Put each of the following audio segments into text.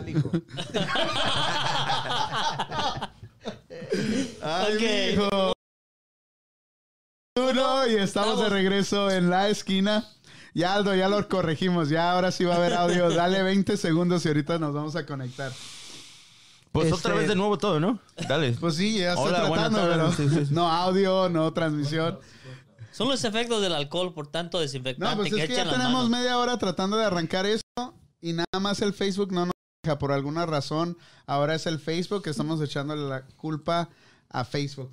al hijo. Ay, Ok. mijo. Uno, y estamos de regreso en la esquina. Ya, Aldo, ya lo corregimos. Ya ahora sí va a haber audio. Dale 20 segundos y ahorita nos vamos a conectar. Pues Este- otra vez de nuevo todo, ¿no? Dale. Pues sí, ya estoy Hola, tratando, pero tardes. Sí, sí, sí. no audio, no transmisión. Son los efectos del alcohol por tanto No, desinfectante pues que es que ya tenemos manos. media hora tratando de arrancar esto y nada más el Facebook no nos por alguna razón. Ahora es el Facebook que estamos echándole la culpa a Facebook.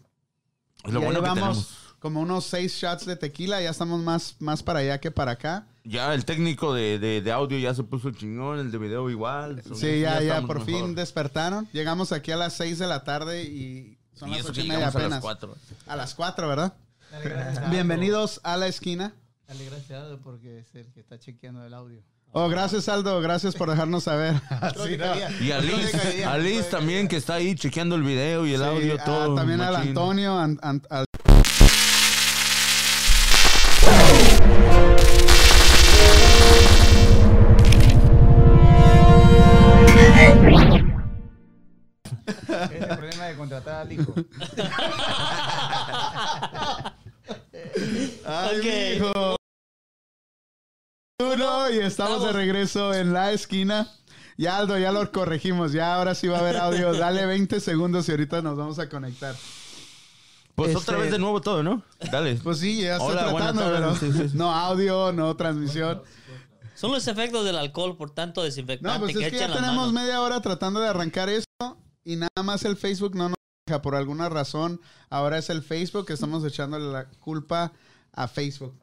Es lo Y ahí bueno que vamos tenemos. como unos seis shots de tequila, ya estamos más, más para allá que para acá. Ya el técnico de, de, de audio ya se puso chingón, el de video igual. Sí, ya, ya, por mejor. fin despertaron. Llegamos aquí a las seis de la tarde y son Y las ocho y media llegamos a las apenas. cuatro. A las cuatro, ¿verdad? Dale Bienvenidos a la esquina. Dale gracias porque es el que está chequeando el audio. Oh, gracias Aldo, gracias por dejarnos saber. Sí, no. Y a Liz, a Liz también que está ahí chequeando el video y el Sí, audio, ah, todo. también al. Antonio, an- an- al Ese es el problema de contratar al hijo. Ay, Ok. mijo. Uno, y estamos de regreso en la esquina. Ya, Aldo, ya lo corregimos. Ya ahora sí va a haber audio. Dale 20 segundos y ahorita nos vamos a conectar. Pues Este- otra vez de nuevo todo, ¿no? Dale. Pues sí, ya estoy Hola, tratando, pero tardes. Sí, sí, sí. no audio, no transmisión. Son los efectos del alcohol por tanto desinfectante No, pues que es que ya tenemos manos. media hora tratando de arrancar esto y nada más el Facebook no nos deja por alguna razón. Ahora es el Facebook que estamos echándole la culpa a Facebook.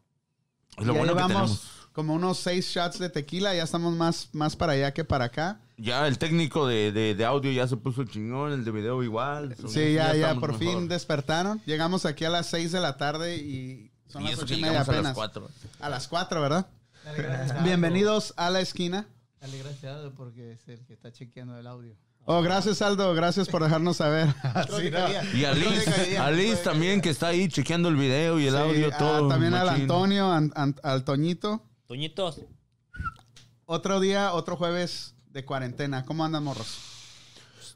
Es lo Y bueno que vamos tenemos. Como unos seis shots de tequila, ya estamos más, más para allá que para acá. Ya el técnico de, de, de audio ya se puso chingón, el de video igual. Sí, ya, ya, estamos por mejor. fin despertaron. Llegamos aquí a las seis de la tarde y son Y las ocho y media llegamos a las apenas. cuatro. A las cuatro, ¿verdad? Dale gracias a Aldo. Bienvenidos a la esquina. Dale gracias a Aldo porque es el que está chequeando el audio. Oh, gracias Aldo, gracias por dejarnos saber. Sí, no. Y a Liz, a Liz también que está ahí chequeando el video y el Sí, audio, todo. también al. Antonio, an- an- al Toñito. Toñitos, Otro día, otro jueves de cuarentena. ¿Cómo andan, morros?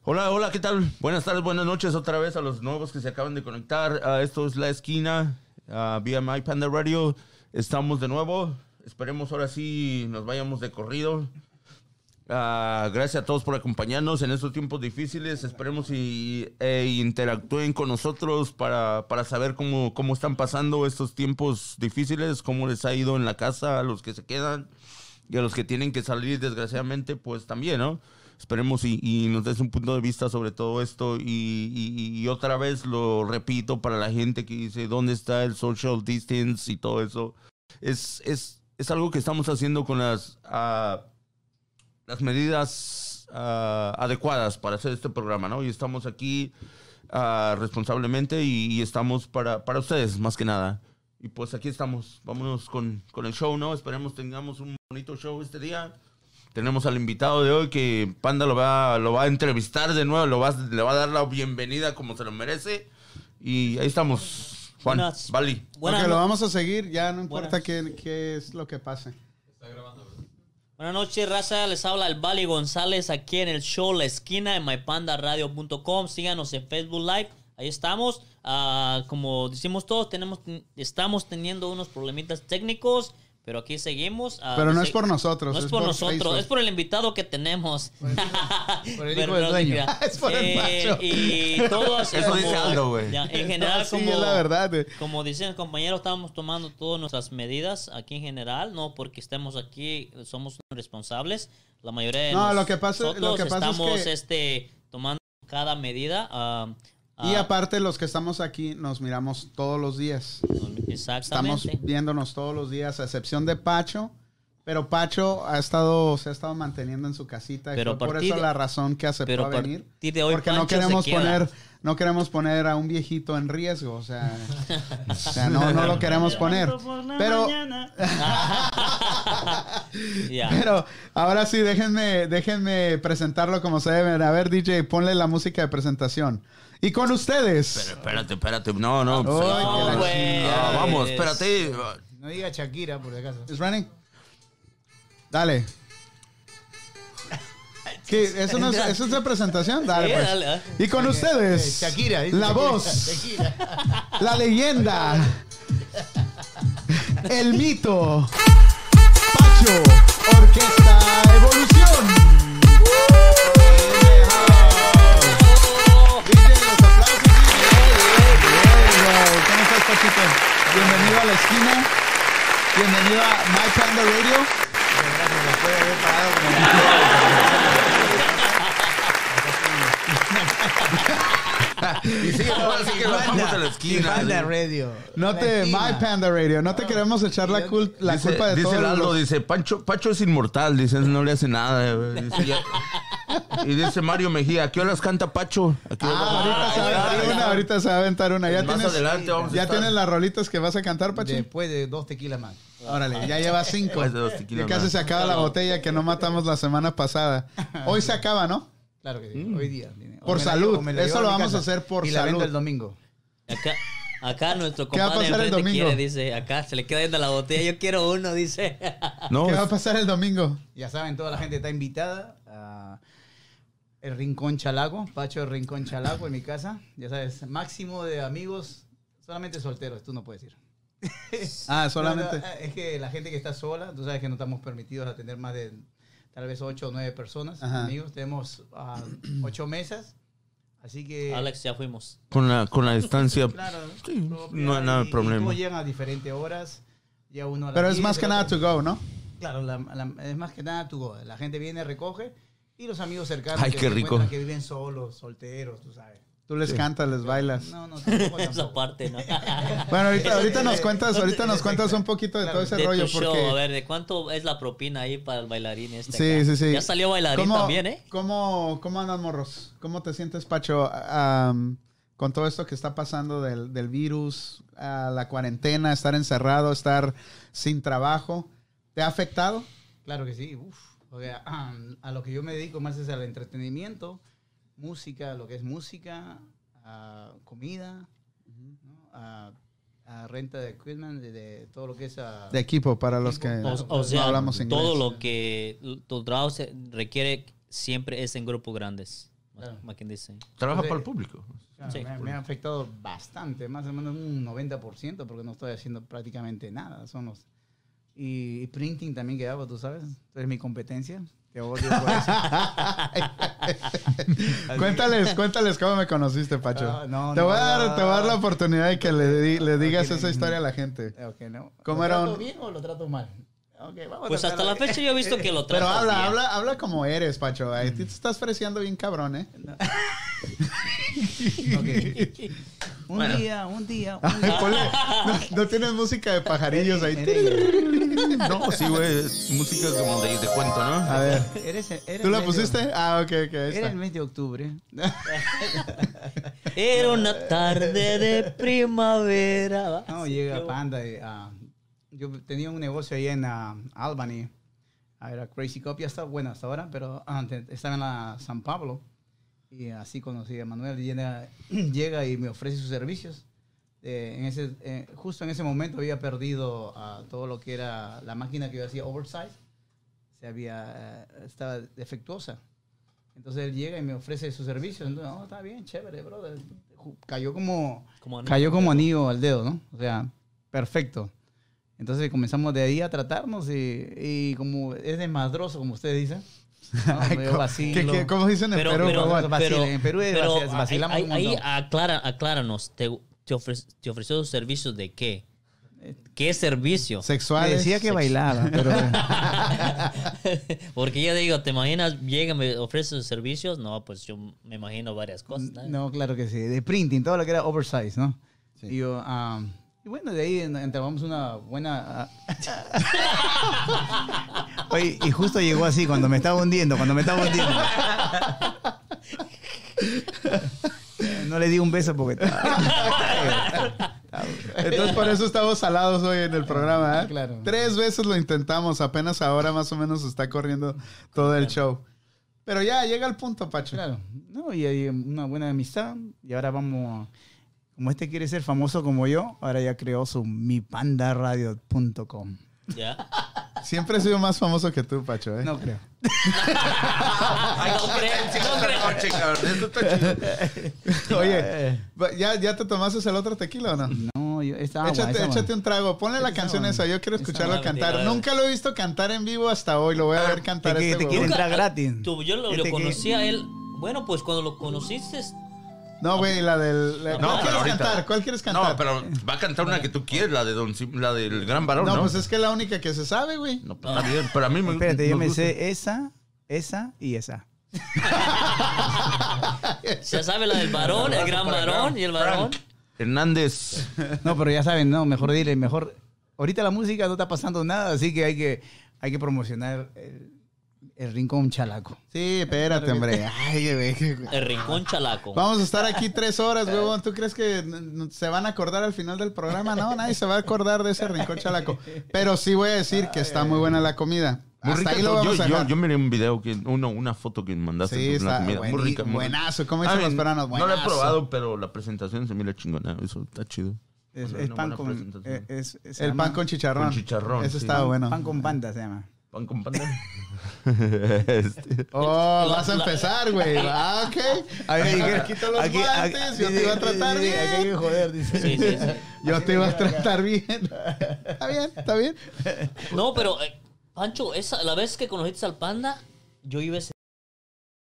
Hola, hola, ¿qué tal? Buenas tardes, buenas noches otra vez a los nuevos que se acaban de conectar. Ah, esto es La Esquina, ah, vía My Panda Radio. Estamos de nuevo. Esperemos ahora sí nos vayamos de corrido. Ah, gracias a todos por acompañarnos en estos tiempos difíciles. Esperemos y e interactúen con nosotros para, para saber cómo, cómo están pasando estos tiempos difíciles, cómo les ha ido en la casa a los que se quedan y a los que tienen que salir, desgraciadamente, pues también, ¿no? Esperemos y, y nos des un punto de vista sobre todo esto. Y, y- y otra vez lo repito para la gente que dice, ¿dónde está el social distance y todo eso? Es, es, es algo que estamos haciendo con las, ah, las medidas ah, adecuadas para hacer este programa, ¿no? Y estamos aquí ah, responsablemente y, y estamos para, para ustedes, más que nada. Y pues aquí estamos. Vámonos con, con el show, ¿no? Esperemos tengamos un bonito show este día. Tenemos al invitado de hoy que Panda lo va, lo va a entrevistar de nuevo, lo va, le va a dar la bienvenida como se lo merece. Y ahí estamos. Juan, Buenas. Vali. buenas, Porque lo vamos a seguir, ya no importa qué, qué es lo que pase. Buenas noches, raza. Les habla el Bali González aquí en el show La Esquina en mypandaradio.com. Síganos en Facebook Live. Ahí estamos. Ah, como decimos todos, tenemos, estamos teniendo unos problemitas técnicos, pero aquí seguimos. Ah, Pero no es por nosotros. No es, por, nosotros, Facebook. es por el invitado que tenemos. por el Pero hijo del no dueño. Es por el Eh, macho. Y todos. Eso dice Aldo, güey. En general, Sí, como, es la verdad. eh. como dicen compañeros, estamos tomando todas nuestras medidas aquí en general, no porque estemos aquí, somos responsables. La mayoría de No, lo que pasa- lo nosotros que pasa es estamos que- este, tomando cada medida. ah, Y ah, aparte, los que estamos aquí nos miramos todos los días. Estamos Exactamente. viéndonos todos los días, a excepción de Pacho. Pero Pacho ha estado, se ha estado manteniendo en su casita. Y Pero fue a por eso de- la razón que aceptó pero a venir. de hoy porque no Pancho se queremos poner, no queremos poner a un viejito en riesgo. O sea, o sea no, no lo queremos poner. Pero, pero ahora sí, déjenme, déjenme presentarlo como se debe. A ver, DJ, ponle la música de presentación. Y con ustedes. Pero espérate, espérate. No, no. Pues, que No, ah, vamos, espérate. No diga Shakira, por si acaso. ¿Es running? Dale. ¿Qué? ¿Eso, no es, ¿Eso es de presentación? Dale, pues. dale, ah. Y con ustedes, Shakira. dice la Shakira, voz, Shakira. la leyenda, el mito, Pacho, Orquesta Evolución. Bienvenido a la esquina. Bienvenido a My Panda Radio. Gracias, después de haber parado como Y sí, ahora sí que lo vamos a la esquina. Panda Radio. No te. My Panda Radio, no te queremos echar la, cul- la dice, culpa de dice todo. el Aldo, lo- dice, Pancho, Pacho es inmortal, dice, no le hace nada. Dice, ya- y dice Mario Mejía, ¿a qué horas canta Pacho? ¿A qué horas- Ah, ahorita se va a aventar una, ahorita se va a aventar una. Ya Más tienes, adelante vamos a ya estar. tienes las rolitas que vas a cantar, Pachi. Después de dos tequilas más. Órale, ya lleva cinco. Después de dos Ya tequilas casi más. se acaba la botella que no matamos la semana pasada. Hoy se acaba, ¿no? Claro que sí. Hoy día. O Por salud. la Eso lo vamos a hacer por y la vendo salud. el domingo. Acá, acá nuestro ¿Qué va a compadre pasar el domingo? quiere, dice, acá se le queda viendo la botella, yo quiero uno, dice. No, ¿Qué va a pasar el domingo? Ya saben, toda la gente está invitada a el Rincón Chalaco, Pacho el Rincón Chalaco en mi casa. Ya sabes, máximo de amigos, solamente solteros, tú no puedes ir. Ah, solamente. No, no, es que la gente que está sola, tú sabes que no estamos permitidos a tener más de tal vez ocho o nueve personas, Ajá. amigos. Tenemos ah, ocho mesas, así que... Alex, ya fuimos. con la, con la distancia. Claro, Sí, propia, no hay nada de y- y problema. todos llegan a diferentes horas. Ya uno a Pero es 10, más que nada otro- to go, ¿no? Claro, la- la- es más que nada tu go. La gente viene, recoge y los amigos cercanos Ay, que qué rico. que viven solos, solteros, tú sabes. Tú les cantas, les bailas. No, no, tampoco, Esa tampoco. parte, ¿no? Bueno, ahorita, ahorita nos cuentas, ahorita nos cuentas un poquito de todo ese de rollo tu show, a porque ver, ¿de cuánto es la propina ahí para el bailarín este? Sí, acá? sí, sí. Ya salió bailarín ¿Cómo- también, ¿eh? ¿Cómo, cómo andan, morros? ¿Cómo te sientes, Pacho, con todo esto que está pasando del, del virus, a la cuarentena, estar encerrado, estar sin trabajo? ¿Te ha afectado? Claro que sí. Uf. O sea, a lo que yo me dedico más es al entretenimiento, música, lo que es música, a comida, ¿no? a, a renta de equipment, de, de todo lo que es... a- De equipo, para los que O, o no hablamos inglés. todo lo que tu trabajo se requiere siempre es en grupos grandes. Claro. Más quien dice. Trabaja para el público. Claro, Sí. me, me ha afectado bastante, más o menos un 90%, porque no estoy haciendo prácticamente nada. Son los, y, y printing también que hago, tú sabes. Eres mi competencia. Te odio por eso. cuéntales, cuéntales cómo me conociste, Pacho. Ah, no, te, voy a no, dar, no. te voy a dar la oportunidad de que le, le digas esa historia a la gente. ¿Cómo ¿Lo era trato un- bien o lo trato mal? Ok, vamos a Pues hasta la fecha yo he visto que lo Pero tratas habla, bien. habla, habla como eres, Pacho. Ahí te estás ofreciendo bien cabrón, ¿eh? Un día, un día, un Ay, día. ponle- no, no tienes música de pajarillos ahí. No, sí, güey, es música como de, de cuento, ¿no? A ver, Eres, eres ¿tú la medio- pusiste? Ah, ok, ok. Era está. el mes de octubre. Era una tarde de primavera. No, llega Panda. y, ah, yo tenía un negocio ahí en ah, Albany. Ah, Era Crazy Copy, hasta bueno hasta ahora, pero antes estaba en la San Pablo. Y así conocí a Manuel. Llega, llega y me ofrece sus servicios. Eh, en ese, eh, justo en ese momento había perdido ah, todo lo que era la máquina que yo hacía oversize. Se había, eh, estaba defectuosa. Entonces él llega y me ofrece sus servicios. Entonces, oh, está bien, chévere, brother. Cayó como, Como cayó como anillo al dedo, ¿no? O sea, perfecto. Entonces comenzamos de ahí a tratarnos y, y como es desmadroso, como ustedes dicen. ¿no? ¿qué- qué- ¿Cómo dicen en Pero, Perú? pero, pero, en Perú es pero vaci- vacilamos ahí, un ahí aclara, acláranos, ¿te, te, ofre- te ofreció los servicios de qué? ¿Qué servicio? Me Sexuales. decía que bailaba, pero Porque yo digo, ¿te imaginas? Llega, me ofrece sus servicios. No, pues yo me imagino varias cosas. ¿no? no, claro que sí, de printing, todo lo que era oversize, ¿no? Y yo, ah, y bueno, de ahí en- entramos una buena. ah. Oye, y justo llegó así cuando me estaba hundiendo, cuando me estaba hundiendo. No le di un beso porque Entonces por eso estamos salados hoy en el programa. ¿eh? Claro. Tres veces lo intentamos, apenas ahora más o menos está corriendo todo el show. Pero ya llega el punto, Pacho. Claro, no, y hay una buena amistad. Y ahora vamos, como este quiere ser famoso como yo, ahora ya creó su mipandaradio.com. ¿Ya? Siempre he sido más famoso que tú, Pacho, ¿eh? No creo. Ay, no creo, no creo. Oye, ¿ya, ¿ya te tomaste el otro tequila o no? No, yo, esta agua, échate, échate un trago. Ponle la canción esa. Yo quiero escucharlo cantar. mentira. Nunca lo he visto cantar en vivo hasta hoy. Lo voy a ver cantar Te, este te quiere entrar gratis. Tú, yo lo, lo Este que- conocí a él. Bueno, pues cuando lo conociste, No, güey, la del... la- No, ¿Cuál pero quieres ahorita- cantar? ¿Cuál quieres cantar? No, pero va a cantar una que tú quieres, la de Don la del gran varón, ¿no? No, pues es que es la única que se sabe, güey. No, pues está bien, pero a mí me Espérate, yo me gusta. sé esa, esa y esa. ya sabe la del varón, el gran varón y el varón. Hernández. No, pero ya saben, no, mejor dile, mejor. Ahorita la música no está pasando nada, así que hay que, hay que promocionar el, el rincón chalaco. Sí, espérate, hombre. Ay, güey. El rincón chalaco. Vamos a estar aquí tres horas, huevón. ¿Tú crees que se van a acordar al final del programa? No, nadie se va a acordar de ese rincón chalaco. Pero sí voy a decir que está muy buena la comida. Muy Hasta rica. ahí lo yo, vamos a yo, yo miré un video, que, uno, una foto que mandaste Sí, está la comida. muy rica. muy buenazo. ¿Cómo I dicen los peruanos? No lo he probado, pero la presentación se mira chingona. Eso está chido. Es, pan con. eh, es- El llama pan con chicharrón. Con chicharrón, sí. estaba bueno. Pan con panda se llama. Pan con pan. Este, Oh, La- vas a la- empezar, güey. Ah, ok. Los guantes. Yo te iba a tratar Aquí hay que bien. joder, dice. Sí, sí, sí. Yo te iba a tratar bien. Está bien, está bien. No, pero, eh, Pancho, esa, la vez que conociste al panda, yo iba ese.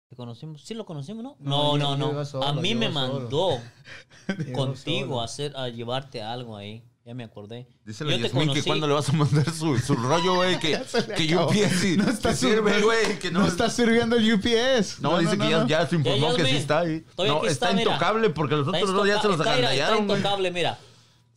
¿Te conocimos? Sí, lo conocimos, ¿no? No, No, no, solo, a mí me solo. mandó contigo solo. a, hacer, a llevarte algo ahí. Ya me acordé. Díselo a yo Yasmín que cuando le vas a mandar su, su rollo, güey, que, que. UPS No está que sirve, sirviendo- güey, que no, No está sirviendo el UPS. No, dice que ya, no. ya se informó que sí está ahí. No, está, mira. intocable porque los otros dos ya se los agandallaron, Está intocable, mira.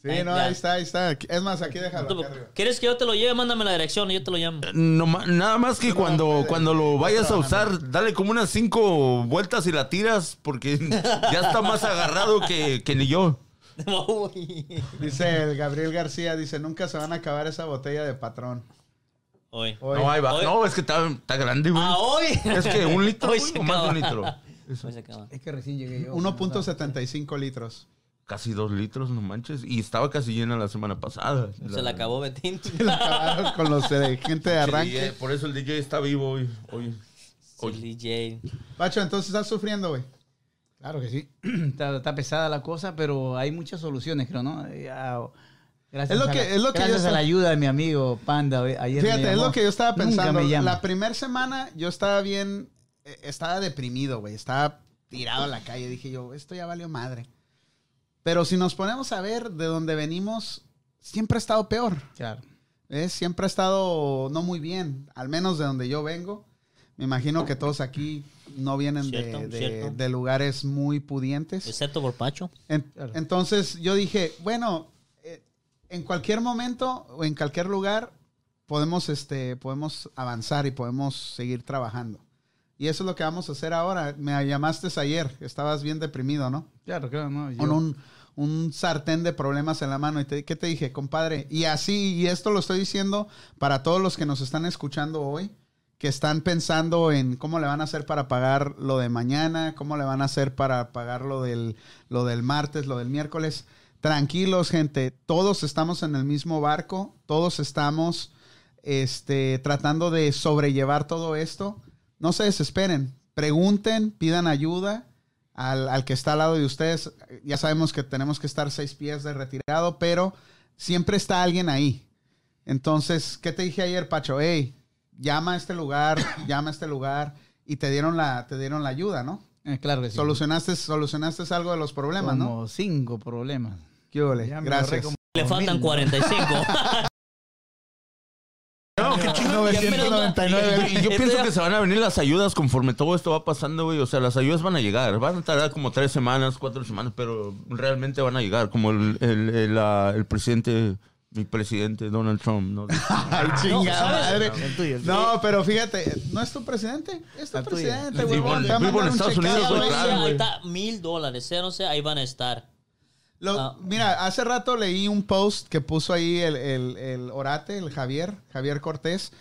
Sí, Ahí, no, ya. ahí está, ahí está. Es más, aquí déjalo. Tú- acá arriba. ¿Quieres que yo te lo lleve? Mándame la dirección y yo te lo llamo. No ma- nada más que cuando, cuando lo vayas a usar, dale como unas cinco vueltas y la tiras porque ya está más agarrado que, que ni yo. Dice el Gabriel García, dice, nunca se van a acabar esa botella de patrón. Hoy. Hoy. No, ahí va. Hoy- No, es que está, está grande, güey. Ah, hoy. Es que un litro, Hoy se o más de un litro. Hoy se acaba. Es que recién llegué yo. 1.75 litros. Casi dos litros, no manches. Y estaba casi llena la semana pasada. Se le acabó Betín. La acabaron con los de gente de Sí, arranque. eh, Por eso el DJ está vivo hoy. hoy. El DJ. Pacho, entonces estás sufriendo, güey. Claro que sí. está, está pesada la cosa, pero hay muchas soluciones, creo, ¿no? Ya, Gracias, Es lo a, la, es lo que yo gracias a la ayuda de mi amigo Panda. eh, Ayer me Fíjate, es lo que yo estaba pensando. La primera semana yo estaba bien, eh, estaba deprimido, güey. Estaba tirado a la calle. Dije yo, esto ya valió madre. Pero si nos ponemos a ver de dónde venimos, siempre ha estado peor. Claro. ¿eh? Siempre ha estado no muy bien, al menos de donde yo vengo. Me imagino que todos aquí no vienen de- Cierto, de, cierto. de lugares muy pudientes. Excepto por Pacho. En- Claro. Entonces yo dije, bueno, eh, en cualquier momento o en cualquier lugar podemos, este, podemos avanzar y podemos seguir trabajando. Y eso es lo que vamos a hacer ahora. Me llamaste ayer, estabas bien deprimido, ¿no? Claro, claro, no. yo- Con un, un sartén de problemas en la mano. ¿Y te- qué te dije, compadre? Y así, y esto lo estoy diciendo para todos los que nos están escuchando hoy, que están pensando en cómo le van a hacer para pagar lo de mañana, cómo le van a hacer para pagar lo del, lo del martes, lo del miércoles. Tranquilos, gente, todos estamos en el mismo barco, todos estamos este, tratando de sobrellevar todo esto. No se desesperen, pregunten, pidan ayuda al, al que está al lado de ustedes. Ya sabemos que tenemos que estar seis pies de retirado, pero siempre está alguien ahí. Entonces, ¿qué te dije ayer, Pacho? Hey, llama a este lugar, llama a este lugar y te dieron la, te dieron la ayuda, ¿no? Eh, claro que sí. Solucionaste, solucionaste algo de los problemas, ¿no? Como cinco problemas. ¿Qué ole? Gracias. Le faltan mil, ¿no? 45. No, qué chingón. 999. Y yo pienso que se van a venir las ayudas conforme todo esto va pasando, güey. O sea, las ayudas van a llegar. Van a tardar como tres semanas, cuatro semanas, pero realmente van a llegar. Como el, el, el, el presidente, mi presidente, Donald Trump. ¿no? Ay, chingada ¿sabes? madre. El tuyo, el tuyo. No, pero fíjate, ¿no es tu presidente? Es tu presidente, güey. vivo en Estados Unidos, güey, ahí está mil dólares. Sea, no sé, ahí van a estar. Lo- Ah. Mira, hace rato leí un post que puso ahí el, el- el orate, el Javier, Javier Cortés,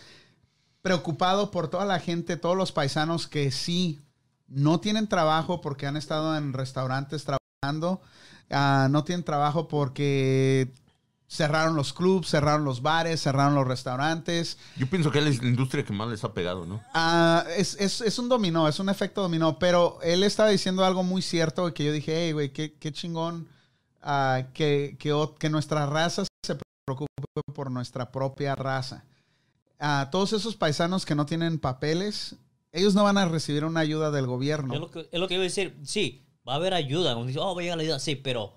preocupado por toda la gente, todos los paisanos que sí no tienen trabajo porque han estado en restaurantes trabajando, ah, no tienen trabajo porque cerraron los clubs, cerraron los bares, cerraron los restaurantes. Yo pienso que es la industria que más les ha pegado, ¿no? Ah, es, es- es un dominó, es un efecto dominó, pero él estaba diciendo algo muy cierto que yo dije, hey, güey, qué, qué chingón ah, que, que, o- que nuestra raza se preocupe por nuestra propia raza. Ah, todos esos paisanos que no tienen papeles, ellos no van a recibir una ayuda del gobierno. Es, lo que, es lo que iba a decir. Sí, va a haber ayuda. Cuando dice, oh, va a llegar la ayuda. Sí, pero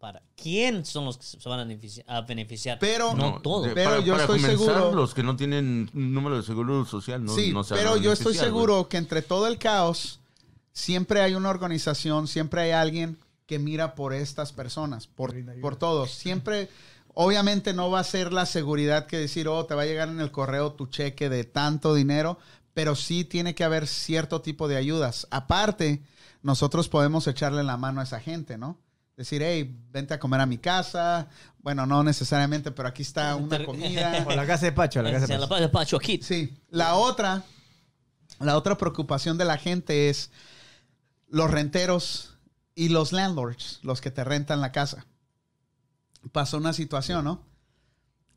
¿para quién son los que se van a beneficiar? a beneficiar? Pero, No todo. de- Pero yo estoy comenzar, seguro- Los que no tienen número de seguro social no, sí, no se van pero a yo estoy seguro que entre todo el caos, siempre hay una organización, siempre hay alguien que mira por estas personas, por, por todos. Siempre, obviamente no va a ser la seguridad que decir, oh, te va a llegar en el correo tu cheque de tanto dinero, pero sí tiene que haber cierto tipo de ayudas. Aparte, nosotros podemos echarle la mano a esa gente, ¿no? Decir, hey, vente a comer a mi casa. Bueno, no necesariamente, pero aquí está una comida. O la casa de Pacho, la casa Se de Pacho aquí. Sí. La otra, la otra preocupación de la gente es los renteros y los landlords, los que te rentan la casa. Pasó una situación, ¿no?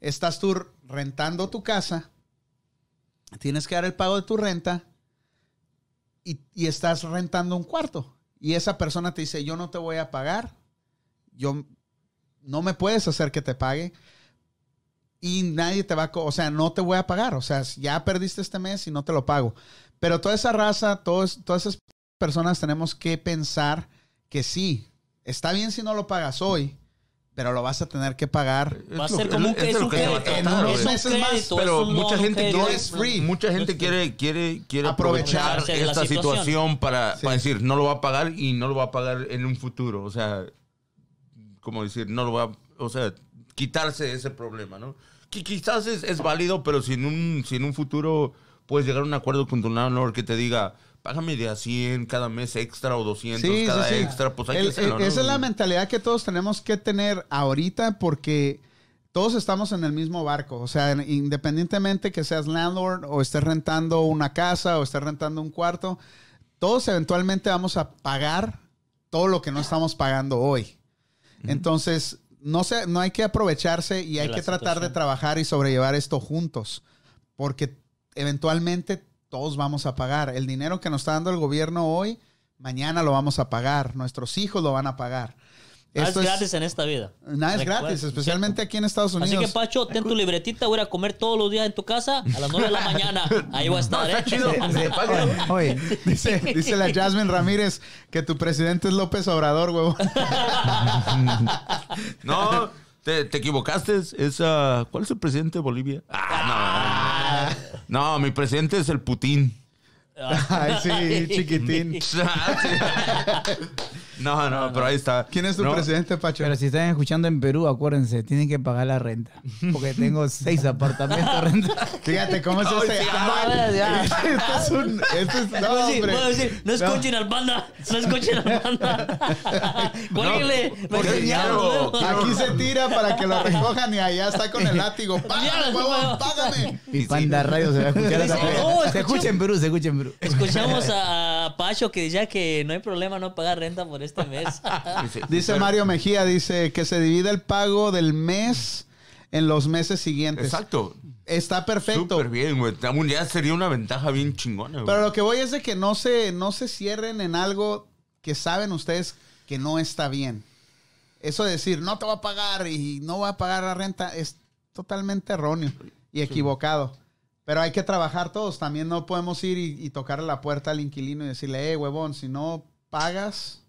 Estás tú rentando tu casa, tienes que dar el pago de tu renta y, y estás rentando un cuarto. Y esa persona te dice, yo no te voy a pagar, yo no me puedes hacer que te pague y nadie te va a, o sea, no te voy a pagar, o sea, ya perdiste este mes y no te lo pago. Pero toda esa raza, todos, todas esas personas tenemos que pensar que sí, está bien si no lo pagas hoy, pero lo vas a tener que pagar. Va a ser que- como un, es un crédito. en unos Es güey. un meses más, crédito, pero mucha gente no es free. Mucha gente quiere, quiere, quiere aprovechar esta situación. situación para, Sí. para decir, no lo va a pagar y no lo va a pagar en un futuro. O sea, como decir, no lo va a, o sea, quitarse ese problema, ¿no? Que quizás es, es válido, pero si en, un, si en un futuro puedes llegar a un acuerdo con tu landlord que te diga, págame de a 100 cada mes extra o 200 Sí, cada sí, sí. extra, pues hay El- que hacerlo, el- ¿no? Esa es la mentalidad que todos tenemos que tener ahorita porque todos estamos en el mismo barco. O sea, independientemente que seas landlord o estés rentando una casa o estés rentando un cuarto, todos eventualmente vamos a pagar todo lo que no estamos pagando hoy. Entonces, no, sé, no hay que aprovecharse y hay que tratar de trabajar y sobrellevar esto juntos. Porque eventualmente todos vamos a pagar. El dinero que nos está dando el gobierno hoy, mañana lo vamos a pagar. Nuestros hijos lo van a pagar. Nada es Esto es- gratis en esta vida. Nada es Recuerda, gratis, especialmente aquí en Estados Así Unidos. que, Pacho, ten tu libretita, voy a ir a comer todos los días en tu casa a las 9 de la mañana. Ahí voy a estar, ¿eh? Está chido. Oye, Dice, dice la Jasmine Ramírez que tu presidente es López Obrador, huevo. No, te, te equivocaste. Es, ah, ¿Cuál es el presidente de Bolivia? Ah, no. No, mi presidente es el Putin. Ay, sí, chiquitín. No, no, pero ahí está. ¿Quién es tu No, presidente, Pacho? pero si están escuchando en Perú, acuérdense, tienen que pagar la renta. Porque tengo seis apartamentos rentados. Fíjate cómo es sí, Ah, ya. Este es un. Este es, no, Puedo decir, puedo decir, no escuchen al banda, no escuchen al. Cuélguenle, ¿no? quiero- Aquí se tira para que lo recojan y allá está con el látigo. Págame, huevón, págame. Y Panda Radio se va a escuchar oh, Se escucha en Perú, se escucha en Perú. Escuchamos a Pacho que decía que no hay problema no pagar renta por este mes. Dice, Mario Mejía, dice que se divide el pago del mes en los meses siguientes. Exacto. Está perfecto. Súper bien, güey. Aún Ya sería una ventaja bien chingona, güey. Pero lo que voy es de que no se, no se cierren en algo que saben ustedes que no está bien. Eso de decir, no te voy a pagar y no voy a pagar la renta, es totalmente erróneo y equivocado. Pero hay que trabajar todos. También no podemos ir y, y tocarle la puerta al inquilino y decirle, eh, huevón, si no pagas,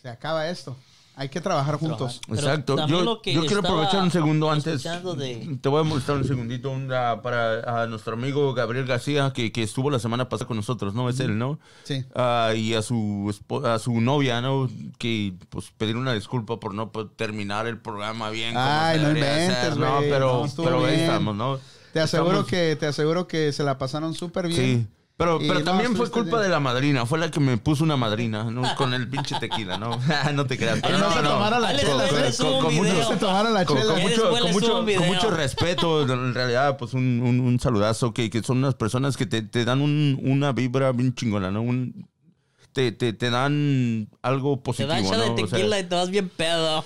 se acaba esto. Hay que trabajar juntos. Pero Exacto. también Yo, lo que yo quiero aprovechar un segundo antes. de- Te voy a molestar un segundito una- para a nuestro amigo Gabriel García, que, que estuvo la semana pasada con nosotros, ¿no? Es él, ¿no? Sí. Ah, y a su, a su novia, ¿no? Que pues pedir una disculpa por no terminar el programa bien. como Ay, se no inventes, hacer, ¿no? Pero, No, pero ahí estamos, ¿no? Te aseguro Estamos- que, te aseguro que se la pasaron súper bien. Sí. Pero, pero no, también fue culpa bien. de la madrina. Fue la que me puso una madrina, ¿no? Con el pinche tequila, ¿no? no te creas. Pero no no, se no. tomaron la chela. con mucho- video. Se tomaron la con, mucho, con respeto, en realidad, pues un, un, un saludazo, que, que son unas personas que te, te dan un- una vibra bien chingona, ¿no? Un, te, te, te dan algo Te positivo, dan shot de ¿no? O sea, tequila y te vas bien pedo.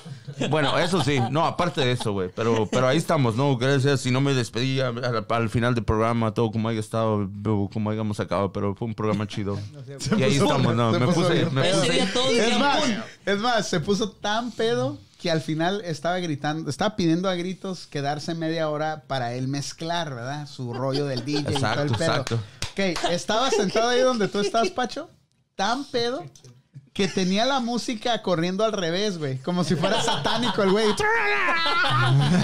bueno, eso sí, no, aparte de eso, güey. Pero, pero ahí estamos, ¿no? Gracias. Si no me despedí al, al final del programa, todo como haya estado, como hayamos acabado, pero fue un programa chido. Y ahí puso- estamos, ¿no? Me puse, me puse- Es más, es más, se puso tan pedo que al final estaba gritando, estaba pidiendo a gritos quedarse media hora para él mezclar, ¿verdad? Su rollo del DJ y todo el pedo. exacto. Ok, estaba sentado ahí donde tú estás, Pacho, tan pedo que tenía la música corriendo al revés, güey. Como si fuera satánico el güey.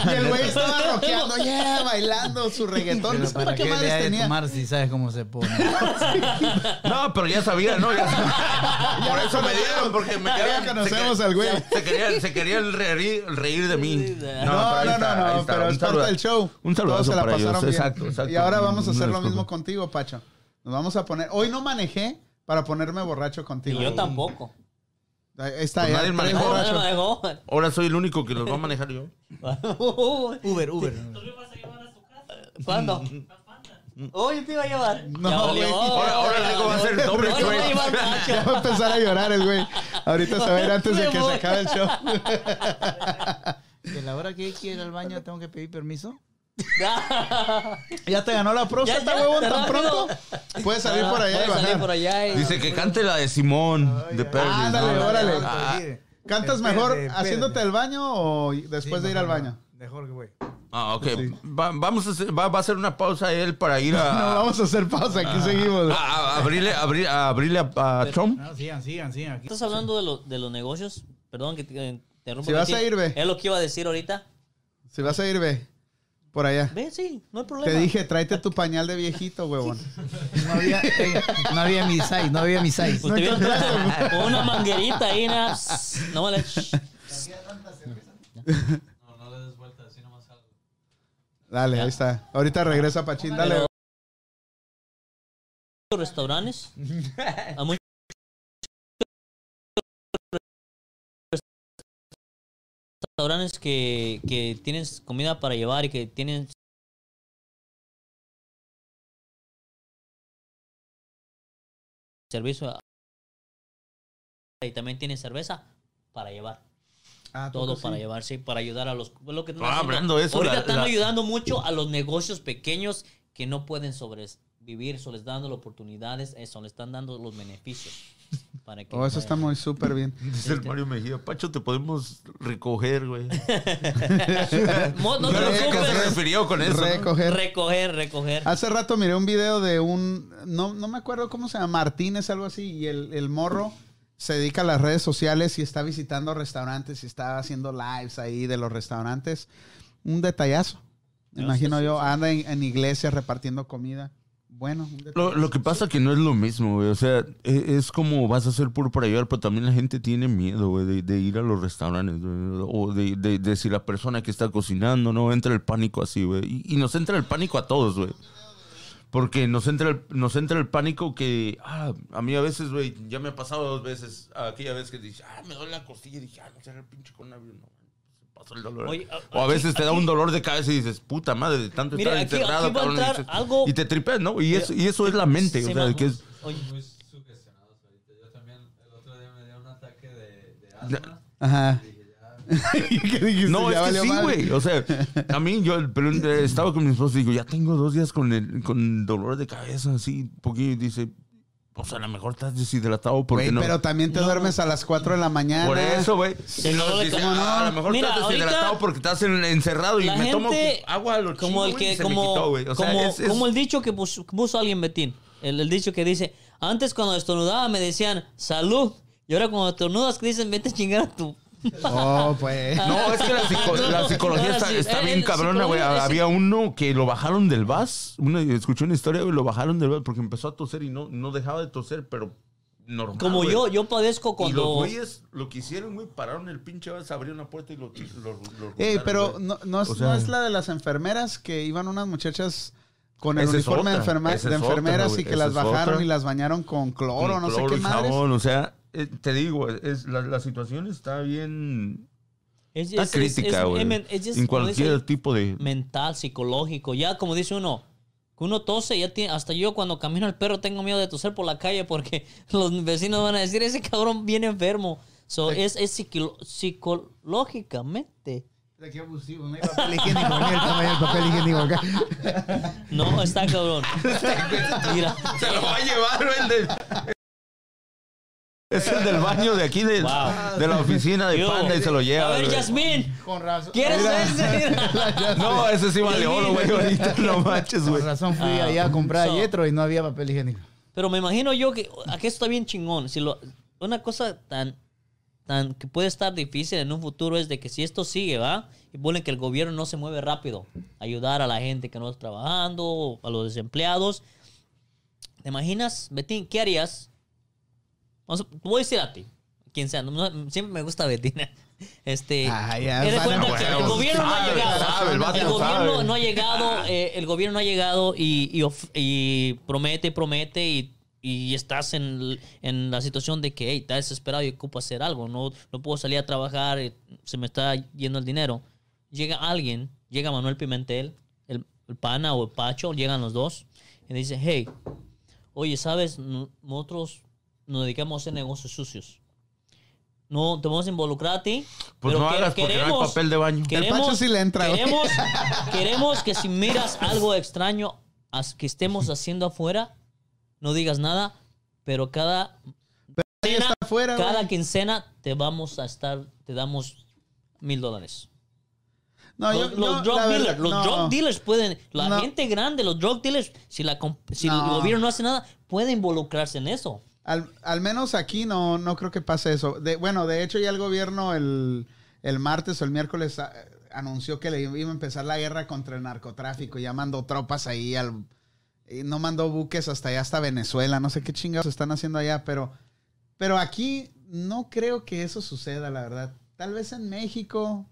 Y el güey estaba rockeando, yeah, bailando su reggaetón. No Pero sé para qué qué madres tenía. tomar si sabes cómo se pone. No, pero ya sabía, ¿no? Ya sabía. Por eso me dieron, porque me Ya querían. conocemos se, al güey. Se querían, se querían reír, reír de mí. No, no, no, está, no, está. pero Un es parte saludo- del show. Un saludo Todos se la ellos. pasaron bien. Exacto, exacto. Y ahora vamos a hacer lo mismo contigo, Pacho. Nos vamos a poner. Hoy no manejé para ponerme borracho Y contigo. yo tampoco. Está, Pues nadie manejó. borrachos. No, no, dejó. Ahora soy el único que los va a manejar yo. Uber, Uber. ¿Cuándo? Oye, te iba a llevar. No, güey. Ahora, ahora Rico va a doble voy a trade. llevar Ya va a empezar a llorar el güey. Ahorita se va a ir antes de Me que se acabe el show. ¿Y a la hora que quiero ir al baño tengo que pedir permiso? Ya te ganó la próstata, Ya, ya, huevón, tan rápido. pronto. Puedes salir por allá y Puedes salir por allá y- Dice que cante la de Simón de Perry. Ándale, órale. Ah, ¿Cantas mejor haciéndote el baño o después de ir al baño? Mejor que voy. Ah, ok. Va, vamos a hacer, va, va a hacer una pausa él para ir a, No, vamos a hacer pausa, aquí seguimos. a- a abrirle, abrir- a abrirle a, a Trump. No, sigan, sigan, sigan. Aquí. ¿Estás hablando de, lo- de los negocios? Perdón que te te interrumpo. Si vas a ir, ve. Es lo que iba a decir ahorita. Si vas a ir, ve. Por allá. Ve, sí, no hay problema. Te dije, tráete tu pañal de viejito, huevón. No había, eh, no había mi size, no había mi size. Pues puesto con una manguerita ahí, nada. No vale. Dale, ahí está. Ahorita regresa Pachín, dale. Restaurantes. restaurantes que, que tienen comida para llevar y que tienen servicio y también tienen cerveza para llevar. Ah, Todo para sí. llevar, sí, para ayudar a los... Lo que están Ah, hablando de eso, Ahorita la- están la- ayudando mucho a los negocios pequeños que no pueden sobrevivir, so les dando las oportunidades, eso, le están dando los beneficios. Para que Oh, eso está muy súper bien. Dice el Mario Mejía, Pacho, te podemos recoger, güey. No te no se preocupes. refirió con eso. ¿no? Recoger. Recoger, recoger. Hace rato miré un video de un, no, no me acuerdo cómo se llama, Martínez, algo así, y el, el morro se dedica a las redes sociales y está visitando restaurantes y está haciendo lives ahí de los restaurantes. Un detallazo. Me imagino yo, sí. anda en, en iglesias repartiendo comida. Bueno, Lo, lo que pasa que no es lo mismo, güey. O sea, e- es, como vas a hacer puro para ayudar, pero también la gente tiene miedo, güey, de, de ir a los restaurantes, güey. O de, de- de si la persona que está cocinando, ¿no? Entra el pánico así, güey. Y, y nos entra el pánico a todos, güey. Porque nos entra, el, nos entra el pánico que, ah, a mí a veces, güey, ya me ha pasado dos veces, aquella vez que dije, ah, me duele la costilla, y dije, ah, no será el pinche coronavirus, no, pasó el dolor. Oye, o a aquí- veces te da aquí- un dolor de cabeza y dices, puta madre, de tanto Mira, estar aquí- aquí a cabrón", y dices- algo- y te tripeas, ¿no? Y eso, y eso es la mente, Se o sea, me- que es... Oye, muy sugestionados ahorita. Yo también el otro día me dio un ataque de, de asma. Ajá. ¿Qué dijiste? No, Ya es que sí, güey. O sea, a mí, yo pero, eh, estaba con mi esposo y digo, ya tengo dos días con el con dolor de cabeza, así, porque dice, o sea, a lo mejor estás deshidratado porque Güey, no. pero también te duermes a las 4 de la mañana. Por eso, güey. Sí, no "Ah, a lo mejor Mira, estás deshidratado porque estás en- encerrado y me tomo agua a lo como el que como quitó, güey. O sea, como, es- es- como el dicho que puso, puso alguien Betín el, el dicho que dice antes cuando estornudaba me decían salud y ahora cuando estornudas que dicen vete a chingar a tu Oh, pues. No, es que la, psico- No, la psicología está, sí, está bien el cabrona, güey. Había uno que lo bajaron del bus. Una, escuché una historia, güey, lo bajaron del bus porque empezó a toser y no, no dejaba de toser, pero normal. como yo yo padezco Y los cuando güeyes lo que hicieron, güey, pararon el pinche bus, abrieron la puerta y lo, lo, lo Ey, pero no, no es, O sea- no es la de las enfermeras que iban unas muchachas con el uniforme de, enferma- otra, enfermeras y que las bajaron otra. y las bañaron con cloro, Con no sé qué y madres. jabón, o sea, eh, te digo, es, la, la situación está bien... es, Está es- crítica, güey. En como dice, cualquier tipo de... mental psicológico ya como dice uno que uno tose, ya tiene, hasta yo cuando camino al perro tengo miedo de toser por la calle porque los vecinos van a decir, ese cabrón viene enfermo. So, es, es psiquilo- psicológicamente. Qué abusivo, no hay papel higiénico. Mira el tamaño del papel higiénico acá. No, está cabrón. Mira. Se lo va a llevar, güey. el Es el del baño de aquí, de, Wow. de la oficina de Yo- Panda y se lo A lleva. ver, güey. Yasmín, Con razón. ¿quieres Mira, ese? No, ese sí vale oro, güey. Ahorita no manches, güey. Con razón fui Ah, allá a comprar so- Yetro y no había papel higiénico. Pero me imagino yo que aquí está bien chingón. Si lo, una cosa tan, tan que puede estar difícil en un futuro es de que si esto sigue, ¿va? Y ponen que el gobierno no se mueve rápido, ayudar a la gente que no está trabajando, a los desempleados. ¿Te imaginas, Betín, qué harías? Voy a decir a ti, quien sea, no- no- siempre me gusta Betín. Este, Ah, ya, bueno, cuenta que el gobierno no ha sabe, llegado. sabe, el el gobierno sabe. no ha llegado, eh, el gobierno no ha llegado y, y of- y promete, promete y, y estás en, en la situación de que hey, estás desesperado y ocupo hacer algo. No, no puedo salir a trabajar, eh, se me está yendo el dinero. Llega alguien, llega Manuel Pimentel, el, el pana o el Pacho, llegan los dos y dice, hey, oye, ¿sabes? No- Nosotros nos dedicamos a hacer negocios sucios. No te vamos a involucrar a ti. Pues pero no que- hagas porque no hay papel de baño. El Pacho sí le entra. Queremos, queremos que si miras algo extraño que estemos haciendo afuera, no digas nada, pero cada Ahí está afuera, cada güey. quincena te vamos a estar, te damos mil dólares. No, los yo- los yo, drug dealers, verdad, los no. drug dealers pueden, la No. gente grande, los drug dealers, si, la, si el No. gobierno no hace nada, puede involucrarse en eso. Al, al menos aquí no, no creo que pase eso. Bueno, de hecho ya el gobierno el, el martes o el miércoles ah, anunció que le iba a empezar la guerra contra el narcotráfico. Ya mandó tropas ahí al... no mandó buques hasta allá, hasta Venezuela. No sé qué chingados están haciendo allá, pero, pero aquí no creo que eso suceda, la verdad. Tal vez en México,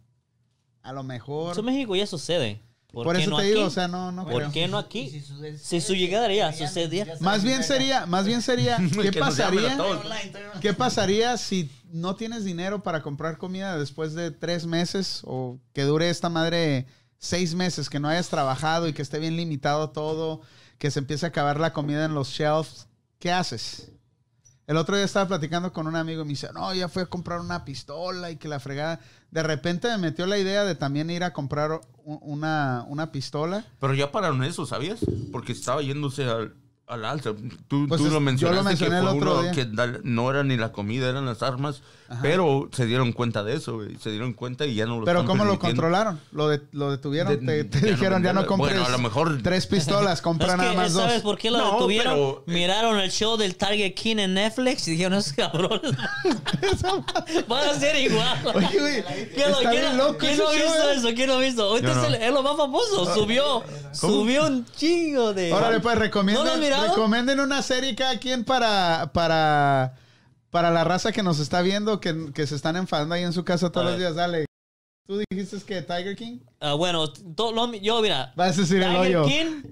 a lo mejor. Eso en México ya sucede. ¿Por, Por qué eso no te aquí? digo, o sea, no, no ¿Por creo. qué no aquí? Si su llegada ya sucediera. Más bien sería, más bien sería, ¿qué pasaría? ¿Qué pasaría si no tienes dinero para comprar comida después de tres meses o que dure esta madre seis meses, que no hayas trabajado y que esté bien limitado todo, que se empiece a acabar la comida en los shelves? ¿Qué haces? El otro día estaba platicando con un amigo y me dice, no, ya fui a comprar una pistola y que la fregada. De repente me metió la idea de también ir a comprar una, una pistola. Pero ya pararon eso, ¿sabías? Porque estaba yéndose al, al alza. Tú, Pues tú es- lo yo mencionaste lo mencioné que el fue otro uno día. que da- no era ni la comida, eran las armas. Pero se dieron cuenta de eso, güey. Se dieron cuenta y ya no lo Pero ¿cómo lo controlaron? Lo, de- lo detuvieron. De- te te ya no dijeron, ya no compres Bueno, a lo mejor- tres pistolas, compra Es nada que, más ¿Sabes dos. por qué lo No, detuvieron? pero- Miraron el show del Target King en Netflix y dijeron, esos cabrones van a ser igual. Oye, güey, ¿Quién, lo- está quién- bien loco quién no ha visto eh. eso? ¿Quién no ha visto? Ahorita Yo no. es, el- es lo más famoso. Subió, subió un chingo de... Órale, pues ¿No recomienden, una serie cada quien para, para, para la raza que nos está viendo, que, que se están enfadando ahí en su casa todos los días. Dale. ¿Tú dijiste que Tiger King? Ah, bueno, to- lo- yo, mira, Vas a decir el Tiger hoyo. King,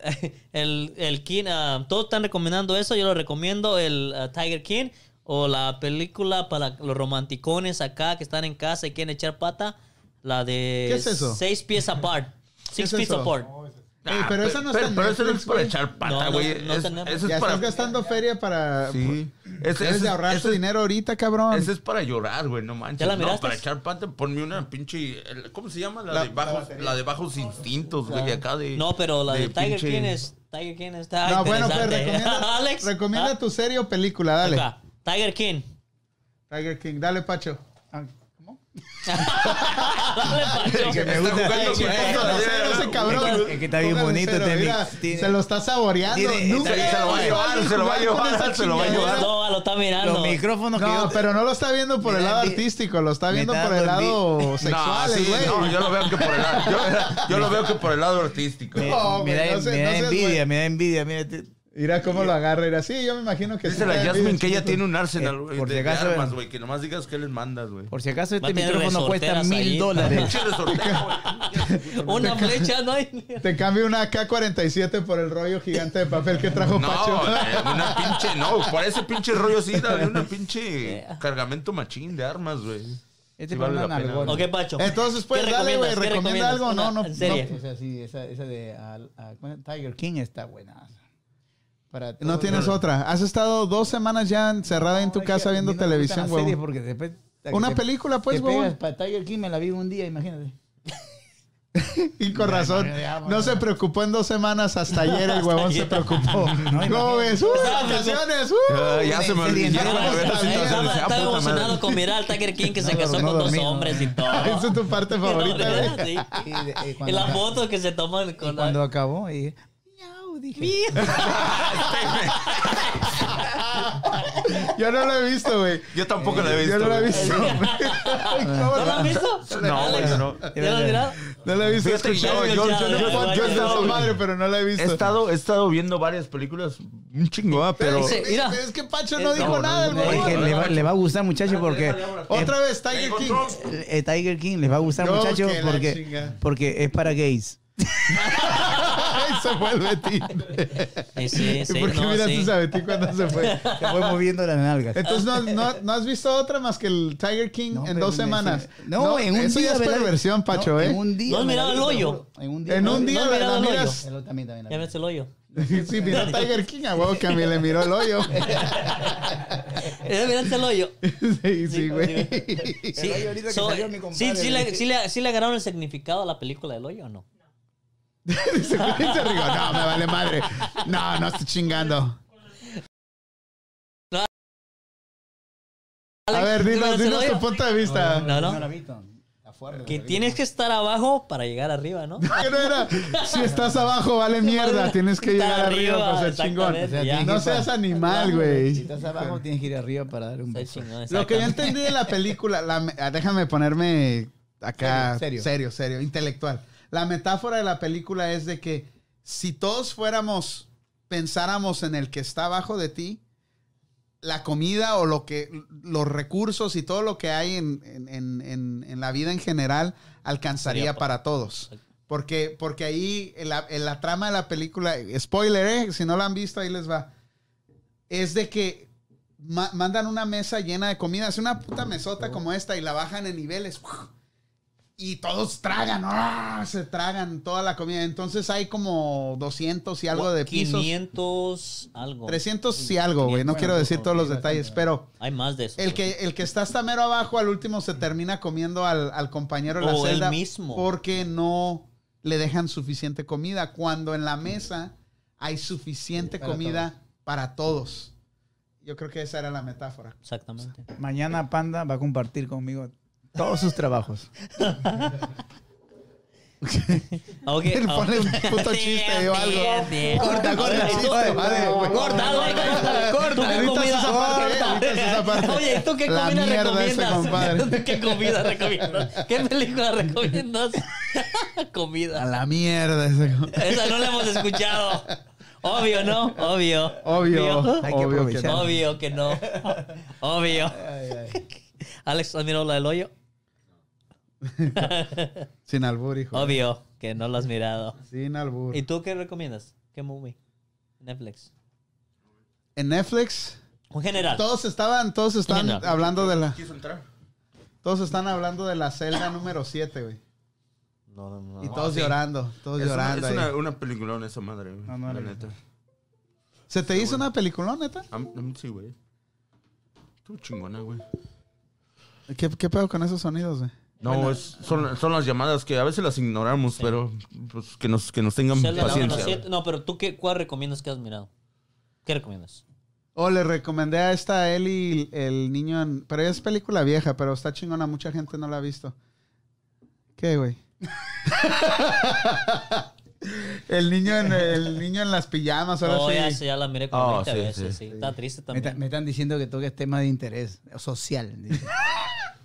el, el King, ah, todos están recomendando eso, yo lo recomiendo, el ah, Tiger King, o la película para los romanticones acá que están en casa y quieren echar pata, la de ¿Qué es eso? Seis pies apart. ¿Qué Six es feet eso? apart. Ey, pero no pero, pero eso no es para echar No, pata, no, güey. no Es- tenemos. Eso Ya es para... estás gastando feria para, Sí. Debes ese- de ahorrar ese- tu dinero ahorita, cabrón. Ese es para llorar, güey, no manches. ¿Ya la no, para echar pata, ponme una pinche... el- ¿Cómo se llama? La, La- de, bajos, la de bajos instintos, güey, acá de... No, pero la de, Tiger King es, Tiger King está no, bueno, pues interesante. recomienda, Alex, recomienda ¿ah? tu serie o película, dale. Tiger King. Tiger King, dale, Pacho. Dale, Pacho. Que me gusta. jugando con ese cabrón. Es que está bien bonito este mira, mix. Tiene- Se lo está saboreando. Tiene- Nunca está- se lo va a llevar, se lo va a llevar, se lo va a llevar. No, lo está mirando. Los micrófonos que No, yo... pero no lo está viendo por el Me lado artístico, lo está me viendo por el lado sexual, no, güey. yo lo veo que por el lado, yo, lo veo que por el lado artístico. Me, da, envidia, me da envidia. Mira, Mira cómo lo agarra, mira, sí, yo me imagino que Dice sí la está bien Jasmine que ella tiene un arsenal Eh, güey, por de, si de acaso- armas, güey, que nomás digas que les mandas, güey. por si acaso este a micrófono cuesta mil dólares. Una flecha, no hay. Te cambio una K-47 por el rollo gigante de papel que trajo Pacho. No, eh, una pinche, no, por ese pinche rollo sí, dale una pinche cargamento machín de armas, güey. Este Sí vale pena. nalgona. Ok, Pacho. Entonces, pues, ¿Qué dale, güey, recomienda algo. No, recomiendas? no, En serie. Esa, sí, esa, esa de al- a-. Tiger King está buena. Para No tienes los- otra. Has estado dos semanas ya encerrada en tu No, casa viendo no televisión, las güey. series porque después Una te- película, pues, güey. Tiger King me la vi un día, imagínate. Y con razón. ya, No se preocupó en dos semanas. Hasta ayer el huevón se preocupó. ¿Cómo ves? ¡Uh, vacaciones! ¡Uh! Ah, ya se me olvidó. entera. a ver, Está si bien. te- Estaba, emocionado con mirar al Tiger King que se No, casó no con dos no. hombres y todo. Esa es tu parte favorita. Y, de- y Y cuando, la acá- foto que se toman con cuando acabó, y miau, dije. Yo no lo he visto, güey. Yo tampoco la he visto. Yo no lo he visto. ¿No lo has visto? No, güey, no. ¿Ya lo has mirado? No lo he visto. Yo- Yo, yo- yo, yo- yo, yo- he estado madre, pero no la he He visto. estado, he estado viendo varias películas, un chingo, ah, pero... Dice, mira. Es que Pacho no Eh, dijo nada, güey. le, va, a gustar, muchacho, porque Otra vez, Tiger King. eh, eh, Tiger King les va a gustar, muchacho, porque es para gays. Se fue el Betín. Sí, sí, ¿Y sí. por qué no, miraste sí. a Betín cuando se fue? Se fue moviendo las nalgas. Entonces, ¿no, no, no has visto otra más que el Tiger King No, en dos semanas? No, en un eso día. ya es perversión, Pacho, No, ¿eh? En un día. ¿No has la mirado el hoyo? En un día. En un día no la, la miras. También, también la Ya ves el hoyo. Sí, miró a Tiger King, a huevo que a mí le miró el hoyo. Miraste el hoyo. Sí, sí, güey. Sí, compadre, sí, sí, le, güey. sí, le, sí le agarraron el significado a la película del hoyo o no. se rió. No, me vale madre. No, no estoy chingando. A ver, ¿tú dinos, dinos tu punto de vista. No, no. La visto. Que tienes que estar abajo para llegar arriba, ¿no? Que no era, si estás abajo, vale mierda. Tienes que llegar arriba para ser chingón. O sea, No seas animal, Si güey. estás abajo, tienes que ir arriba para dar un beso. chingón, Lo que yo entendí de la película, la ah, déjame ponerme acá Serio, serio, serio. serio, intelectual. La metáfora de la película es de que si todos fuéramos, pensáramos en el que está abajo de ti, la comida o lo que, los recursos y todo lo que hay en, en- en- en- la vida en general alcanzaría para todos. Porque, porque ahí en la, en la trama de la película, spoiler, ¿eh? si no la han visto, ahí les va. Es de que ma- mandan una mesa llena de comida, es una puta mesota como esta y la bajan en niveles. Y todos tragan, ¡ah! se tragan toda la comida. Entonces hay como 200 y algo de pisos. 500 algo. 300 y algo, güey. No Bueno, quiero decir todos los detalles, pero Hay más de eso. el que, el que está hasta mero abajo, al último se termina comiendo al, al compañero de la O él celda mismo. porque no le dejan suficiente comida. Cuando en la mesa hay suficiente Para comida para todos. Yo creo que esa era la metáfora. Exactamente. Mañana Panda va a compartir conmigo todos sus trabajos. Okay, Él pone un puto chiste o algo. Corta, corta, chiste, madre, güey. Corta, güey, corta, Corta. Oye, ¿y tú qué La comida mierda ese recomiendas? compadre. ¿Tú qué comida recomiendas? ¿Qué película recomiendas? comida. A la mierda. ese Esa no la hemos escuchado. Obvio, ¿no? Obvio. Obvio, Hay que obvio que aprovechar. no. Obvio que no. Obvio. Alex, ¿has mirado la del hoyo? Sin albur, hijo. Obvio que no lo has mirado. Sin albur. ¿Y tú qué recomiendas? ¿Qué movie? Netflix. En Netflix, En general. todos estaban, todos están hablando de la, ¿Quiso entrar? todos están hablando de la celda número 7, güey. No, no, no. Y todos llorando, todos Es, una, llorando. es ahí. una, una peliculona esa madre, güey. No, no, la neta. ¿Se te hizo una peliculón, neta? A mí sí, güey. Tú chingona, güey. ¿Qué, qué pedo con esos sonidos, güey? No, es- son, son las llamadas que a veces las ignoramos, pero pues, que, nos, que nos tengan paciencia. siete. No, pero tú, qué, ¿cuál recomiendas que has mirado? ¿Qué recomiendas? Oh, le recomendé a esta Eli el niño en... Pero es película vieja, pero está chingona. Mucha gente no la ha visto. ¿Qué, güey? el niño en el niño en las pijamas, ahora Oh, sí. ya, ya la miré como Oh, 20 sí, veces. sí. Sí, Está triste también. me están diciendo que toques temas de interés social. dice.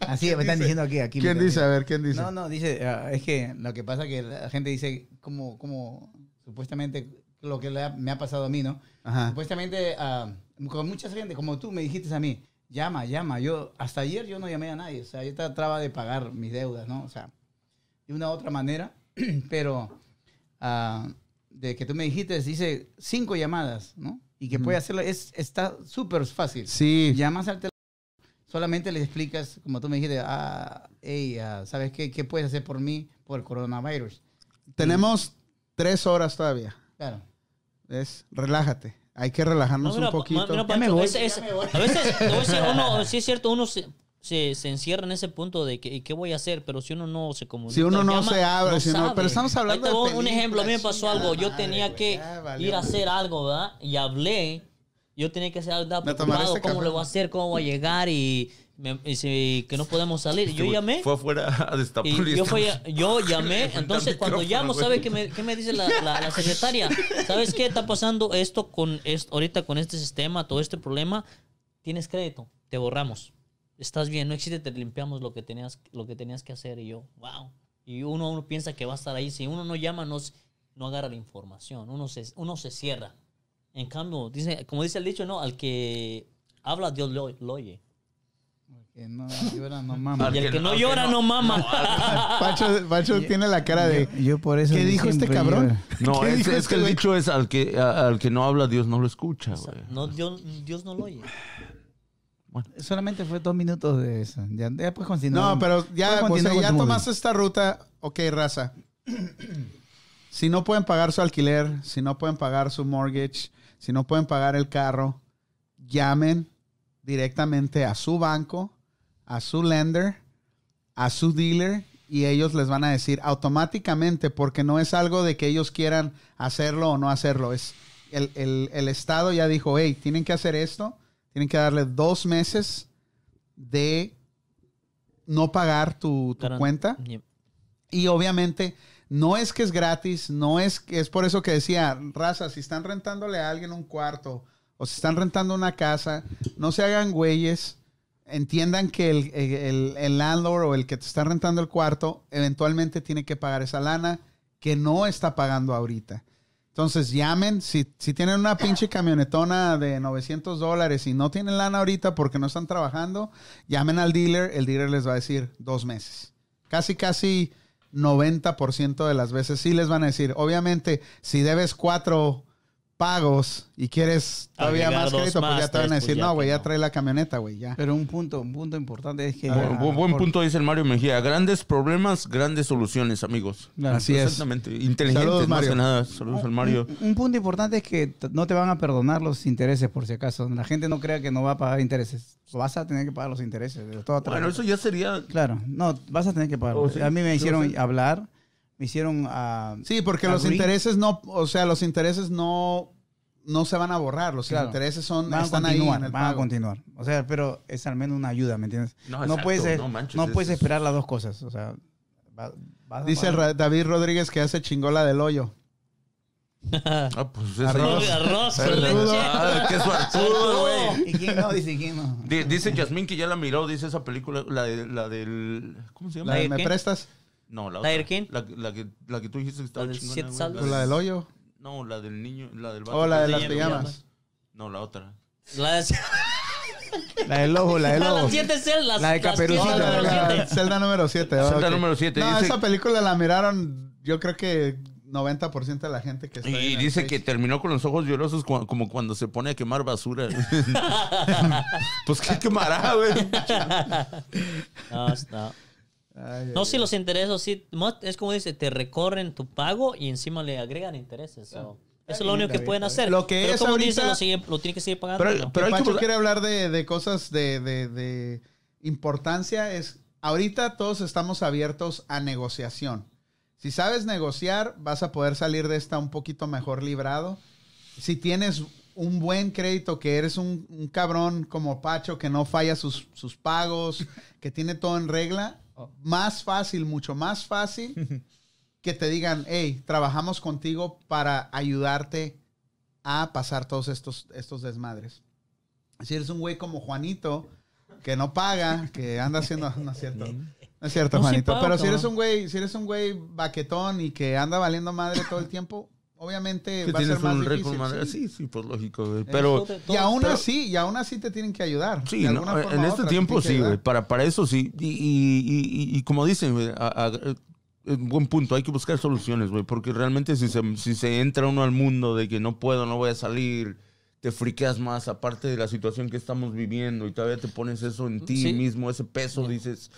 Así me están diciendo aquí. aquí ¿Quién dice? A ver, ¿quién dice? No, no, dice, ah, es que lo que pasa es que la gente dice como, como supuestamente lo que ha- me ha pasado a mí, ¿no? Ajá. Supuestamente ah, con mucha gente, como tú me dijiste a mí, llama, llama. Yo, hasta ayer yo no llamé a nadie, o sea, yo trataba de pagar mis deudas, ¿no? O sea, de una u otra manera, pero ah, de que tú me dijiste, dice cinco llamadas, ¿no? Y que puede hacerlo, es, está súper fácil. Sí. Llamas al teléfono, Solamente le explicas, como tú me dijiste, ah, hey, ah, ¿sabes qué? ¿Qué puedes hacer por mí por el coronavirus? Tenemos tres horas todavía. Claro. Es, relájate. Hay que relajarnos No, mira, un poquito. mira, Ya me Pancho, voy, es- es- a veces, voy a uno, sí es cierto, uno se, se, se encierra en ese punto de que ¿y qué voy a hacer, pero si uno no se comunica. Si uno no llama, se abre, si no- pero estamos hablando de doy un ejemplo, a mí me pasó algo, yo tenía madre, que ir a hacer algo, ¿verdad? Y hablé, yo tenía que ¿Me tomaré preocupado, cómo café? le voy a hacer, cómo voy a llegar y, me, y si- que no podemos salir. Yo llamé. Fue afuera a destapar Y yo, fui, yo llamé, entonces cuando llamo, güey. ¿sabe qué me, qué me dice la, la- la secretaria? ¿Sabes qué está pasando esto con esto, ahorita con este sistema, todo este problema? Tienes crédito, te borramos. Estás bien, no existe, te limpiamos lo que tenías, lo que tenías que hacer. Y yo, wow. Y uno, uno piensa que va a estar ahí. Si uno no llama, no, no agarra la información. Uno se, uno se cierra. En cambio, dice, como dice el dicho, no, al que habla, Dios lo, lo oye. Que no llora, no mama. Y el que no- llora, no- no mama. Pacho, Pacho tiene la cara de. Yo, yo por eso ¿Qué dijo este cabrón? No, ¿Qué es, es este que el güey? dicho es al que, a- al que no habla, Dios no lo escucha, güey. No, Dios, Dios no lo oye. Solamente fue dos minutos de eso. Ya después continuamos. No, pero ya, o sea, ya tomaste esta ruta. Ok, raza. si no pueden pagar su alquiler, si no pueden pagar su mortgage, si no pueden pagar el carro, llamen directamente a su banco, a su lender, a su dealer y ellos les van a decir automáticamente porque no es algo de que ellos quieran hacerlo o no hacerlo. Es el, el- el Estado ya dijo, hey, tienen que hacer esto, tienen que darle dos meses de no pagar tu, tu cuenta. Yep. Y obviamente no es que es gratis, no es que es por eso que decía, raza, si están rentándole a alguien un cuarto o si están rentando una casa, no se hagan güeyes, entiendan que el, el- el landlord o el que te está rentando el cuarto eventualmente tiene que pagar esa lana que no está pagando ahorita. Entonces llamen, si, si tienen una pinche camionetona de 900 dólares y no tienen lana ahorita porque no están trabajando, llamen al dealer, el dealer les va a decir dos meses. Casi, casi 90% de las veces sí les van a decir. Obviamente, si debes cuatro pagos y quieres todavía Agregar más crédito, pues ya te van a decir, pues ya no, güey, ya trae la camioneta, güey, ya. Pero un punto, un punto importante es que... Buen, punto dice el Mario Mejía. Grandes problemas, grandes soluciones, amigos. Claro. Así es. Exactamente. Inteligentes, Saludos, más Mario. que nada. Saludos al Mario. Un, un punto importante es que no te van a perdonar los intereses, por si acaso. La gente no crea que no va a pagar intereses. Vas a tener que pagar los intereses. De todo Bueno, eso ya sería... Claro, no, vas a tener que pagar. Oh, sí. A mí me hicieron sí. hablar, me hicieron... ah, Sí, porque los Agree. intereses no, o sea, los intereses no, no se van a borrar. Los Claro. intereses son, van están ahí continuar, en el van a continuar. O sea, pero es al menos una ayuda, ¿me entiendes? No, No, exacto, puedes, no manches, no es- puedes es- esperar las dos cosas. O sea, va- Dice David Rodríguez que hace chingola del hoyo. Ah, pues eso Arroz. ya- Arroz. Ah, qué suertudo, güey. ¿Y quién no? Dice quién no. Di- Dice Yasmín que ya la miró, dice esa película, la, de, la del... ¿Cómo se llama? La de, ¿Lion ¿Me King? prestas? No, la ¿La otra. de quién? La, la que, la que tú dijiste que estaba del chingona, siete? Pues la del hoyo. No, la del niño, la del O Oh, la de las pijamas. No, la otra. La de, La del lobo, la del la lobo. de siete celdas. La de las Caperucita. No, la- la Celda número 7. Celda número siete, No, dice- esa película la miraron, yo creo que 90% de la gente que está ahí Y en el dice que terminó con los ojos llorosos como cuando se pone a quemar basura. pues qué quemará, güey. No, no. Ay, ay, No, sí, los intereses, sí. Es como dice, te recorren tu pago y encima le agregan intereses. so, Eso es lo único que pueden hacer. Lo que Pero es como ahorita- dice, lo, sigue- lo tiene que seguir pagando. Pero- ¿no? pero- que que Pacho hablar- quiere hablar de, de cosas de, de- de importancia. Es ahorita todos estamos abiertos a negociación. Si sabes negociar, vas a poder salir de esta un poquito mejor librado. Si tienes un buen crédito, que eres un, un cabrón como Pacho, que no falla sus, sus pagos, que tiene todo en regla, más fácil, mucho más fácil que te digan, hey, trabajamos contigo para ayudarte a pasar todos estos, estos desmadres. Si eres un güey como Juanito, que no paga, que anda haciendo... No es cierto. No es cierto, No, sí Juanito. pago, pero si eres un güey, si eres un güey baquetón y que anda valiendo madre todo el tiempo, obviamente Que va a ser tienes más un difícil. récord, madre. sí. Sí, sí, pues lógico, güey. Pero... Todo- Y aún pero- así, y aún así te tienen que ayudar. Sí, De ¿no? en este tiempo sí, güey. Para, para eso sí. Y, y- y- y como dicen, güey, a- a- eh, buen punto, hay que buscar soluciones, güey. Porque realmente si se, si se entra uno al mundo de que no puedo, no voy a salir, te friqueas más, aparte de la situación que estamos viviendo, y todavía te pones eso en ti Sí. mismo, ese peso, dices,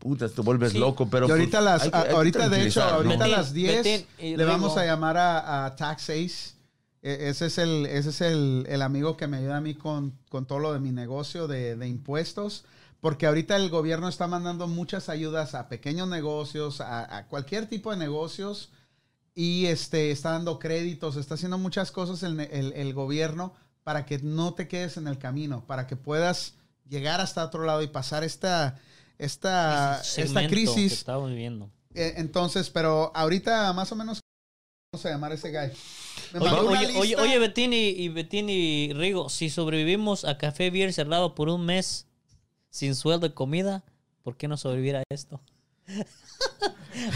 puta, te vuelves Sí. loco, pero... Y ahorita, pues, las, hay que- hay que ahorita de hecho, ahorita a las 10 Betín y le vamos a llamar a, a Tax Ace. E- Ese es, el, ese es el, el amigo que me ayuda a mí con, con todo lo de mi negocio de, de impuestos. Porque ahorita el gobierno está mandando muchas ayudas a pequeños negocios, a, a cualquier tipo de negocios. Y este, está dando créditos, está haciendo muchas cosas el, el- el gobierno para que no te quedes en el camino, para que puedas llegar hasta otro lado y pasar esta, esta, esta Segmento que crisis estamos viviendo. eh, entonces, pero ahorita más o menos vamos a llamar a ese guy. Me Oye, oye, oye, oye, Betín y, y Betín y Rigo, si sobrevivimos a Café Beer cerrado por un mes sin sueldo y comida, ¿por qué no sobrevivir a esto?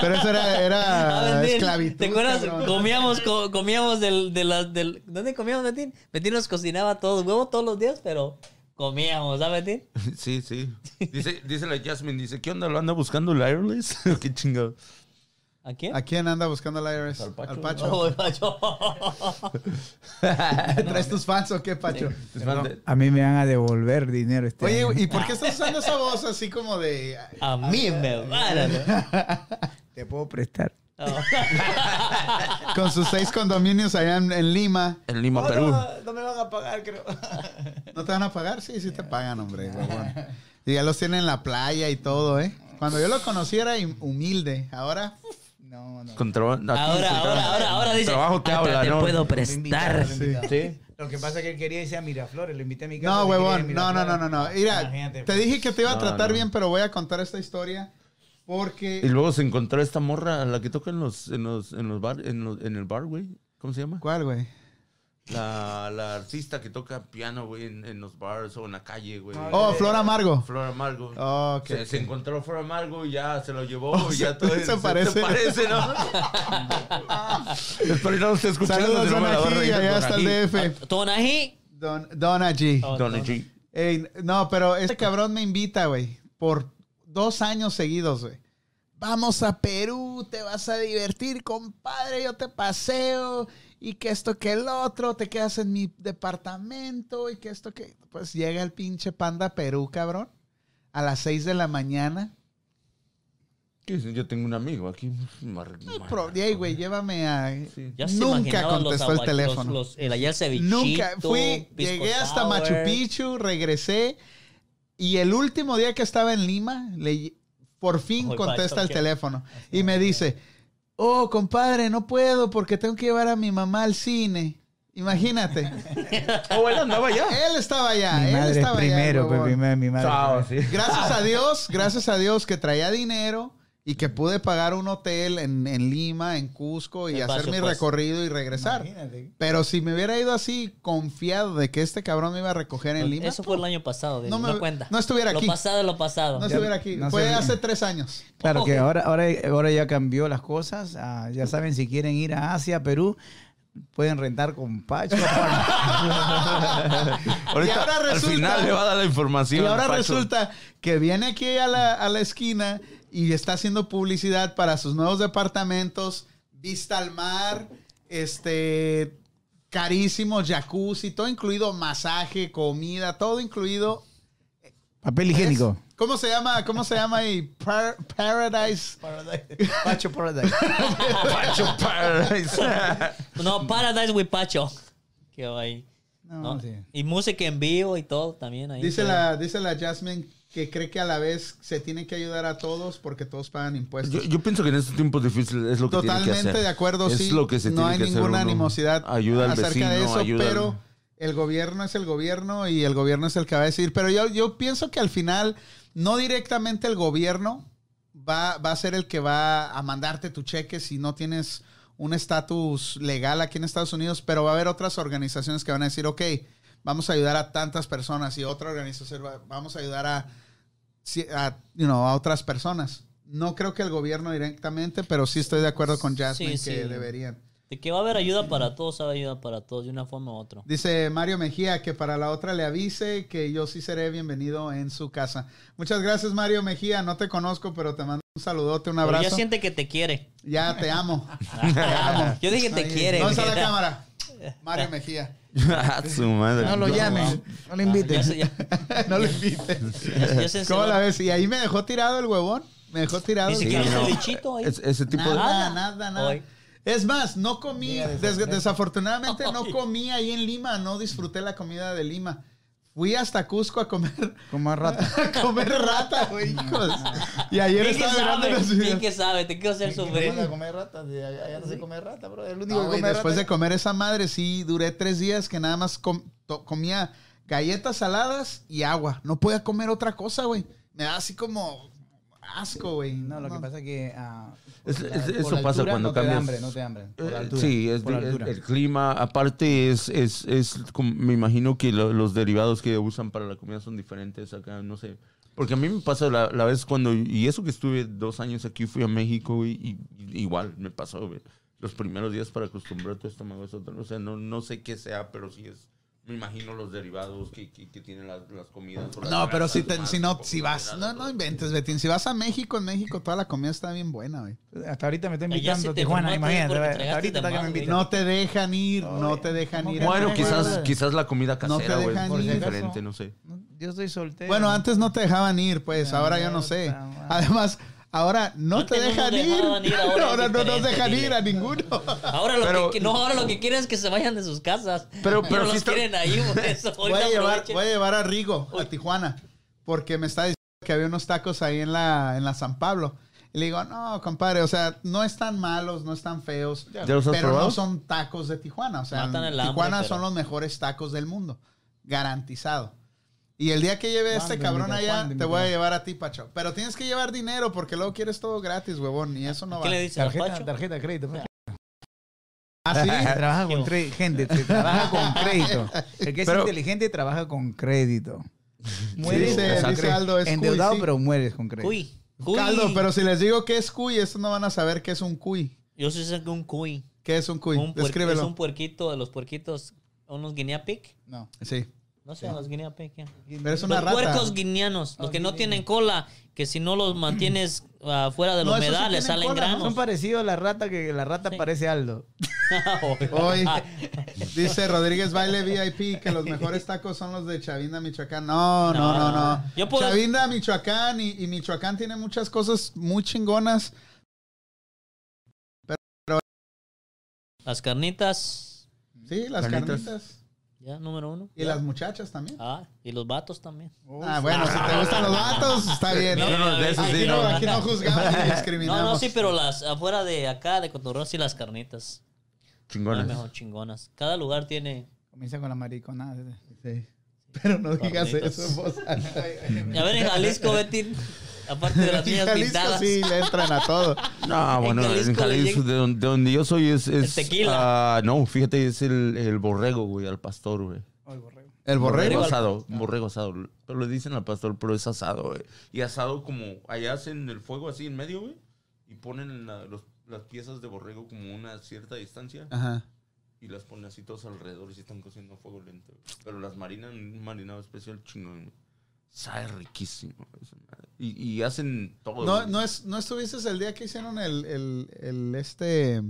Pero eso era, era Betín, esclavitud. ¿Te acuerdas? cabrón. Comíamos, co- comíamos del, de las, del... ¿Dónde comíamos, Betín? Betín nos cocinaba todos huevos todos los días, pero comíamos, ¿sabes, Betín? Sí, sí. Dice, dice la Jasmine, dice, ¿qué onda? ¿Lo anda buscando el wireless? ¿Qué chingado? ¿A quién? ¿A quién anda buscando la IRS? Al Pacho. Al Pacho. Oh, el Pacho. ¿Traes tus fans o qué, Pacho? A mí me van a devolver dinero este Oye, año. ¿y por qué estás usando esa voz así como de... A mí me van a... Te puedo prestar. Oh. con sus seis condominios allá en, en Lima? En Lima, Perú. no me van a pagar, creo. ¿No te van a pagar? Sí, sí te pagan, hombre. Y ya los tienen en la playa y todo, ¿eh? Cuando yo lo conocí era hum- humilde. Ahora... No, no. Con traba- aquí, Ahora, ahora, ahora, ahora dice. Trabajo te "Hasta habla, te ¿no? puedo Lo prestar. invitado. Sí. Lo que pasa es que él quería irse a Miraflores. Lo invité a mi casa. No, huevón. No, no, no, no, no. Mira, Imagínate, te dije que te iba a No, tratar no. bien, pero voy a contar esta historia Y luego se encontró esta morra, la que toca en los, en los, en los bar, en, los- en el bar, güey. ¿Cómo se llama? ¿Cuál, güey? La, la artista que toca piano, güey, en, en los bars o en la calle, güey. Oh, Flor Amargo. Flor Amargo. Oh, ok, se, encontró Flor Amargo y ya se lo llevó. Oh, y ya todo se parece. Se parece, ¿no? Espero que no esté escuchando. Saludos, Don Ají, allá hasta Ají. el DF. Don. Oh, Don Don- Ají. Ey, no, pero este cabrón me invita, güey, por dos años seguidos, güey. Vamos a Perú, te vas a divertir, compadre, yo te paseo y que esto que el otro, te quedas en mi departamento y que esto que... Pues llega el pinche panda a Perú, cabrón, a las seis de la mañana. Yo tengo un amigo aquí. Mar- mar- Pro- y ahí, güey, llévame a... Sí. Nunca contestó el teléfono. Los, los- el allá el cevichito, Nunca fui, pisco llegué hasta sour. Machu Picchu, regresé y el último día que estaba en Lima, le, por fin contesta Pacho, el ¿qué? teléfono y me dice, oh, compadre, no puedo porque tengo que llevar a mi mamá al cine. Imagínate, Oh, él andaba allá. él estaba allá, Mi él madre es estaba allá, primero, pues huevón. primero mi madre. Chao, sí. Gracias a Dios, gracias a Dios que traía dinero y que pude pagar un hotel en, en Lima, en Cusco y hacer paso, mi pues. recorrido y regresar. Imagínate. Pero si me hubiera ido así, confiado de que este cabrón me iba a recoger en Lima, Eso fue el año pasado, No no, me- cuenta. no estuviera aquí. Lo pasado es lo pasado. no estuviera aquí. no Fue hace tres años. Claro que ahora, ahora, ahora ya cambió las cosas. Ah, ya saben, si quieren ir a Asia, Perú, pueden rentar con Pacho. Ahorita, Y ahora al resulta- final le va a dar la información. Y ahora Pacho. resulta que viene aquí a la, a la esquina y está haciendo publicidad para sus nuevos departamentos, vista al mar, este, carísimos, jacuzzi, todo incluido, masaje, comida, todo incluido. Papel higiénico. ¿Cómo se llama? ¿Cómo se llama ahí? Par- Paradise. Pacho Paradise. Pacho Paradise. No, Paradise with Pacho. Que va ahí. No, ¿no? sí. Y música en vivo y todo también ahí. Dice pero- la, dice la Jasmine que cree que a la vez se tiene que ayudar a todos porque todos pagan impuestos. Yo, yo pienso que en estos tiempos difíciles es lo que tiene que hacer. Totalmente de acuerdo, es sí. lo que se no tiene hay que ninguna animosidad Ayuda al acerca vecino, de eso, ayuda al- pero el gobierno es el gobierno y el gobierno es el que va a decir. Pero yo, yo pienso que al final, no directamente el gobierno va, va a ser el que va a mandarte tu cheque si no tienes un estatus legal aquí en Estados Unidos, pero va a haber otras organizaciones que van a decir, ok, vamos a ayudar a tantas personas y otra organización va- vamos a ayudar a, a, you know, a otras personas. No creo que el gobierno directamente, pero sí estoy de acuerdo con Jasmine Sí, que sí. deberían. De que va a haber ayuda para todos, va a haber ayuda para todos, de una forma u otra. Dice Mario Mejía que para la otra le avise que yo sí seré bienvenido en su casa. Muchas gracias Mario Mejía, no te conozco, pero te mando un saludote, un Pero abrazo. ya siente que te quiere. Ya te amo. Te amo. Yo dije te Ahí. quiere. ¿Dónde está la cámara? Mario Mejía. A su madre. No lo llamen, no lo inviten. se- ya- No lo se ¿Cómo la ves? Y ahí me dejó tirado el huevón. Me dejó tirado. Ni el siquiera cevichito ahí. Es- ese tipo de... Nada, nada, nada. Hoy. Es más, no comí, des- desafortunadamente no comí ahí en Lima, no disfruté la comida de Lima. Fui hasta Cusco a comer, Como rata. a comer rata, güey, hijos. Y ayer ¿Quién estaba mirando los ¿Quién videos. que sabe? Te quiero hacer sufrir. comer rata? Allá no se come rata, bro. El único No, que come después rata. de comer esa madre, sí, duré tres días que nada más com- comía galletas saladas y agua. No podía comer otra cosa, güey. Me da así como asco, güey. No, lo que pasa es que. ah, Es- es- la- eso la pasa altura cuando no te cambias- hambre, no te hambre. Por la Eh, altura, sí, es por la el, altura. el clima. Aparte, es, es, es como- me imagino que lo- los derivados que usan para la comida son diferentes acá, no sé. Porque a mí me pasa la, la vez cuando, y eso que estuve dos años aquí, fui a México güey, y, y igual me pasó, güey. Los primeros días para acostumbrar tu estómago, es otro. o sea, no, no sé qué sea, pero sí es, me imagino los derivados que, que, que tienen las, las comidas. las No, pero si, te- si no, si vas, no, no inventes, Betín. Si vas a México, en México toda la comida está bien buena, güey. Hasta ahorita me está invitando te Tijuana, imagínate. porque Hasta tragaste ahorita de está que me más, güey. invitan. No te dejan ir, no te dejan ¿cómo ir. Bueno, no? quizás, quizás la comida No te casera, güey, es ir. diferente, no sé. Yo estoy soltero. Bueno, antes no te dejaban ir, pues, Ah, ahora yo no sé. Además, ahora no Antes te no dejan ir. ahora no nos dejan dile. ir a ninguno. Ahora lo, Pero- que, no, ahora lo que quieren es que se vayan de sus casas. Pero- pero no los está- quieren ahí, por eso. Voy a, llevar, voy a llevar a Rigo a Tijuana porque me está diciendo que había unos tacos ahí en la, en la San Pablo. Y le digo, no, compadre, o sea, no están malos, no están feos, ¿Ya los has pero probado? no son tacos de Tijuana. O sea, Matan el en hambre, Tijuana pero- son los mejores tacos del mundo, garantizado. Y el día que lleve a este ¿Cuándo cabrón allá, ¿Cuándo te voy a llevar a ti, Pacho. Pero tienes que llevar dinero porque luego quieres todo gratis, huevón, y eso no va. ¿Qué le dice al Tarjeta, Pacho? tarjeta de crédito. ¿Ah, sí? trabaja con tre- gente, se trabaja con crédito. El que es Pero- inteligente trabaja con crédito. Mueres, con dice crédito. Aldo, es cuy, endeudado, sí. pero mueres con crédito. Cuy. Cuy. Caldo, pero si les digo que es cuy, estos no van a saber qué es un cuy. Yo sí sé que un cuy. ¿Qué es un cuy? Un puer- es un puerquito de los puerquitos. Unos guinea pig. No. Sí. No sé, los guinea. Pero es una Los rata. puercos guineanos, los que no tienen cola, que si no los mantienes ah, fuera de la No, sí humedad, les salen cola, ¿no? granos. Son parecidos a la rata que la rata Sí. parece Aldo. Hoy dice Rodríguez Baile VIP que los mejores tacos son los de Chavinda, Michoacán. No, no, no, no. Yo puedo- Chavinda, Michoacán y, y Michoacán tiene muchas cosas muy chingonas. Las carnitas, Sí, las Carnitas. carnitas. Ya, número uno. Y las muchachas también. Ah, y los vatos también. Ah, bueno, si te gustan los vatos, está bien, ¿no? No, de eso Aquí sí, no, no. aquí no juzgamos ni No, discriminamos. no, sí, pero las afuera de acá, de Cotorreo, sí las carnitas. Las Chingones. mejor chingonas. Cada lugar tiene. Comienza con la mariconada. Sí. Pero no digas eso alta. A ver, en Jalisco, Betín, aparte de las niñas Jalisco pintadas. sí le entran a todo. No, bueno, en Jalisco de donde, de donde yo soy, es. es El tequila. ah, no, fíjate, es el, el borrego, güey, al pastor, güey. El borrego. asado, borrego asado. Pero le dicen al pastor, pero es asado, güey. Y asado como, allá hacen el fuego así en medio, güey. Y ponen la- los- las piezas de borrego como una cierta distancia. Ajá. Y las ponen así todos alrededor y se están cociendo a fuego lento. Pero las marinan un marinado especial chingón. Sabe riquísimo. esa madre. Y, y hacen todo. No, no, es, no estuviste el día que hicieron el, el, el este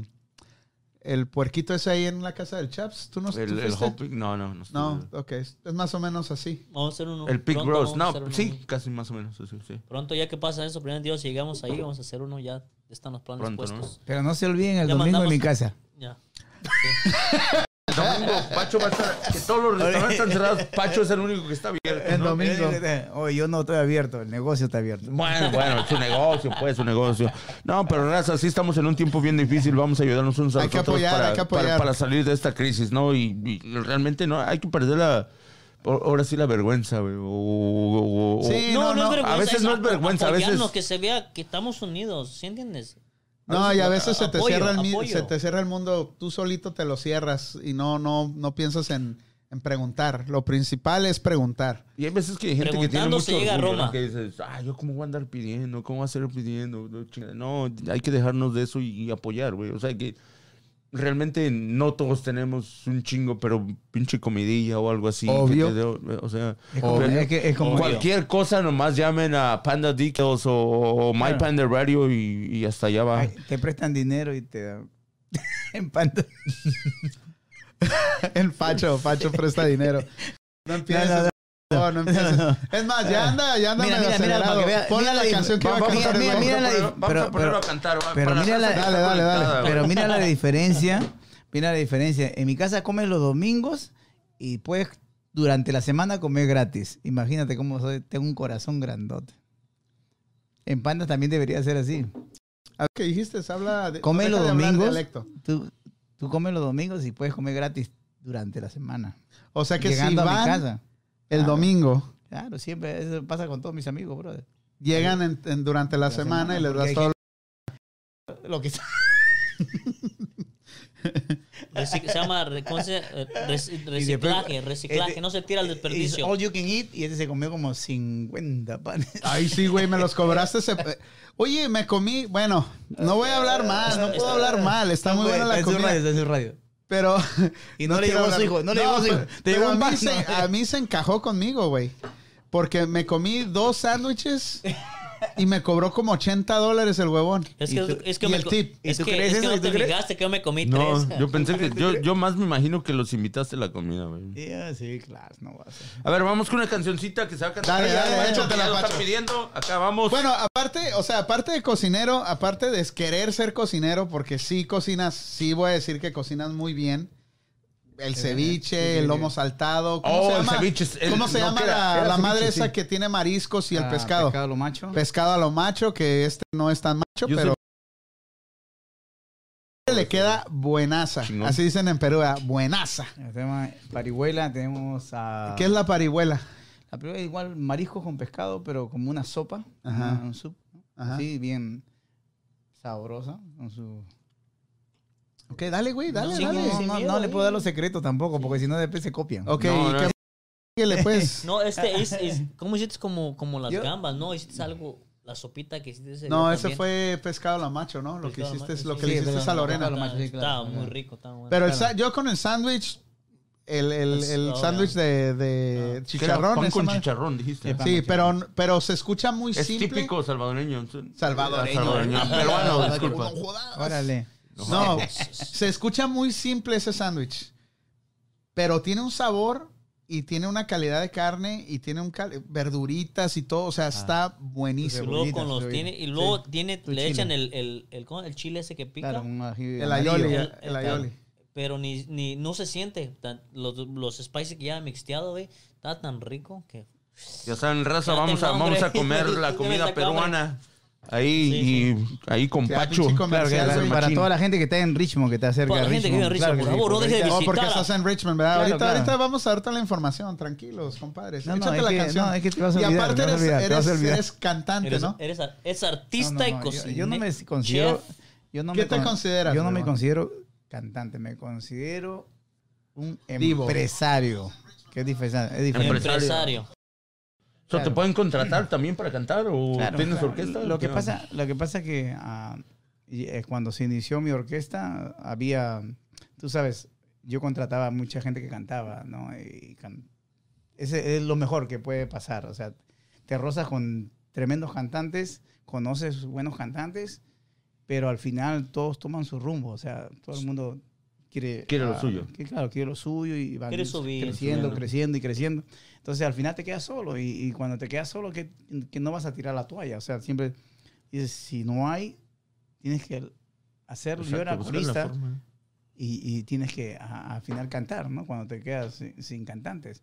el puerquito ese ahí en la casa del Chaps. ¿Tú no el, el hot pig, no, no, no. No, ok. Es más o menos así. Vamos a hacer uno. El vamos a no, uno. sí, casi más o menos. Sí. Pronto, ya que pasa eso, primero Dios, si llegamos ahí, vamos a hacer uno ya. Están los planes Pronto, ¿no? puestos. Pero no se olviden el Ya domingo en mi casa. Ya. El domingo, Pacho va a estar. Que todos los restaurantes están cerrados. Pacho es el único que está abierto. El ¿no? domingo. Oye, yo no estoy abierto, el negocio está abierto. Bueno, bueno, es su negocio, pues, su negocio. No, pero raza, sí estamos en un tiempo bien difícil. Vamos a ayudarnos unos a Hay los que otros apoyar, para, hay que apoyar. para- para salir de esta crisis, ¿no? Y, y realmente no, hay que perder la. Ahora sí la vergüenza, güey. o- o- o- Sí, no, no, no, es vergüenza. A veces no es vergüenza, a veces- que se vea que estamos unidos, ¿sí entiendes? No, y a veces se te, Apoyo, cierra el, apoyo. se te cierra el mundo, tú solito te lo cierras y no, no, no piensas en, en preguntar. Lo principal es preguntar. Y hay veces que hay gente que tiene mucho se llega a. Roma. Que dices, ah, yo cómo voy a andar pidiendo, cómo voy a estar pidiendo. No, hay que dejarnos de eso y, y apoyar, güey. O sea que realmente no todos tenemos un chingo, pero pinche comidilla o algo así. Obvio. o sea, Es como, pero- es que- es como- cualquier cosa nomás llamen a Panda Details o, o My Claro. Panda Radio y, y hasta allá va. Ay, te prestan dinero y te dan en panta. El Pacho, Pacho presta dinero. No empieces. No, no, No, no empieces. Es más, ya anda, ya anda Mira, mira, mira, para que vea- Ponle mira la la canción que va a cantar. mira, la Vamos a pero- ponerlo a cantar. pero mira la- Dale, dale, dale. Pero mira la diferencia. Mira la diferencia. En mi casa comes los domingos y puedes durante la semana comer gratis. Imagínate cómo soy. Tengo un corazón grandote. En Panda también debería ser así. A ver, ¿Qué dijiste? Habla de, Come los domingos. dialecto. Tú, tú comes los domingos y puedes comer gratis durante la semana. O sea que si Llegando a mi van casa. el Claro. domingo, Claro, siempre eso pasa con todos mis amigos, brother. llegan en- en- durante la, La semana, semana, y les das todo. Lo que Recic- se llama re- ¿cómo se- eh, reciclaje, reciclaje, este- no se tira al It's desperdicio. all you can eat y este se comió como 50 panes. Ay, sí, güey, me los cobraste. ese- Oye, me comí. Bueno, no voy a hablar mal, no puedo hablar mal. Está muy buena la comida. está en su radio. Pero. Y no le quiero llegó a su hijo, no le llegó a su hijo. Te llegó a mí, se, ¿no? a mí se encajó conmigo, güey. Porque me comí dos sándwiches y me cobró como 80 dólares el huevón. Es ¿Y que, tú- es que y me el tip? ¿Y Es tú que, crees es que eso? no ¿Y tú te fijaste que yo me comí No, tres. yo pensé que. Yo, yo más me imagino que los invitaste a la comida, güey. Yeah, sí, claro, no va a ser. A ver, vamos con una cancioncita que se va a cantar. Dale, dale, échatela, lo Pacho. pidiendo. Acá vamos. Bueno, aparte, o sea, aparte de cocinero, aparte de querer ser cocinero, porque sí cocinas, sí voy a decir que cocinas muy bien. El ceviche, el lomo saltado. ¿Cómo Oh, se el llama? ceviche es- el- ¿Cómo se no, llama era- la, era la ceviche, madre sí. esa que tiene mariscos y el Ah, pescado? Pescado lo macho. Pescado a lo macho, que este no es tan macho, Yo pero le queda buenaza. Chingón. Así dicen en Perú, buenaza. Tenemos parihuela, tenemos a... ¿Qué es la parihuela? La parihuela igual marisco con pescado, pero como una sopa. Ajá. una- un soup. ¿no? Ajá. Así, bien sabrosa. Con su... Ok, dale, güey, dale, dale. No, sin no, miedo, no le puedo dar los secretos tampoco, porque si no después se copian. Ok, No, ¿y no. qué? Pues. No, este es, es ¿cómo hiciste como, como las Yo- gambas? No, hiciste algo, la sopita que hiciste ese No, ese también. fue pescado a lo macho, ¿no? Lo que Pescado hiciste es lo que Sí, le hiciste pero- a Lorena. pescado a lo macho, sí, Estaba claro, muy rico, estaba bueno. Pero el Claro. yo con el sándwich, el, el, Pues, el sándwich de, era chicharrón. pan con chicharrón, dijiste. Sí, pero, pero se escucha muy Es simple. típico salvadoreño. Salvadoreño. Salvadoreño. Peruano, disculpa. Órale. No, se escucha muy simple ese sándwich. Pero tiene un sabor y tiene una calidad de carne y tiene un cal- verduritas y todo. O sea, está Y buenísimo. luego Cebollita, con los tiene, y luego le chile. echan el, el, el, ¿cómo? el chile ese que pica. Claro, un ají El aioli, El- el aioli. Pero ni, ni, no se siente. tan- los, los spices que ya mixteado, güey, está tan rico que... Ya saben, raza, vamos a, vamos a comer la comida peruana. Ahí, Sí, y ahí con Pacho. Claro, para toda la gente que está en Richmond, que está cerca Para de la gente que vive en Richmond. Claro por favor, no deje de porque Oh, porque estás en Richmond, ¿verdad? Claro, ahorita, claro. ahorita vamos a darte la información, tranquilos, compadres. No, no, Échate la que- canción. no, es que te vas a y aparte te eres, olvidar, te vas a eres- olvidar. eres cantante, Eres, ¿no? eres, artista no, y yo- cocinero. Yo, no me considero. Yo no ¿Qué me te con- consideras, Yo no me considero cantante, me considero un empresario. Diferente. Es diferente. Empresario. O sea, ¿Te Claro. pueden contratar también para cantar o Claro, tienes claro. orquesta? Lo que pasa, lo que pasa que eh, cuando se inició mi orquesta había, tú sabes, yo contrataba a mucha gente que cantaba, ¿no? Y can- ese es lo mejor que puede pasar, o sea, te rozas con tremendos cantantes, conoces buenos cantantes, pero al final todos toman su rumbo, o sea, todo el mundo quiere Quiere lo ah, suyo. que, claro, quiere lo suyo y subir, creciendo, subiendo. creciendo y creciendo. Entonces al final te quedas solo y, y cuando te quedas solo que, que no vas a tirar la toalla, o sea, siempre dices, si no hay, tienes que hacerlo. Yo era Exacto, buscar la corista y, y tienes que a- al final cantar, ¿no? Cuando te quedas sin, sin cantantes.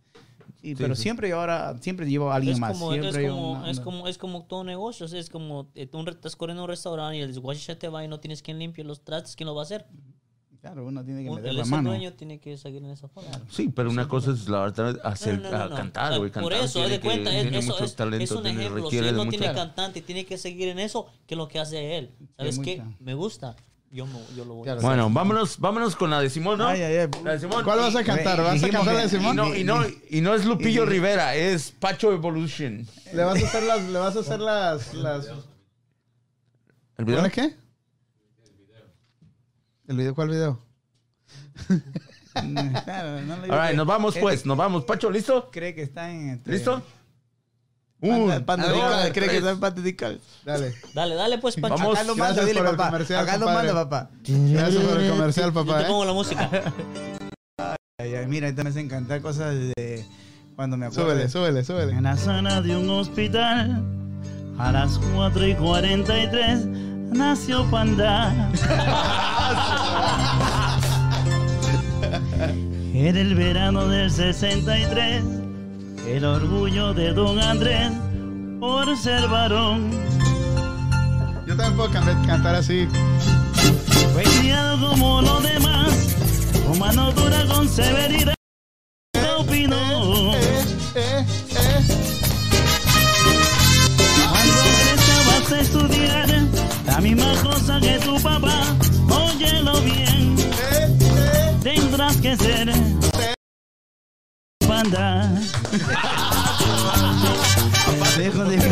Y, Sí, pero sí. siempre yo ahora, siempre llevo a alguien Es más. como, es, siempre yo como, una- es, como, es como todo negocio. o sea, Es como eh, tú estás corriendo un restaurante y el desguache te va y no tienes quien limpie los trastes. ¿Quién lo va a hacer? Claro, uno tiene que meter el la mano. dueño tiene que seguir en esa forma. Sí, pero una cosa es la verdad hacer, No, no, no, a no. cantar, güey. Por Cantar eso, haz tiene de que- cuenta, es, tiene eso mucho es, talento, es un tiene- ejemplo. Si requiere él de no tiene cantante y tiene que seguir en eso, ¿qué es lo que hace él? ¿Sabes qué? mucha. Me gusta. Yo, me- yo lo voy a hacer. Bueno, vámonos, vámonos con la de Simón, ¿no? Ay, ay, ay. La de Simón. ¿Cuál vas a cantar? ¿Vas a cantar la de que- Y Simón? no, y, no, y no es Lupillo Rivera, es Pacho Evolution. ¿Le vas a hacer las, le vas a hacer las, las... ¿El video? ¿Cuál qué? ¿El video? ¿Cuál video? Claro, no All right, nos vamos pues, nos vamos. Pacho, ¿listo? Cree que está en... este- ¿Listo? Un, dos, radical, cree que está en panda radical. Dale. Dale, dale pues, Pancho. Vamos. Acá manda, dile papá. Acá lo manda, papá. Gracias por el comercial, Yo te papá. ¿eh? pongo la música. Ay, ay, mira, ahorita me hace encantar cosas de cuando me acuerdo. Súbele, súbele, súbele. En la sala de un hospital, a las 4 y 43, nació Panda. Era el verano del 63, el orgullo de don Andrés por ser varón. Yo puedo can- cantar así. Fue criado como los demás, con mano dura, con severidad. Opinó. Misma cosa que tu papá, óyelo bien, tendrás que ser panda. Dejo de la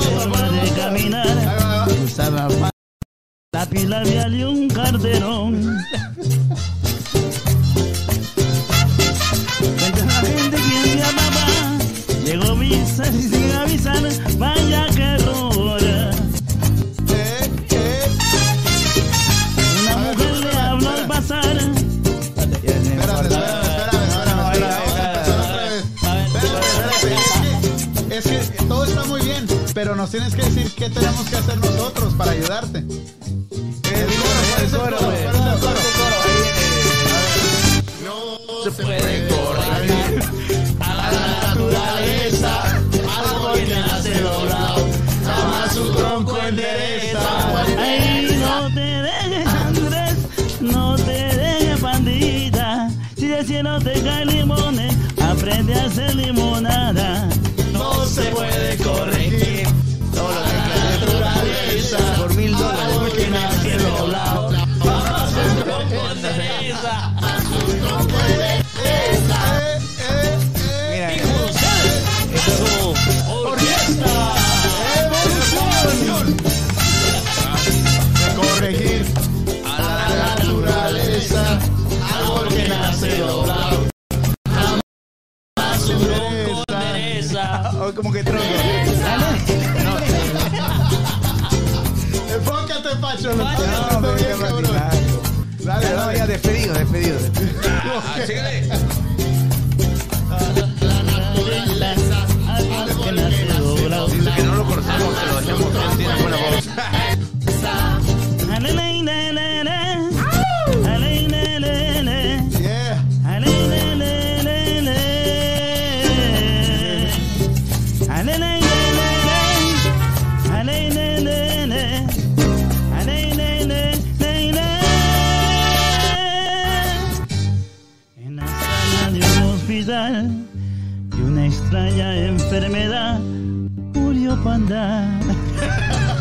forma de y un carterón. Visa y sin avisar, vaya que error. Una mujer le habló al pasar. Espérame, espérame, espérame, espérame, espérame. Espérame, espérame. Es que, es que todo está muy bien, pero nos tienes que decir qué tenemos que hacer nosotros para ayudarte. El coro, ¿cuál es el coro? ¿Cuál es el coro? No se puede como que tronco. Enfócate, Pacho. No, bien, cabrón. Dale, Ya, no, dale. ya despedido, despedido. Ah, enfermedad murió Panda.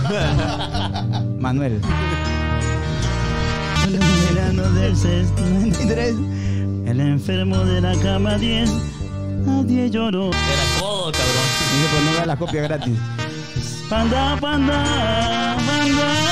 Manuel. En el verano del 63, el enfermo de la cama 10, nadie lloró. Era codo, cabrón. Dice, pues no da la copia gratis. Panda, panda, panda.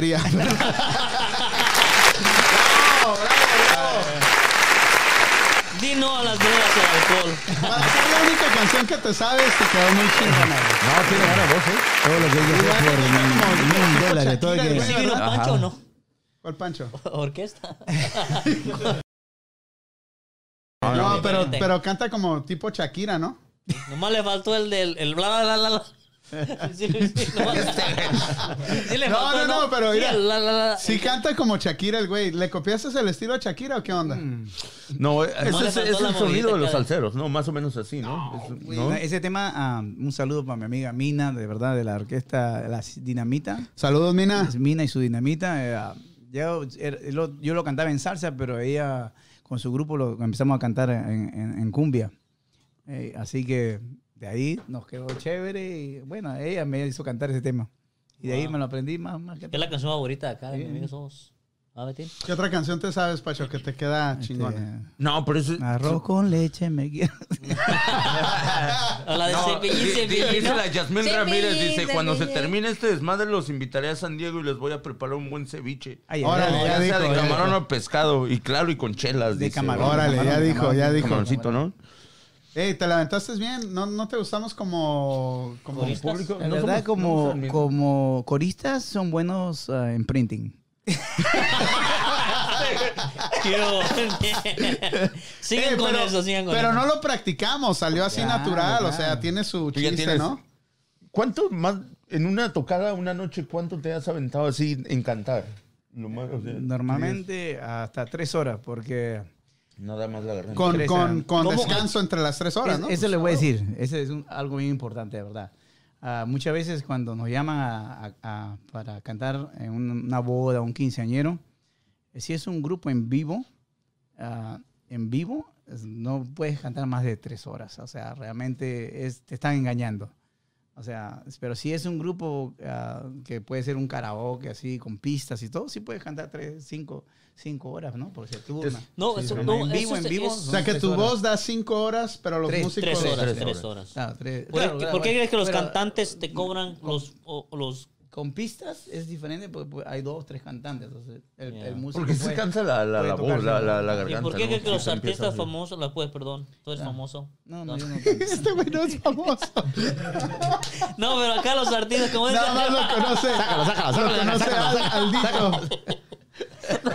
Pila- piratería. Di no a las drogas y al alcohol. Para ser la única canción que te sabes, te quedó muy chingona. No, tiene buena voz, ¿eh? Todo lo que ella hace por mil, mil dólares. Todo que... ¿Sí vino. Pancho o no? ¿Cuál Pancho? ¿Orquesta? No, pero, pero canta como tipo Shakira, ¿no? Nomás le faltó el del el bla bla bla bla. Sí, sí, No, no, no, pero mira. el la, la, la. Sí canta como Shakira el güey. ¿Le copiaste el estilo a Shakira o qué onda? No, ese es, el sonido de los salseros, ¿no? Más o menos así, ¿no? Es- ¿no? Ese tema, ah, un saludo para mi amiga Mina, de verdad, de la orquesta La Dinamita. Saludos, Mina. Es Mina y su Dinamita. eh, yo, er- lo, yo lo cantaba en salsa, pero ella con su grupo lo empezamos a cantar en, en- en cumbia. Eh, así que de ahí nos quedó chévere y bueno, ella me hizo cantar ese tema. Y de ahí Wow. me lo aprendí más, más que ¿Qué es la canción favorita de acá de Sí. mis amigos somos? ¿Ah, Betín? ¿Qué otra canción te sabes, Pacho, que te queda Este, chingona? No, pero eso. Arroz con leche me quiero. O la de No, Cepillín, dice ¿no? la Yasmín Ramírez, dice, cuando se termine este desmadre los invitaré a San Diego y les voy a preparar un buen ceviche. Ay, Órale, ya Ya sea de camarón o pescado, y claro, y con chelas. De dice. camarón. Órale, ya dijo, camarón, ya dijo. Camaroncito, ¿no? Ey, te levantaste bien. ¿No, no te gustamos como, como Coristas. público? En No verdad, somos- como, no como coristas son buenos ah, en printing. Quiero- sigan con pero, eso, sigan con pero eso. no lo practicamos, salió así natural, o sea, tiene su chiste, tienes- ¿no? ¿Cuánto más, en una tocada, una noche, cuánto te has aventado así en cantar? Lo más, o sea, Normalmente hasta tres horas, porque Nada más la garganta. Con, con, con ¿Cómo? descanso entre las tres horas, Es- ¿no? Eso le voy a decir, eso es un- algo bien importante, de verdad. Ah, muchas veces cuando nos llaman a- a- a- para cantar en un- una boda, un quinceañero, eh, si es un grupo en vivo, ah, en vivo, no puedes cantar más de tres horas. O sea, realmente es- te están engañando. O sea, pero si es un grupo ah, que puede ser un karaoke así, con pistas y todo, sí puedes cantar tres, cinco, cinco horas, ¿no? Porque se turna. No, Sí, eso, no, En vivo, eso en vivo, o sea, que tu horas. voz da cinco horas, pero los Tres, músicos... tres horas, Tres tres horas. horas. Claro, tres- ¿Por, claro, qué, claro, por qué crees que los pero- cantantes te cobran los, o- los Con pistas es diferente porque pues, hay dos, tres cantantes. Entonces, el, Ya. el músico Porque se puede- cansa la, la, la voz, la, la, la ¿Y garganta. por qué ¿no? crees que los se artistas famosos, la puedes, perdón, tú eres Ah. famoso? No, no, yo no. Este güey no es famoso. No, pero acá los artistas, como. Nada más lo conoce. lo conoce Al- Aldito.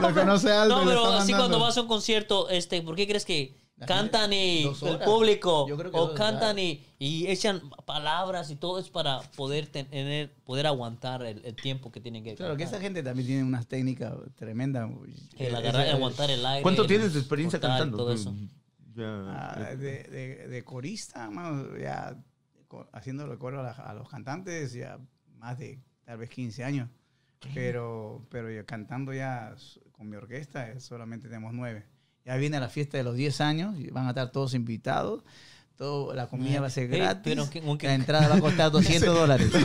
Lo conoce Aldo. No, pero así cuando vas a un concierto, este, ¿por qué crees que cantan y el público o cantan y, y echan palabras y todo es para poder tener, poder aguantar el, el tiempo que tienen que Claro, que esa gente también tiene unas técnicas tremendas. El agarrar, esa- aguantar el aire. ¿Cuánto el tienes de experiencia cortar cantando? Todo eso. Ah, de, de, de corista, mano, ya haciendo coro a, a los cantantes, ya más de tal vez 15 años. Pero, pero ya cantando ya con mi orquesta, eh, solamente tenemos nueve. Ya viene la fiesta de los 10 años y van a estar todos invitados. Todo, la comida va a ser gratis. pero que- aunque- la entrada va a costar 200 dólares.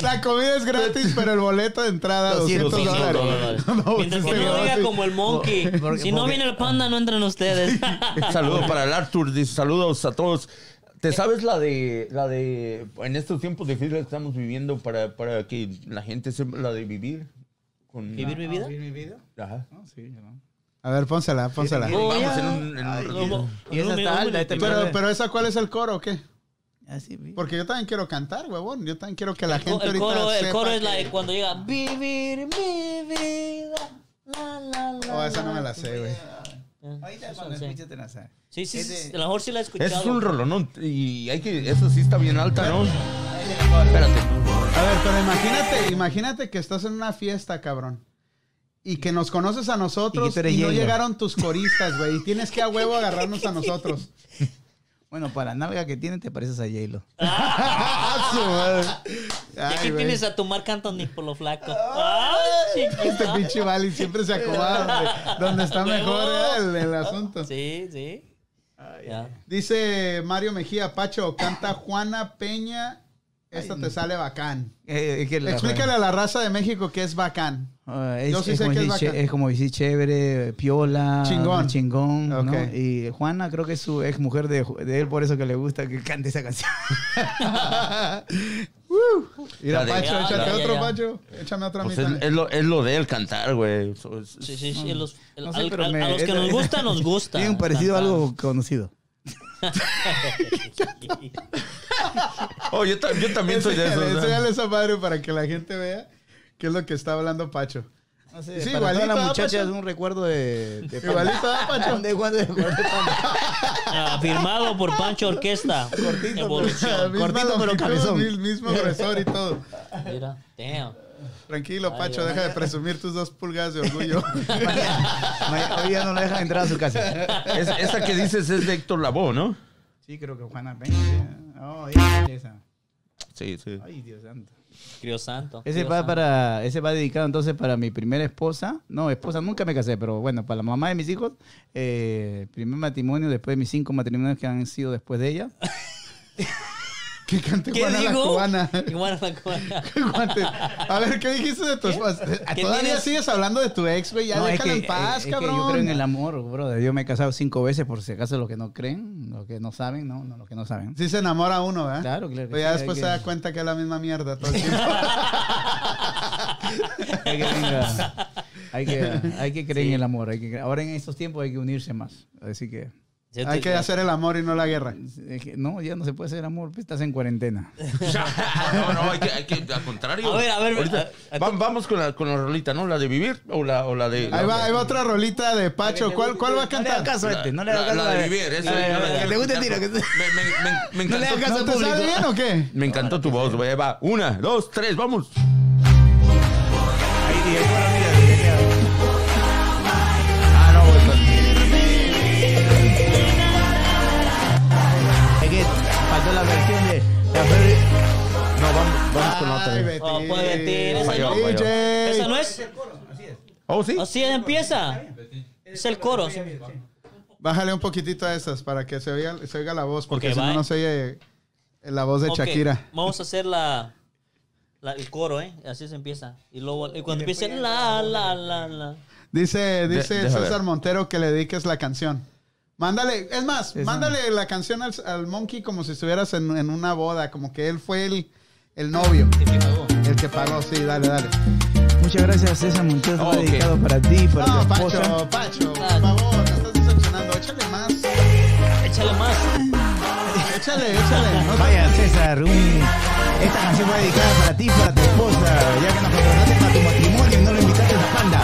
La comida es gratis, pero el boleto de entrada 200 200 dólares. No, Mientras que no diga como el monkey. Porque- si no porque- viene el panda, no entran ustedes. Saludos para el Arthur, dice saludos a todos. ¿Te sabes la de, la de, en estos tiempos difíciles que estamos viviendo para, para que la gente sepa la de vivir? Con, ¿Vivir mi vida? ¿Vivir mi vida? Ajá. No, sí, ¿no? A ver, pónsela, pónsela. ¿Quiere- Oh, Vamos en un, en un Ay, ratito. Y esa está alta. Pero, pero esa, ¿cuál es el coro o qué? Así, vi. Porque yo también quiero cantar, huevón. Yo también quiero que la El, gente el ahorita coro, el sepa coro es que- la de cuando llega Vivir mi vida. La, la, la, Oh, esa no me la la". sé, güey. Ahorita eso cuando sí. escuches te la sabes. Sí, sí, sí, a lo mejor sí la he escuchado. Es un rolonón y hay que, eso sí está bien alta, ¿no? Espérate. A ver, pero imagínate, imagínate que estás en una fiesta, cabrón. Y que nos conoces a Y nosotros y no llegaron tus coristas, güey. Y tienes que a huevo agarrarnos a nosotros. Bueno, para la nalga que tiene te pareces a J-Lo. Y Ay, aquí güey. tienes a tu Marc Anthony por lo flaco. ¡Ay, Este pinche Vali siempre se acomoda donde, donde está mejor ¿eh? el, el asunto. Sí, sí. Ya. Dice Mario Mejía, Pacho, canta Juana Peña. Esta te sale bacán. Eh, es que la- Explícale a la raza de México qué es bacán. Ah, es, Yo sí es sé como que es decir, bacán. che- es como decir chévere, piola, Chingón. chingón, ¿no? Ok. Y Juana creo que es su ex mujer de, de él, por eso que le gusta que cante esa canción. Mira, La de- Pacho, Ya, échate ya, otro, ya. Pacho. Échame otra Pues mitad. es, es lo, es lo de él cantar, güey. Es- Sí, sí, sí. Los, el- No sé, al- pero al- me- a los que es- nos gusta, nos gusta. Tiene un parecido a algo conocido. Oh, yo, ta- yo también soy de eso. Enséñale, esa madre para que la gente vea qué es lo que está hablando Pacho. No sé, Sí, para ¿ah, muchachas Pacho? es un recuerdo de... de Igualito, ¿ah, Pacho? ¿De cuándo? De. Ah, firmado por Pancho Orquesta. Cortito, Evolución. Misma Cortito, pero cabezón. mil- Mismo gruesor y todo. Mira, damn. Tranquilo, Ay, Pacho, deja de presumir tus dos pulgadas de orgullo. Hoy ya no lo dejan entrar a su casa. Es- esa que dices es de Héctor Lavoe, ¿no? Sí, creo que Juana Peña. Oh, esa, esa. Sí, sí. Ay, Dios santo. Crió santo. Ese va santo. para, ese va dedicado entonces para mi primera esposa. No, esposa nunca me casé, pero bueno, para la mamá de mis hijos, eh, primer matrimonio después de mis cinco matrimonios que han sido después de ella. Que cante ¿Qué Juana la digo? cubana. La cubana. Guante. A ver, ¿qué dijiste de tu esposa? ¿Qué Todavía tienes? sigues hablando de tu ex, güey. Ya No, es déjala que, en paz, es que cabrón. yo creo en el amor, brother. Yo me he casado cinco veces por si acaso los que no creen, los que no saben, no, no los que no saben. Sí se enamora uno, ¿verdad? Claro, claro que Pero ya sí, después hay se que- da cuenta que es la misma mierda todo el tiempo. hay que, venga, hay que, hay que creer en el amor. Hay que, ahora en estos tiempos hay que unirse más. Así que, Yo Hay te- que hacer el amor y no la guerra. es que no, ya no se puede hacer amor, pues estás en cuarentena. no, no, hay que, hay que, al contrario. A ver, a ver, Ahorita- a- a- va- vamos con la, con la rolita, ¿no? La de vivir o la, o la de. Ahí va, ahí va otra rolita de Pacho. ¿Cuál, cuál va a No le hagas cantar? caso a este, no le hagas caso la de este. vivir, La de- yo la que te guste tiro. Me, me, me, me No le encantó, hagas caso ¿No al te sale bien o qué? me encantó tu voz, güey. Va. Una, dos, tres, vamos. La versión de la Ferry. No, vamos, vamos con otra. Ay. Betín. Oh, pues, Betín, esa Falló, no. falló. DJ. ¿Esa no es? Oh, sí. Así empieza. Es el coro. sí. Bájale un poquitito a esas para que se oiga, se oiga la voz, porque Ok, si no, bye. no se oye la voz de Ok, Shakira. Vamos a hacer la, la- el coro, ¿eh? Así se empieza. Y luego, y cuando empiece la, la, la, la. Dice, dice deja César ver. Montero que le dediques la canción. Mándale, es más, mándale la canción al, al Monkey como si estuvieras en, en una boda, como que él fue el, el novio, el que pagó. Sí, dale, dale. Muchas gracias, César Montes. Oh, dedicado para ti, para No, tu esposa. Pacho, Pacho, por favor, me estás decepcionando. Échale más. Échale más. Échale, échale. No te- Vaya, César, un- esta canción va dedicada para ti, para tu esposa, ya que nos contrataste para tu matrimonio y no lo invitaste a la panda.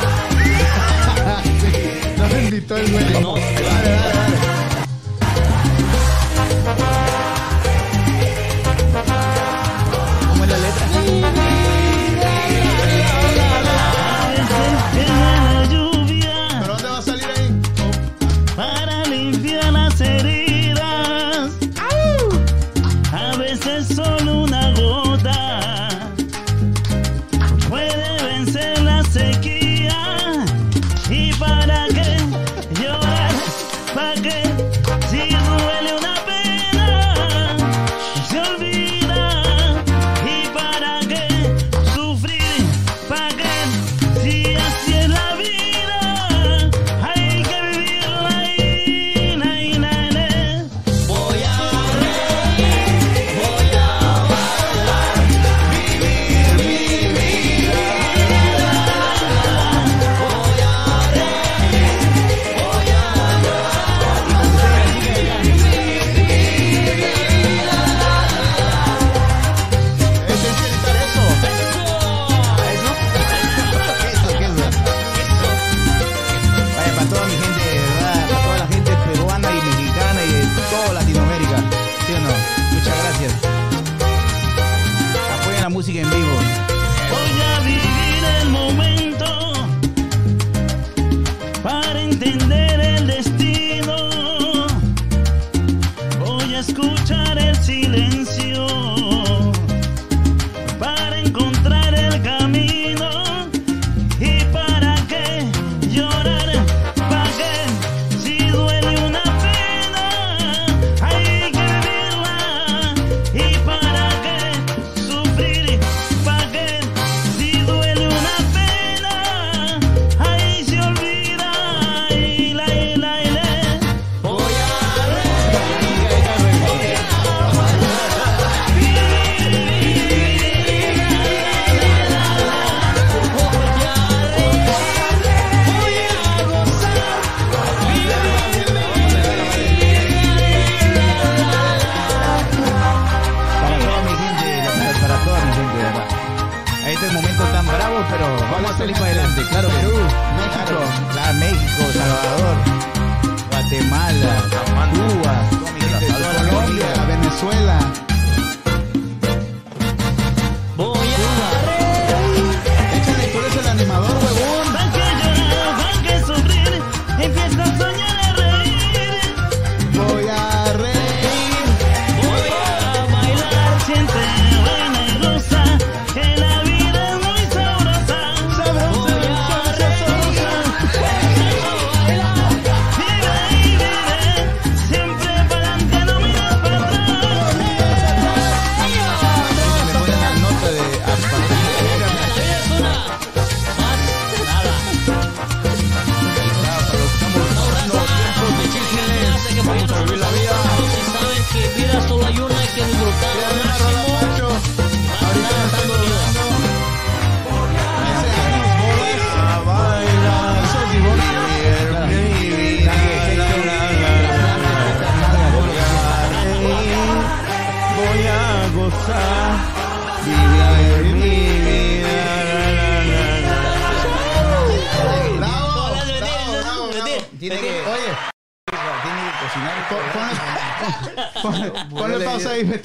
Invitó el güey.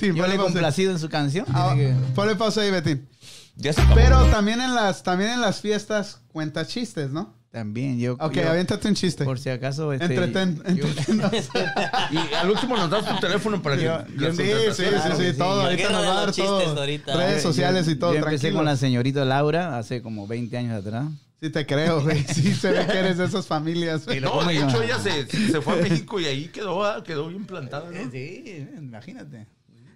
Betín. Yo ponle le he complacido en su canción. Ah, que- Ponle pausa ahí, Betín. Ya. Pero también en las, también en las fiestas cuenta chistes, ¿no? También, yo. Ok, yo- aviéntate un chiste. Por si acaso. Este, Entreten, yo-. Y al último nos das tu teléfono para que... Yo- Sí, sí, sí, Claro sí, sí. todo. Ahorita nos va a dar todo. ahorita. Redes yo- sociales y todo, Yo empecé tranquilo. con la señorita Laura hace como 20 años atrás. Sí te creo, güey. Sí se ve que eres de esas familias. güey. No, de hecho ella se, se fue a México y ahí quedó, ah, quedó bien plantada, ¿no? Sí, imagínate.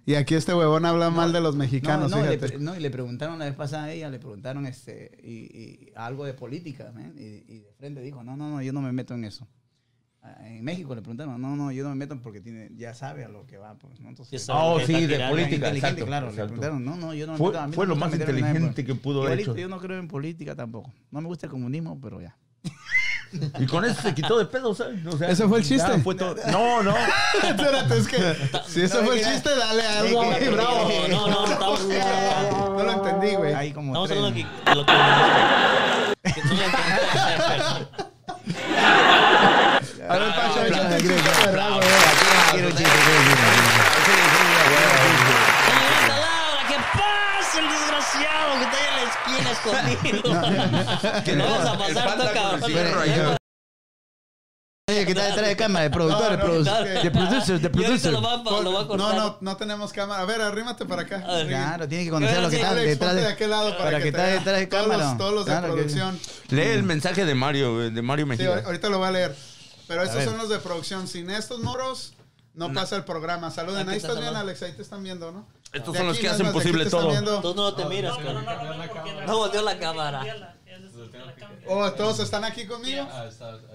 Y aquí este huevón habla mal de los mexicanos, no, fíjate. no, y le preguntaron la vez pasada a ella, le preguntaron este, y, y algo de política, man, y, y de frente dijo, no, no, no, yo no me meto en eso. Ah, En México le preguntaron, no, no, yo no me meto porque tiene, ya sabe a lo que va. Pues, ¿no? Entonces, Oh, sí, de política. exacto, claro. Le preguntaron, no, no, yo no me Fue- meto. a mí fue no lo más inteligente que pudo haber hecho. Yo no creo en política tampoco. No me gusta el comunismo, pero ya. Y con eso se quitó de pedo, ¿sabes? O sea, ¿Ese fue el ya chiste? fue todo. No, no. Espérate, es que si ese fue el chiste, dale algo. Que- ahí, bravo. No, no, no, estamos, No lo entendí, güey. Hay como estamos hablando que, de lo que... que no le entendí. A ver, Pacho, échate un chiste bravo, Quiero un chiste, quiero un Señorita el desgraciado que está ahí en la esquina escondido? Que no vas a pasar tú, cabrón. Oye, que está detrás de cámara, el productor, el No, no, productor, de producer, ahorita producer. lo va, lo va a No, no, no tenemos cámara. A ver, arrímate para acá. A ver. Claro, tiene que conocer lo que está detrás de aquel lado para, que, está detrás de cámara. Todos los de producción. Lee el mensaje de Mario, de Mario Sí, Mejía. ahorita lo voy a leer. Pero estos son los de producción. Sin estos moros, no pasa el programa. Saluden. Aquí Ahí está estás bien. Alex. Ahí te están viendo, ¿no? Estos son los que no, hacen posible todo. Tú no te miras. No volteó la cámara. Oh, ¿todos están aquí conmigo? Ah.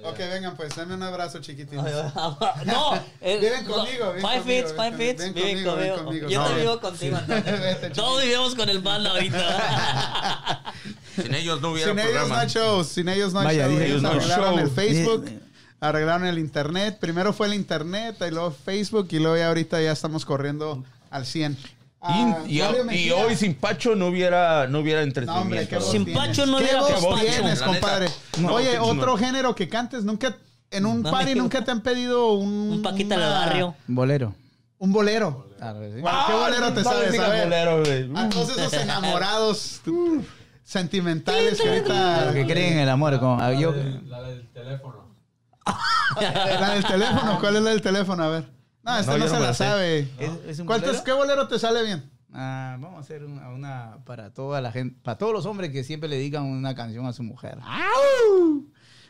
Ok, vengan pues, denme un abrazo chiquitín. No, eh, Viven conmigo, Five viven five ven viven conmigo. Yo te vivo contigo. Todos vivimos con el banda ahorita. Sin ellos no hubiera Sin ellos no shows, sin ellos no hay Vaya, show. dije, Ellos no hay arreglaron show. el Facebook, arreglaron el internet. Primero fue el internet, y luego Facebook, y luego ya ahorita ya estamos corriendo al 100. Ah, Y, hoy sin Pacho no hubiera, no hubiera No, entretenimiento. hombre, qué voz Sin tienes. Pacho no ¿Qué hubiera voz Pacho. tienes, compadre? No, Oye, qué otro género que cantes, nunca en un No, party nunca te han pedido un Un paquita del barrio. Bolero. un bolero. Sí. Guau, ¿Qué bolero te no sabes? bolero, güey. a todos esos enamorados sentimentales que ahorita que creen en el amor. Como, ah, yo, La del teléfono. La del teléfono, ¿cuál es la del teléfono? A ver. No, esta No, no, yo no se la sabe. ¿Es, es. ¿Qué bolero te sale bien? Ah, vamos a hacer una, una para toda la gente, para todos los hombres que siempre le dedican una canción a su mujer. ¡Au!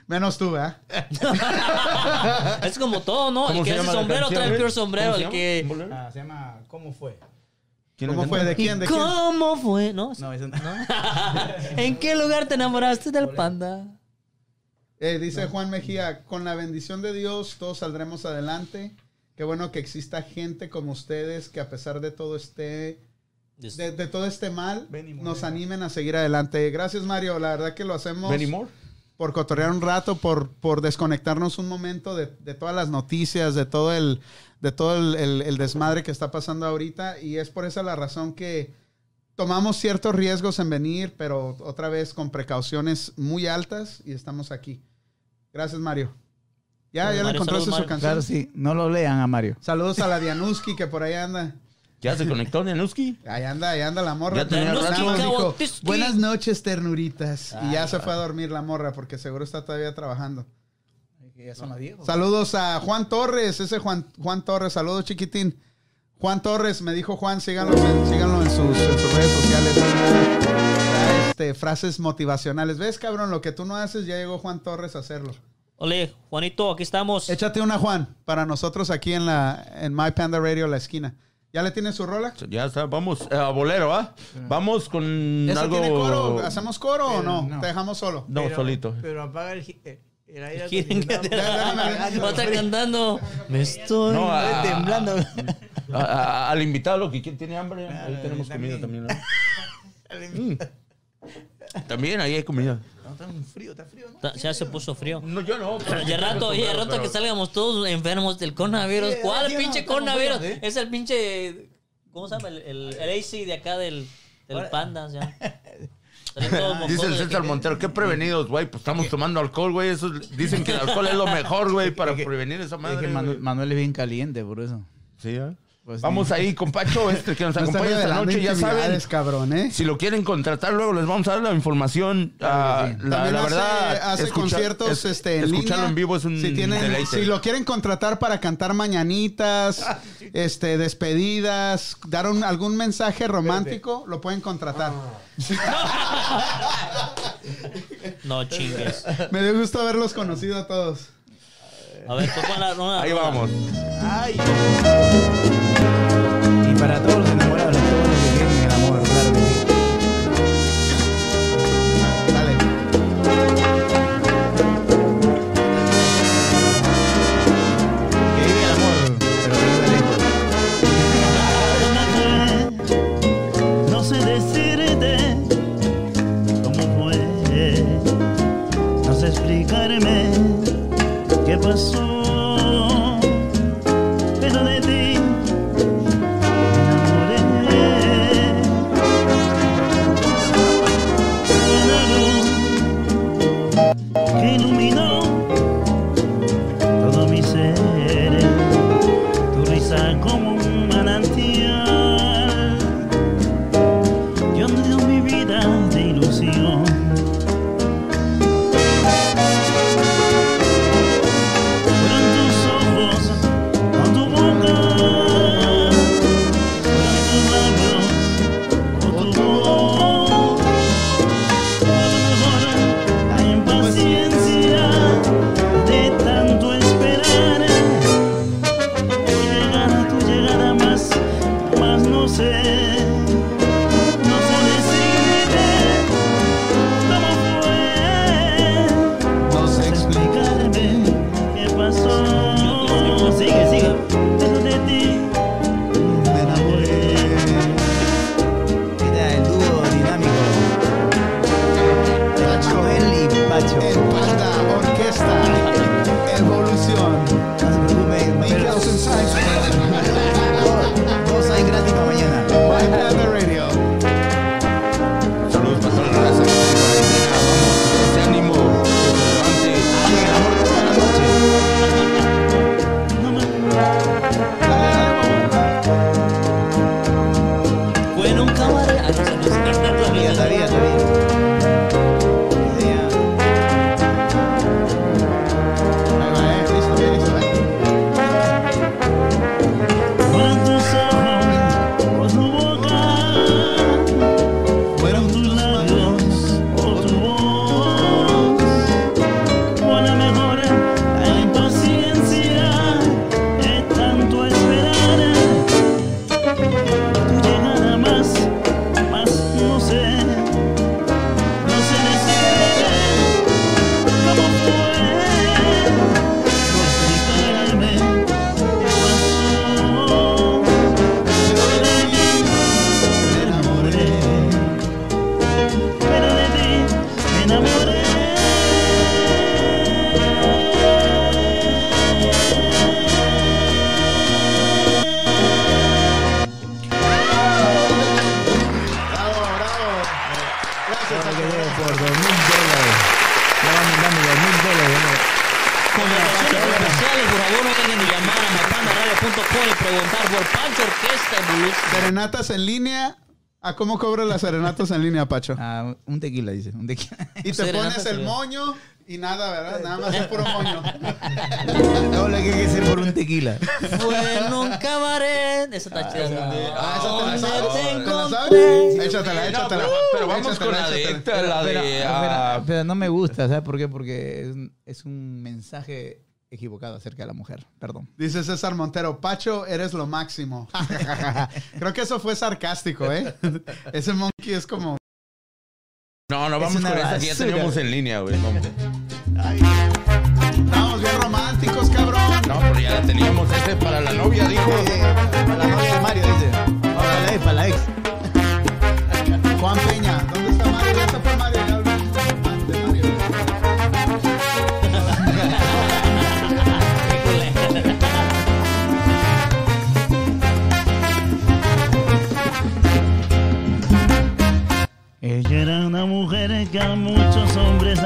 Menos tú, ¿eh? Es como todo, ¿no? El ¿Cómo que hace sombrero trae el peor sombrero. ¿Cómo se El que. Ah, se llama ¿Cómo fue? ¿Quién ¿Cómo fue? ¿De quién? ¿De quién? ¿Cómo fue? ¿No? No. ¿En qué lugar te enamoraste del panda? Eh, dice Juan Mejía, con la bendición de Dios todos saldremos adelante. Qué bueno que exista gente como ustedes que a pesar de todo este, de, de todo este mal, nos animen a seguir adelante. Gracias Mario, la verdad que lo hacemos por cotorrear un rato, por, por desconectarnos un momento de, de todas las noticias, de todo el, de todo el, el- el desmadre que está pasando ahorita. Y es por esa la razón que tomamos ciertos riesgos en venir, pero otra vez con precauciones muy altas y estamos aquí. Gracias, Mario. Ya, ya le encontraste saludos, su canción. Claro, sí. No lo lean a Mario. Saludos a la Dianuski que por ahí anda. ¿Ya se conectó Dianuski? Ahí anda, ahí anda la morra. Ya tenía rato. dijo. Buenas noches, ternuritas. y ya se fue a dormir la morra porque seguro está todavía trabajando. Ya son las 10. Saludos a Juan Torres, ese Juan, Juan Torres, saludos chiquitín. Juan Torres, me dijo Juan, síganlo en, síganlo en, sus, en sus redes sociales. Este, frases motivacionales. ¿Ves, cabrón? Lo que tú no haces, ya llegó Juan Torres a hacerlo. Ole, Juanito, aquí estamos. Échate una, Juan, para nosotros aquí en la en My Panda Radio, la esquina. ¿Ya le tienes su rola? Ya está, vamos eh, a bolero, ¿ah? Vamos con ¿Eso algo... tiene coro? ¿Hacemos coro o Pero no? no. Te dejamos solo. No, solito. Pero apaga el, eh, el aire Va a estar cantando. Me estoy No, a- temblando. A- a- al invitado, lo que tiene hambre. Ahí tenemos comida también. también. ¿no? Mm. También ahí hay comida. Está un frío, está frío, ¿no? Ta- Ya se puso frío. No, yo no. pero- Ya rato, ya rato que salgamos todos enfermos del coronavirus. Sí, ¿Cuál sí, no, pinche estamos coronavirus? ¿eh? Es el pinche. ¿Cómo se llama? El, el, el AC de acá del, del Ahora- panda. Ya. Salen todos Dice mocosos el de César que- Montero, qué prevenidos, güey. Pues estamos tomando alcohol, güey. Eso dicen que el alcohol es lo mejor, güey, para prevenir esa Es madre. que güey. Manuel, Manuel es bien caliente, por eso. Sí, ¿eh? Pues Vamos ahí con Pacho, este que nos No acompaña esta noche, ya saben. cabrón, ¿eh? Si lo quieren contratar, luego les vamos a dar la información. Ah, la, También la hace, verdad, hace escucha- conciertos es- este, en escucharlo línea. en vivo es un si, tienen- deleite. si lo quieren contratar para cantar mañanitas, este, despedidas, dar un- algún mensaje romántico, lo pueden contratar. No chingues. Me dio gusto haberlos conocido a todos. A ver, pues una, una Ahí vamos. Ay. Para todos los enamorados, cómo cobran las serenatas en línea, Pacho? Ah, un tequila, dice. Un tequila. Y te pones el moño y nada, ¿verdad? Nada más es puro moño. No le que ser por un tequila. Fue en un cabaret. Esa está chida. Ah, esa te la ¿Dónde sabes. te ¿Te la encontré? sabes? Échatela, échatela. pero, pero vamos Échatela, con la de la Pero, de... pero- ah, pero no me gusta, ¿sabes por qué? Porque es un mensaje equivocado acerca de la mujer. Perdón. Dice César Montero, Pacho, eres lo máximo. Creo que eso fue sarcástico, ¿eh? Ese monkey es como... no, no, vamos con esta que ya teníamos en línea, güey. vamos. Estamos bien románticos, cabrón. No, pero ya la teníamos. Este para la novia, dijo. Para la novia de Mario, dice. Para la ex, para la ex. Juan muchos hombres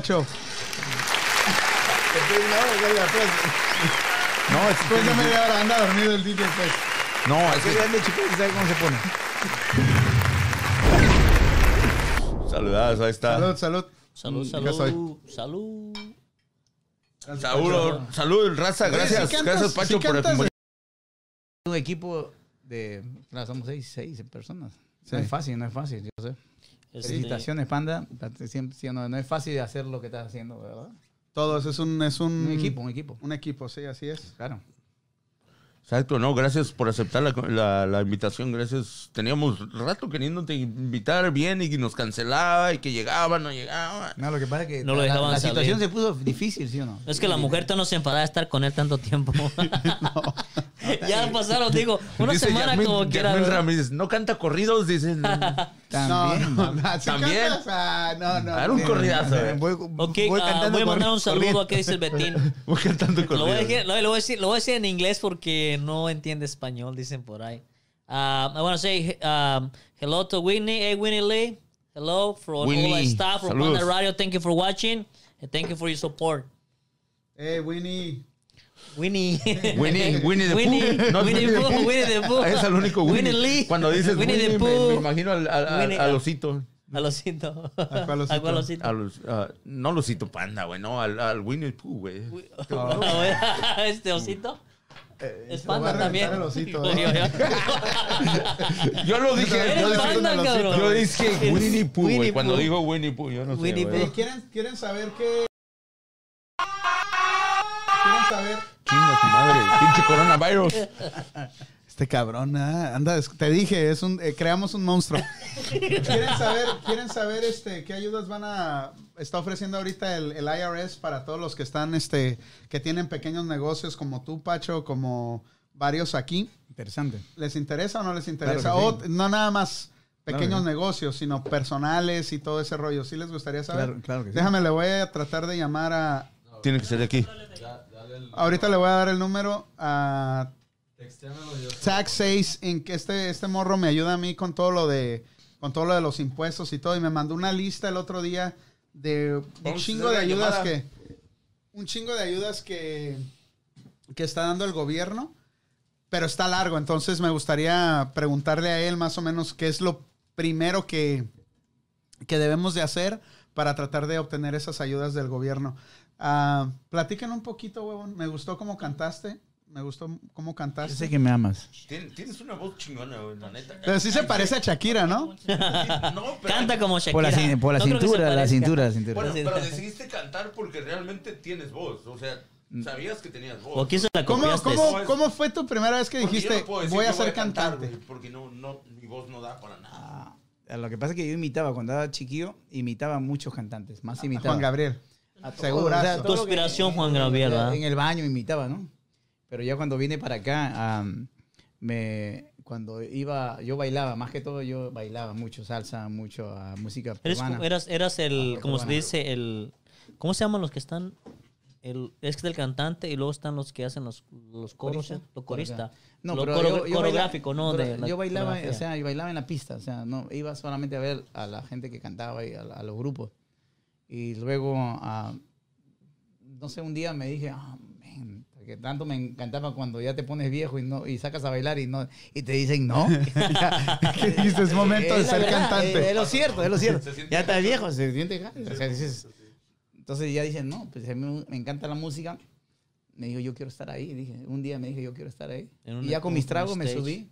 Pacho. No, es Después de media hora anda dormido el DJ, pues. No, es que- grande chico sabe cómo se pone. Saludadas, ahí está. Salud, salud. Salud, salud. Salud. Salud, salud, raza. Gracias, si cantas- gracias, Pacho, si por acompañar. Un equipo de. Claro, somos seis, seis personas. Sí. No es fácil, no es fácil, yo sé. Este, Felicitaciones, Panda. No, no es fácil hacer lo que estás haciendo, ¿verdad? Todos, es un, es un, Un equipo, un equipo. Un equipo, sí, así es. Claro. Exacto, no, gracias por aceptar la, la- la invitación, gracias. Teníamos rato queriéndote invitar bien y nos cancelaba y que llegaba, no llegaba. No, lo que pasa es que No lo la- dejaban la, situación se puso difícil, ¿sí o no? Es que la mujer no se enfadaba de estar con él tanto tiempo. ya pasaron, digo, una Dice semana como quiera. Ramírez, no canta corridos, dicen. También. No, no, no, si También. cantas, ah, no, no. Era un no. corridazo. eh. Voy, Ok, voy cantando voy a mandar un saludo a que dice el Betín. Voy cantando Lo voy, a corridos. decir, lo, lo voy a decir, lo voy a decir en inglés porque no entiende español, dicen por ahí. Um, I want to say um, hello to Whitney. Hey, Winnie Lee. Hello from all the Whitney, staff from saludos. Panda Radio. Thank you for watching. And thank you for your support. Eh, Winnie. Winnie. Winnie, Winnie the Winnie, Pooh. No, es Winnie the Pooh. Winnie the Pooh. Es el único Winnie. Winnie Lee. Cuando dices Winnie Winnie, the me, me Pooh. imagino al, al- al- Winnie- al osito. Al osito. ¿A cuál osito? ¿A cuál osito? A los- ah, no al osito panda, güey, no, al, al Winnie the Pooh, güey. este osito. Es voy a panda también. osito, Yo- ¿eh? yo- lo dije, yo dije, panda, el osito. cabrón. yo dije Es Winnie Pooh, güey. Cuando Pooh. digo Winnie Pooh, yo no sé, Winnie güey. Eh, ¿quieren, ¿Quieren saber qué? ¿Quieren saber? Chinga su madre, pinche coronavirus. Este cabrón, ah, anda, te dije, es un, eh, creamos un monstruo. ¿Quieren saber, quieren saber este, qué ayudas van a, está ofreciendo ahorita el, el IRS para todos los que están, este, que tienen pequeños negocios como tú, Pacho, como varios aquí? Interesante. ¿Les interesa o no les interesa? Claro O no nada más pequeños Claro negocios, sino personales y todo ese rollo. ¿Sí les gustaría saber? Claro, claro que sí. Déjame, le voy a tratar de llamar a... Tiene que ser de aquí. Ahorita le voy a dar el número a. Tax 6 en que este, este morro me ayuda a mí con todo lo de con todo lo de los impuestos y todo y me mandó una lista el otro día de un Vamos chingo de ayudas llamada. que un chingo de ayudas que que está dando el gobierno pero está largo entonces me gustaría preguntarle a él más o menos qué es lo primero que que debemos de hacer para tratar de obtener esas ayudas del gobierno. Ah, platiquen un poquito, huevón. Me gustó cómo cantaste. Me gustó cómo Yo cantaste. sé que me amas. Tien- Tienes una voz chingona, güey, la neta. Pero sí se parece a Shakira, ¿no? No, pero- Canta como Shakira. Por la, cin- por la No creo que se cintura, la parezca. cintura, la cintura. Bueno, pero decidiste cantar porque realmente tienes voz. O sea, Mm. sabías que tenías voz. ¿O quién se la ¿Cómo, copiaste? cómo, cómo fue tu primera vez que Porque yo dijiste, no puedo decir voy a que ser cantar, cantante? güey, porque no, no, mi voz no da para nada. Ah, lo que pasa es que yo imitaba, cuando era chiquillo, imitaba a muchos cantantes. Más imitaba. Juan Gabriel. A todos, Segurazo. o sea, todo Tu lo que- inspiración, Juan Gabriel, ¿verdad? En el baño imitaba, ¿no? Pero ya cuando vine para acá, am, me, cuando iba, yo bailaba, más que todo yo bailaba mucho salsa, mucho ah, música Eres, peruana. eras, eras el, Ah, como se dice, el... ¿Cómo se llaman los que están? El, es el cantante y luego están los que hacen los, los coros, ¿Corista? ¿eh? Los coristas. No, lo pero coro- yo- yo bailaba- coreográfico, ¿no? pero De yo bailaba, o sea, yo bailaba en la pista, o sea, no iba solamente a ver a la gente que cantaba y a, a los grupos. Y luego, ah, no sé, un día me dije, ah, man, tanto me encantaba cuando ya te pones viejo y no y sacas a bailar y no y te dicen no. ¿Qué momento de ser verdad, cantante. Es, es lo cierto, es lo cierto. Ya estás gacho. viejo, se siente gacho. O sea, dices- entonces ya dicen, no, pues a mí me- encanta la música. Me dijo, yo quiero estar ahí. Dije, un día me dije, yo quiero estar ahí. Y ya con mis tragos me subí.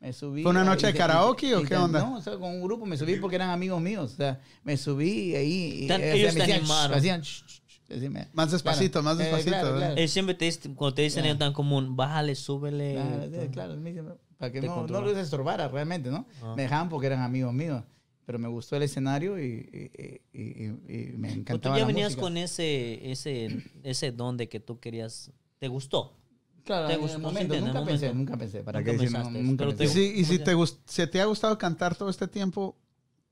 Me subí. ¿Fue una noche de y- karaoke o y- qué y- onda? No, o sea, con un grupo me subí porque eran amigos míos. O sea, me subí y ahí. y, Tan- o sea, ellos me te decían, animaron. "Shh", hacían, "Shh, shh, shh", decime. Más despacito, Claro. más Eh, despacito. claro, ¿eh? claro. Ellos siempre te dicen, cuando te dicen ellos tan común, bájale, súbele. Claro, sí, claro, para que Te no, no les estorbara realmente, ¿no? Ah. Me dejaban porque eran amigos míos. Pero me gustó el escenario y, y- y- y- y me Pero encantaba tú ya la venías música. con ese, ese, ese don de que tú querías, ¿te gustó? Claro, te en gustó, momento, nunca el pensé, nunca pensé. ¿Para Nunca qué decir? No, nunca te- pensé. si, y si ¿Cómo te, se- gust- si te ha gustado cantar todo este tiempo,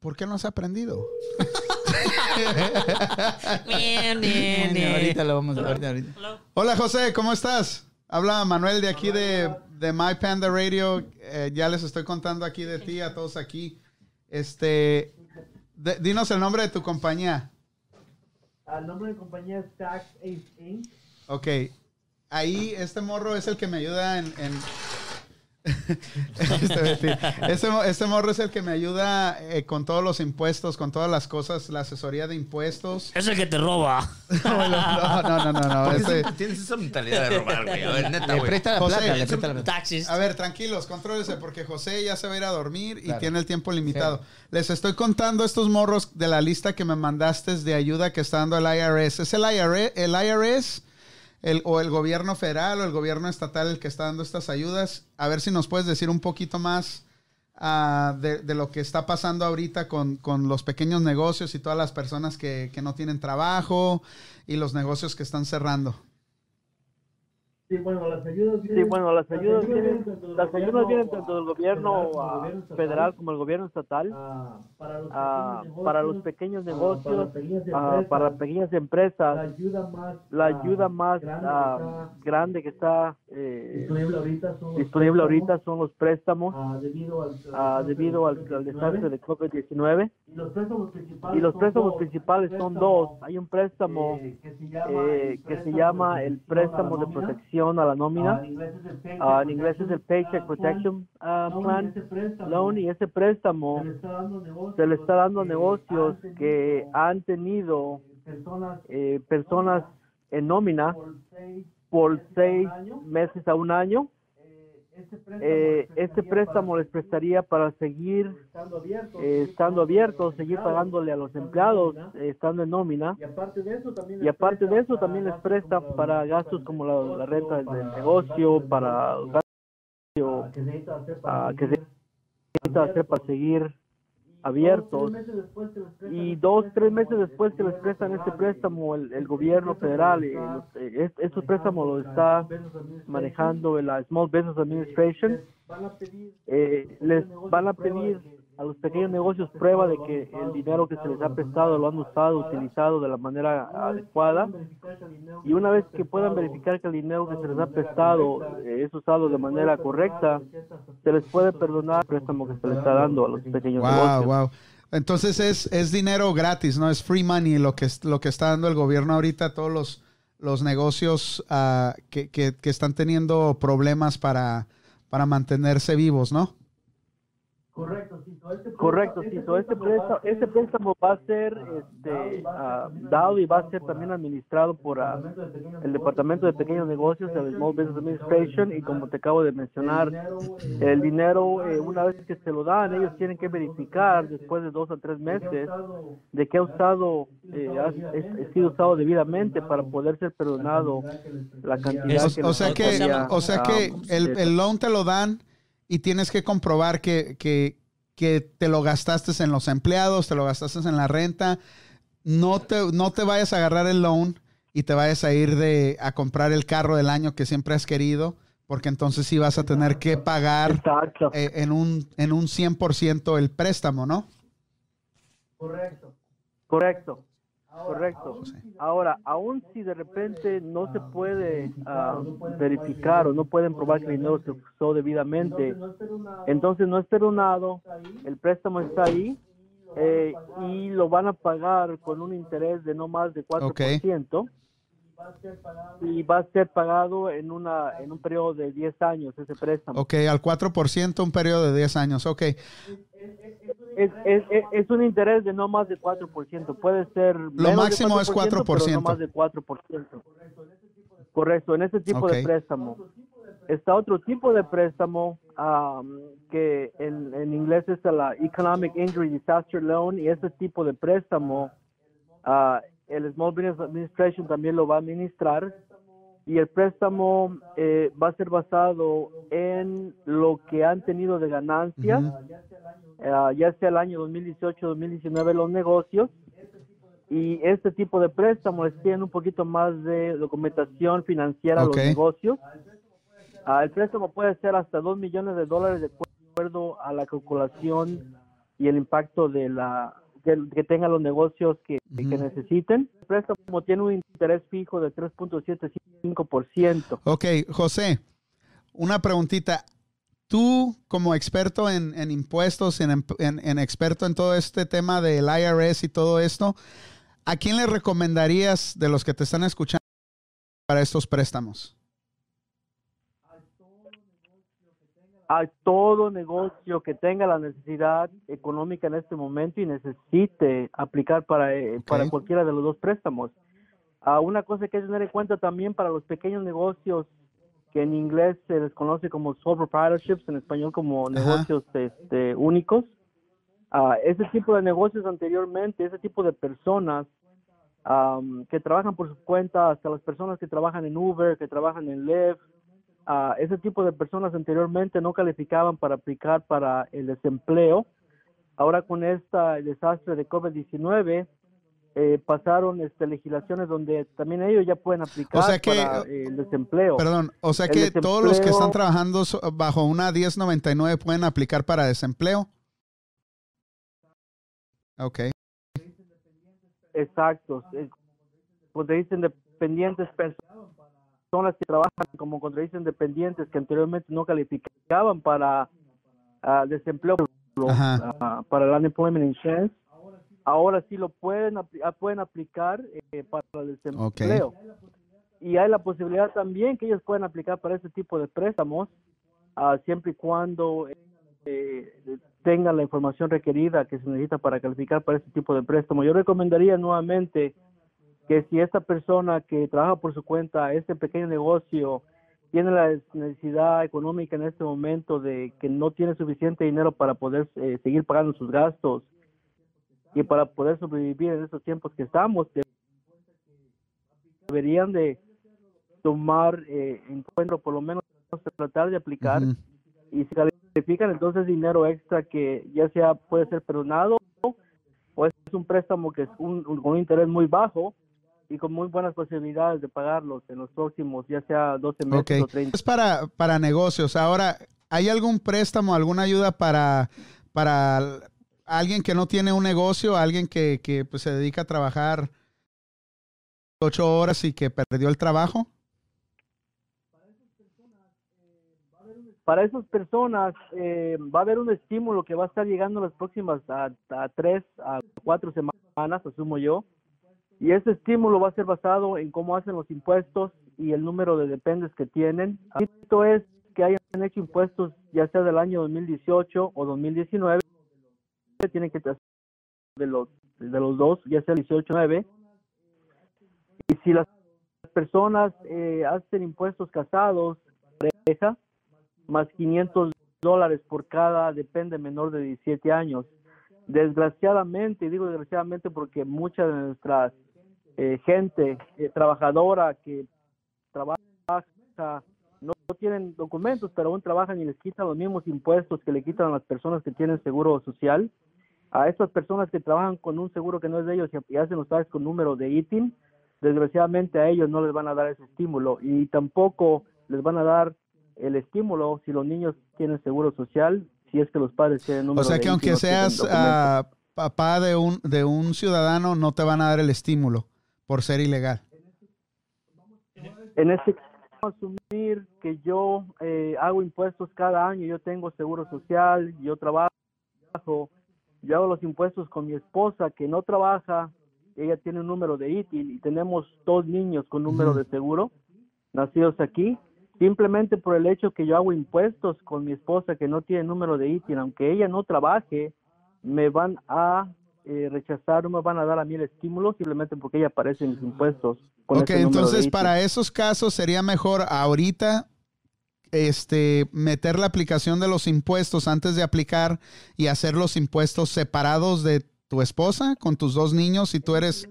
¿por qué no has aprendido? Bien, bien, bien. Ahorita lo vamos a ahorita. Hola José, ¿cómo estás? Habla Manuel de aquí de, de My Panda Radio. Eh, ya les estoy contando aquí de ti, a todos aquí. Este, de- dinos el nombre de tu compañía. El nombre de compañía es Tax Ace Inc. Ok. Ahí, este morro es el que me ayuda en... en- este, morro es el que me ayuda eh, con todos los impuestos, con todas las cosas, la asesoría de impuestos. Es el que te roba. No, no, no, no, no. ¿Por qué este- siempre tienes esa mentalidad de robar, güey? A ver, neta, Le güey. presta la José, plata, le es presta la plata. Taxis. A ver, tranquilos, contrólense, porque José ya se va a ir a dormir y Claro. tiene el tiempo limitado. Les estoy contando estos morros de la lista que me mandaste de ayuda que está dando el IRS. ¿Es el IRS, el IRS el- o el gobierno federal o el gobierno estatal el que está dando estas ayudas? A ver si nos puedes decir un poquito más ah, de, de lo que está pasando ahorita con, con los pequeños negocios y todas las personas que, que no tienen trabajo y los negocios que están cerrando. Sí, bueno, las ayudas Sí, vienen, bueno, las ayudas vienen, tanto del las gobierno, ayudas vienen tanto del gobierno federal como del gobierno estatal. federal como el gobierno estatal ah, para los pequeños para los negocios, pequeños ah, negocios, para pequeñas ah, empresas, pequeñas la empresas. ayuda más, La ayuda más grande que está eh, disponible ahorita son los disponible préstamos, ahorita son los préstamos debido al, debido al, al desastre de COVID-19 y los préstamos principales y los son préstamos dos. principales Un son préstamo, dos. Hay un préstamo eh, que se llama, eh, el préstamo de el protección la préstamo de. Protección a la nómina. Ah, en inglés es el Paycheck Ah, en inglés es el Paycheck Protection Loan, Plan, Loan, y ese préstamo se le está dando a negocios que han tenido eh, personas eh, personas en nómina por seis meses a un año. Eh, este préstamo, Eh, les este prestaría préstamo para les prestaría para seguir estando abiertos, eh, seguir estando pagándole a abiertos, los seguir empleados, pagándole a los estando en empleados, nómina. eh, estando en nómina. Y aparte de eso también les presta eso para también les gastos presta como la para renta gastos del como la, la renta del para negocio, para gastos que se necesita hacer para seguir para abiertos. dos, tres meses después que les prestan Y este dos, tres préstamo, meses el- después el que les gobierno prestan este federal, préstamo, el, el este gobierno federal, eh, eh, estos préstamos los la está manejando la Small Business Eh, Administration. les van a pedir Eh, les van a pedir a los pequeños negocios prueba de que el dinero que se les ha prestado lo han usado, utilizado de la manera adecuada. Y una vez que puedan verificar que el dinero que se les ha prestado es usado de manera correcta, se les puede perdonar el préstamo que se les está dando a los pequeños Wow, negocios. wow. Entonces es, es dinero gratis, ¿no? Es free money lo que, es- lo que está dando el gobierno ahorita a todos los, los negocios ah, que, que- que están teniendo problemas para, para mantenerse vivos, ¿no? Correcto, sí. So, este, préstamo, este préstamo va a ser este, ah, dado y va a ser también administrado por ah, el Departamento de Pequeños Negocios, el Small Business Administration, y como te acabo de mencionar, el dinero, eh, una vez que se lo dan, ellos tienen que verificar después de dos a tres meses de que ha usado, eh, ha, sido usado debidamente para poder ser perdonado la cantidad que O sea que, o sea ah, que el, este, el loan te lo dan y tienes que comprobar que, que, que te lo gastaste en los empleados, te lo gastaste en la renta. No te, no te vayas a agarrar el loan y te vayas a ir de, a comprar el carro del año que siempre has querido, porque entonces sí vas a tener que pagar eh, en, un, en un 100% el préstamo, ¿no? Correcto. Correcto. Ahora, aún si de repente no se puede ah, verificar o no pueden probar que el dinero se usó debidamente, entonces no es perdonado, el préstamo está ahí eh, y lo van a pagar con un interés de no más de 4%. Y va a ser pagado en una en un periodo de 10 años ese préstamo. Ok, al 4%, un periodo de 10 años. Ok, Es, es, es- un interés de no más de 4%. Puede ser. de máximo es 4%, pero 4%. no más de 4%. Correcto, en ese tipo Ok. de préstamo. Está otro tipo de préstamo am, que en, en inglés es la Economic Injury Disaster Loan y ese tipo de préstamo ah, el Small Business Administration también lo va a administrar y el préstamo eh, va a ser basado en lo que han tenido de ganancias, ah, ya sea el año 2018-2019 los negocios. Y este tipo de préstamos tienen un poquito más de documentación financiera a los negocios. Ah, el préstamo puede ser hasta 2 millones de dólares de acuerdo a la calculación y el impacto de la que, que tengan los negocios que, que necesiten. El préstamo tiene un interés fijo de 3.75%. ok, José, una preguntita. Tú, como experto en, en impuestos, en, en- en experto en todo este tema del IRS y todo esto, ¿a quién le recomendarías de los que te están escuchando para estos préstamos? A todo negocio que tenga la necesidad económica en este momento y necesite aplicar para, eh, para cualquiera de los dos préstamos. Ah, una cosa que hay que tener en cuenta también para los pequeños negocios, que en inglés se les conoce como sole proprietorships, en español como negocios este, únicos. Ah, ese tipo de negocios anteriormente, ese tipo de personas am, que trabajan por su cuenta, hasta las personas que trabajan en Uber, que trabajan en Lyft, ah, ese tipo de personas anteriormente no calificaban para aplicar para el desempleo. Ahora con esta el desastre de COVID-19 eh, pasaron este, legislaciones donde también ellos ya pueden aplicar O sea que, para eh, el desempleo. Perdón, o sea que todos los que están trabajando bajo una 1099 pueden aplicar para desempleo. Ok. Exacto. Eh, Contradicen dependientes personas que trabajan como contradicen dependientes que anteriormente no calificaban para ah, desempleo, ah, para el unemployment insurance. Ahora sí lo pueden, ah, pueden aplicar eh, para el desempleo. Y hay la posibilidad también que ellos puedan aplicar para ese tipo de préstamos ah, siempre y cuando eh, tengan la información requerida que se necesita para calificar para este tipo de préstamo. Yo recomendaría nuevamente que si esta persona que trabaja por su cuenta, este pequeño negocio, tiene la necesidad económica en este momento de que no tiene suficiente dinero para poder eh, seguir pagando sus gastos y para poder sobrevivir en estos tiempos que estamos, deberían de tomar eh, en cuenta, por lo menos tratar de aplicar y si califican entonces dinero extra que ya sea puede ser perdonado o es un préstamo que es un, un- un interés muy bajo y con muy buenas posibilidades de pagarlos en los próximos ya sea 12 meses o 30 Es para, para negocios. Ahora, ¿hay algún préstamo, alguna ayuda para, para alguien que no tiene un negocio, alguien que, que, pues, se dedica a trabajar ocho horas y que perdió el trabajo? para esas personas eh, va a haber un estímulo que va a estar llegando las próximas a, a tres a cuatro semanas, asumo yo. Y ese estímulo va a ser basado en cómo hacen los impuestos y el número de dependes que tienen. Esto es que hayan hecho impuestos, ya sea del año 2018 o 2019, tienen que hacer de los, de los dos, ya sea 18 o 9. Y si las personas eh, hacen impuestos casados, pareja, más 500 dólares por cada, depende, menor de 17 años. Desgraciadamente, digo desgraciadamente porque mucha de nuestra eh, gente eh, trabajadora que trabaja no, no tienen documentos, pero aún trabajan y les quitan los mismos impuestos que le quitan a las personas que tienen seguro social. A estas personas que trabajan con un seguro que no es de ellos y, hacen los taxes con número de ITIN, desgraciadamente a ellos no les van a dar ese estímulo y tampoco les van a dar el estímulo si los niños tienen seguro social, si es que los padres tienen número O sea que aunque seas ah, papá de un, de un ciudadano, no te van a dar el estímulo por ser ilegal. En este caso, asumir que yo eh, hago impuestos cada año, yo tengo seguro social, yo trabajo, yo hago los impuestos con mi esposa que no trabaja, ella tiene un número de ITIN y tenemos dos niños con número de seguro nacidos aquí. Simplemente por el hecho que yo hago impuestos con mi esposa que no tiene número de ITIN, aunque ella no trabaje, me van a eh, rechazar, no me van a dar a mí el estímulo simplemente porque ella aparece en mis impuestos. Ok, entonces para esos casos sería mejor ahorita este, meter la aplicación de los impuestos antes de aplicar y hacer los impuestos separados de tu esposa con tus dos niños si tú eres...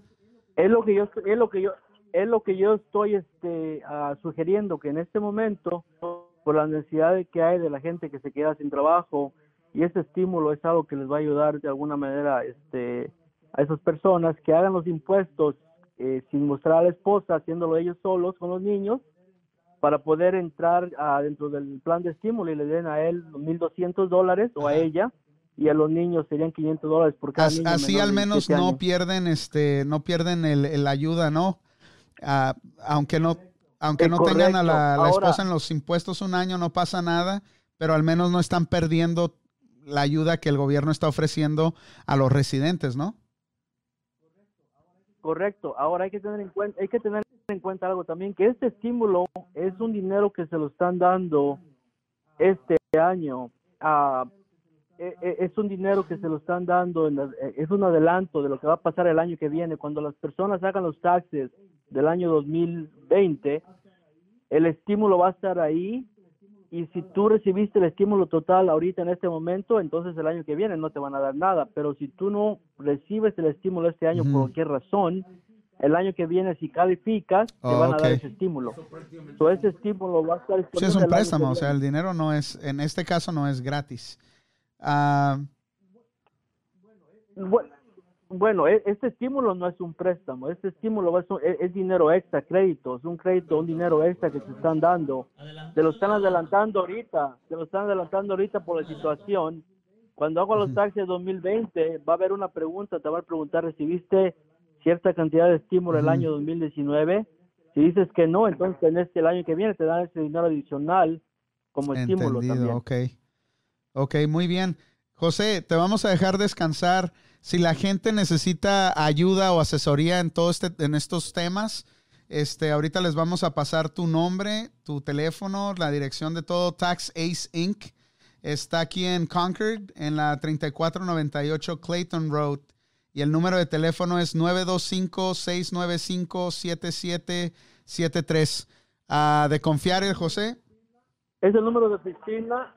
es lo que yo es lo que yo es lo que yo estoy este ah, sugiriendo que en este momento por la necesidad que hay de la gente que se queda sin trabajo y ese estímulo es algo que les va a ayudar de alguna manera este a esas personas que hagan los impuestos eh, sin mostrar a la esposa haciéndolo ellos solos con los niños para poder entrar ah, dentro del plan de estímulo y le den a él 1.200 dólares o a ella y a los niños serían 500 dólares por cada As- niño así al menos 17 no años. pierden este no pierden el, el ayuda no Ah, aunque no aunque Es no tengan a la, la. Ahora- esposa en los impuestos un año no pasa nada pero al menos no están perdiendo la ayuda que el gobierno está ofreciendo a los residentes no Correcto. Ahora hay que tener en cuenta, hay que tener en cuenta algo también que este estímulo es un dinero que se lo están dando este año. Ah, e- e- es un dinero que se lo están dando, en las- eh, es un adelanto de lo que va a pasar el año que viene. Cuando las personas hagan los taxes del año 2020, el estímulo va a estar ahí y si tú recibiste el estímulo total ahorita en este momento, entonces el año que viene no te van a dar nada. Pero si tú no recibes el estímulo este año por cualquier razón, el año que viene si calificas, te Oh, van a dar ese estímulo. So, ese estímulo va a estar Sí, es un préstamo, o sea, el dinero no es, en este caso no es gratis. Ah, Bueno, bueno, e- este estímulo no es un préstamo, este estímulo es, un- es- dinero extra, crédito, es un crédito, un dinero extra que te están dando. Te lo están adelantando ahorita, te lo están adelantando ahorita por la situación. Cuando hago los taxes 2020, va a haber una pregunta, te va a preguntar, ¿recibiste cierta cantidad de estímulo el año 2019? Si dices que no, entonces en este el año que viene te dan ese dinero adicional como estímulo entendido, también. ok. Ok, muy bien. José, te vamos a dejar descansar. Si la gente necesita ayuda o asesoría en todo este, en estos temas, este, ahorita les vamos a pasar tu nombre, tu teléfono, la dirección de todo Tax Ace Inc. Está aquí en Concord, en la 3498 Clayton Road. Y el número de teléfono es 925-695-7773. Ah, ¿De confiar el José? Es el número de oficina,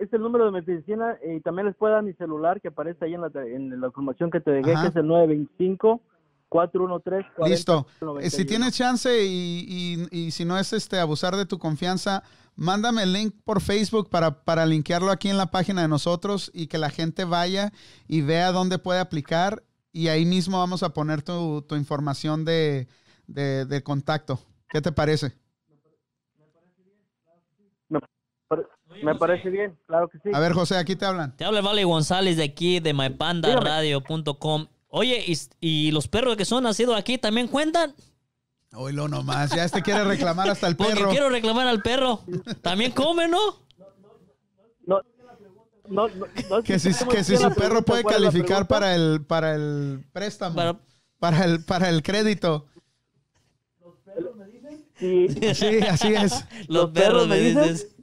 es el número de mi oficina eh, y también les puedo dar mi celular que aparece ahí en la, en la información que te dejé, Ajá. que es el 925 413 Listo. Eh, Si tienes chance y, y- y si no es este abusar de tu confianza, mándame el link por Facebook para, para linkearlo aquí en la página de nosotros y que la gente vaya y vea dónde puede aplicar. Y ahí mismo vamos a poner tu, tu información de, de- de contacto. ¿Qué te parece? Me parece bien, claro que sí. A ver, José, aquí te hablan. Te habla Vale González de aquí, de mypandaradio.com. Oye, ¿y, y los perros que son nacidos aquí también cuentan? Oílo nomás, ya este quiere reclamar hasta el Porque perro. quiero reclamar al perro. También come, ¿no? No, no, no, no Que si, que si su perro puede ¿cuál es la calificar para el, para el préstamo, Para- para, el, para el crédito. Sí, Sí, así es. Los, ¿Los perros, perros me me dices.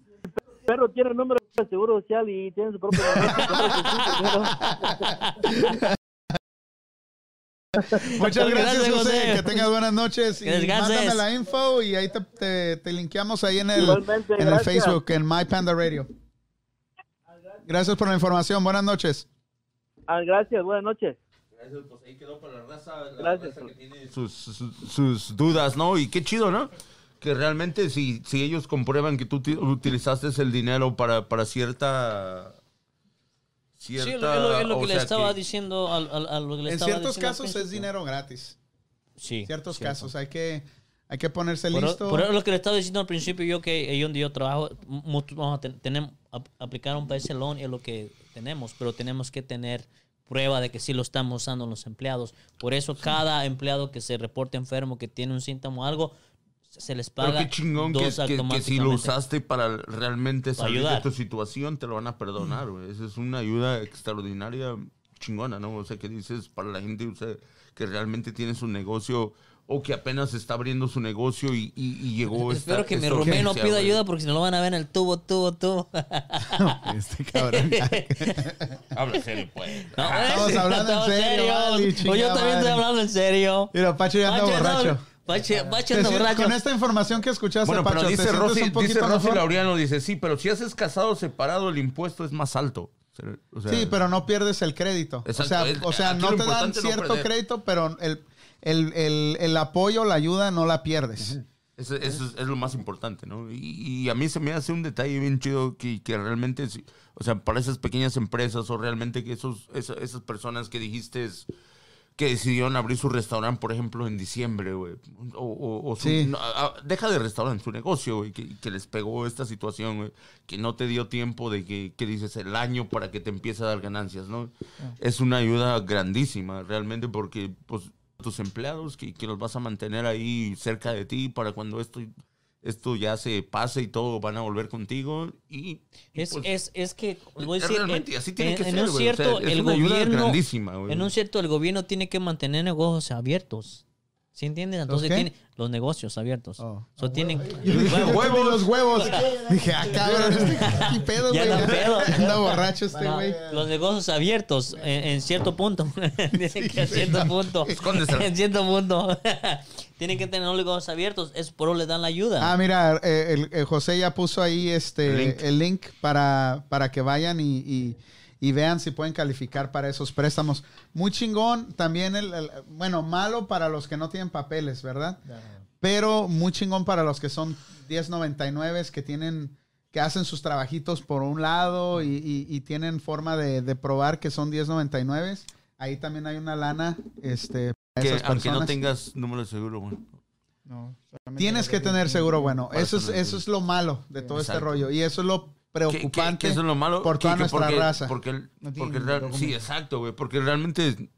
Perro tiene número de seguro social y tiene su propio Muchas gracias, Gracias, José. José. Que tengas buenas noches. Que Y mándame la info y ahí te, te, te linkeamos ahí en el, en el. Facebook, en My Panda Radio. Gracias por la información. Buenas noches. Ah, gracias, buenas noches. Gracias, pues ahí quedó para la raza, la Gracias. raza que tiene sus, sus, sus dudas, ¿no? Y qué chido, ¿no? Que realmente si, si ellos comprueban que tú ti- utilizaste el dinero para, para cierta... Sí, cierta es lo, es lo o que le estaba diciendo al- al- a, lo que le En estaba ciertos al casos es dinero gratis. Sí. ciertos cierto. casos. Hay que, hay que ponerse Por, listo. por eso lo que le estaba diciendo al principio, yo que ahí donde yo trabajo, vamos a ten- tenemos, ap- aplicaron para ese loan es lo que tenemos, pero tenemos que tener prueba de que sí lo estamos usando los empleados. Por eso cada empleado que se reporte enfermo, que tiene un síntoma o algo, se les Pero paga qué chingón que, que- que si lo usaste para realmente Para salir de tu situación, te lo van a perdonar, güey. Esa es una ayuda extraordinaria, chingona, ¿no? O sea, que dices para la gente o sea, que realmente tiene su negocio o que apenas está abriendo su negocio y, y- y llegó esta Espero que mi esta Romeo no pida ayuda porque si no lo van a ver en el tubo, tubo, tubo. Este cabrón. Habla serio, pues. No, Estamos eh, hablando en serio, vale, O yo también estoy hablando en serio. Mira, Pacho ya anda borracho. Pacho, Borracho. Con esta información que escuchaste, Bueno, Pacho, pero ¿te dice Rosy, dice Rosy mejor? Laureano, dice, sí, pero si haces casado separado, el impuesto es más alto. O sea, Sí, pero no pierdes el crédito. Exacto, O sea, es- o sea no te dan no cierto crédito, pero el, el, el, el apoyo, la ayuda, no la pierdes. Eso, eso es, es lo más importante, ¿no? Y, y a mí se me hace un detalle bien chido que, que realmente, o sea, para esas pequeñas empresas o realmente que esos, esa- esas personas que dijiste es- que decidieron abrir su restaurante, por ejemplo, en diciembre, güey. O, o- o su- Sí. no, a- a- deja de restaurante, su negocio, güey, que, que les pegó esta situación, güey. Que no te dio tiempo de que, que dices el año para que te empiece a dar ganancias, ¿no? Es una ayuda grandísima, realmente, porque, pues, tus empleados que, que los vas a mantener ahí cerca de ti para cuando esto, esto ya se pase y todo van a volver contigo. Y, y, Es, pues, es, es que, voy a decir, realmente, en, así tiene en- que en ser, un güey, o sea, cierto, es el una ayuda gobierno, grandísima, güey. en un cierto, el gobierno tiene que mantener negocios abiertos. ¿Sí entiendes? Entonces tiene los negocios abiertos. Oh. So, tienen, Yo dije, huevos. los huevos. Dije, ah, cabrón, este qué pedo, güey. anda pedo. Anda borracho este No, güey. los negocios abiertos en, en cierto punto. Tienen que a cierto punto. En cierto punto. Tienen que tener los negocios abiertos. Es por eso le dan la ayuda. Ah, mira, eh, el, el José ya puso ahí este El link. el link para, para que vayan y, y- y vean si pueden calificar para esos préstamos. Muy chingón. También, el, el- bueno, malo para los que no tienen papeles, ¿verdad? Pero muy chingón para los que son 1099 que tienen que hacen sus trabajitos por un lado y, y- y tienen forma de, de probar que son 1099. Ahí también hay una lana este, para que, esas aunque no tengas número de seguro, güey. No, Tienes que tener seguro bueno. Eso es, eso es lo malo de todo este Exacto. rollo. Y eso es lo Que- que- preocupante. que eso es lo malo. por que- toda que nuestra porque, raza. Porque, No porque tienen real- documento. sí, exacto, güey. Porque realmente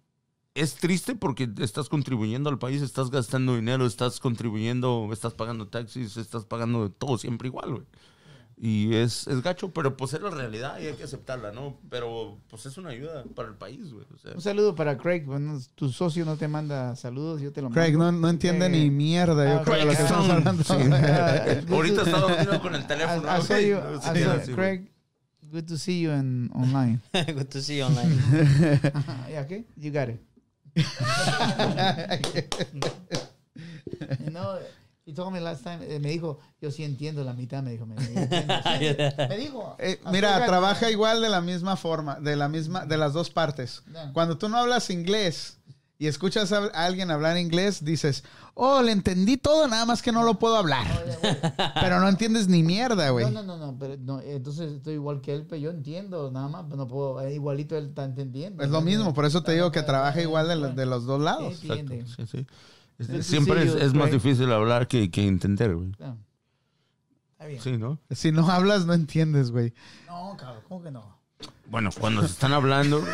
es triste porque estás contribuyendo al país, estás gastando dinero, estás contribuyendo, estás pagando taxis, estás pagando todo siempre igual, güey. Y es, es gacho, pero pues es la realidad y hay que aceptarla, ¿no? Pero pues es una ayuda para el país, güey. O sea, Un saludo para Craig. Bueno, tu socio no te manda saludos, yo te lo Craig no, mando. no entiende Eh, ni mierda, yo ah, creo, de lo que Craig estamos hablando. Sí. Ah, Ahorita to- está dormido con el teléfono. I- I saw güey. you- No, I sí, saw- sí, güey. Craig, good to see you in, online. Good to see you online. yeah, okay? You got it. you know, he told me last time, eh, me dijo, yo sí entiendo la mitad, me dijo. Me, me entiendo, sí. Me dijo. Eh, I mira, trabaja igual de la misma forma, de la misma, de las dos partes. Yeah. Cuando tú no hablas inglés y escuchas a alguien hablar inglés, dices, oh, le entendí todo, nada más que no lo puedo hablar. Pero no entiendes ni mierda, güey. No, no, no, no, pero no, entonces estoy igual que él, pero yo entiendo nada más, pero no puedo, eh, igualito él está entendiendo. Es lo mismo, por eso te digo que trabaja igual de, de los dos lados. Sí, sí. To Siempre es, más difícil hablar que, que entender, güey. Ah, Está bien. Sí, ¿no? Si no hablas, no entiendes, güey. No, cabrón, ¿cómo que no? Bueno, cuando se están hablando.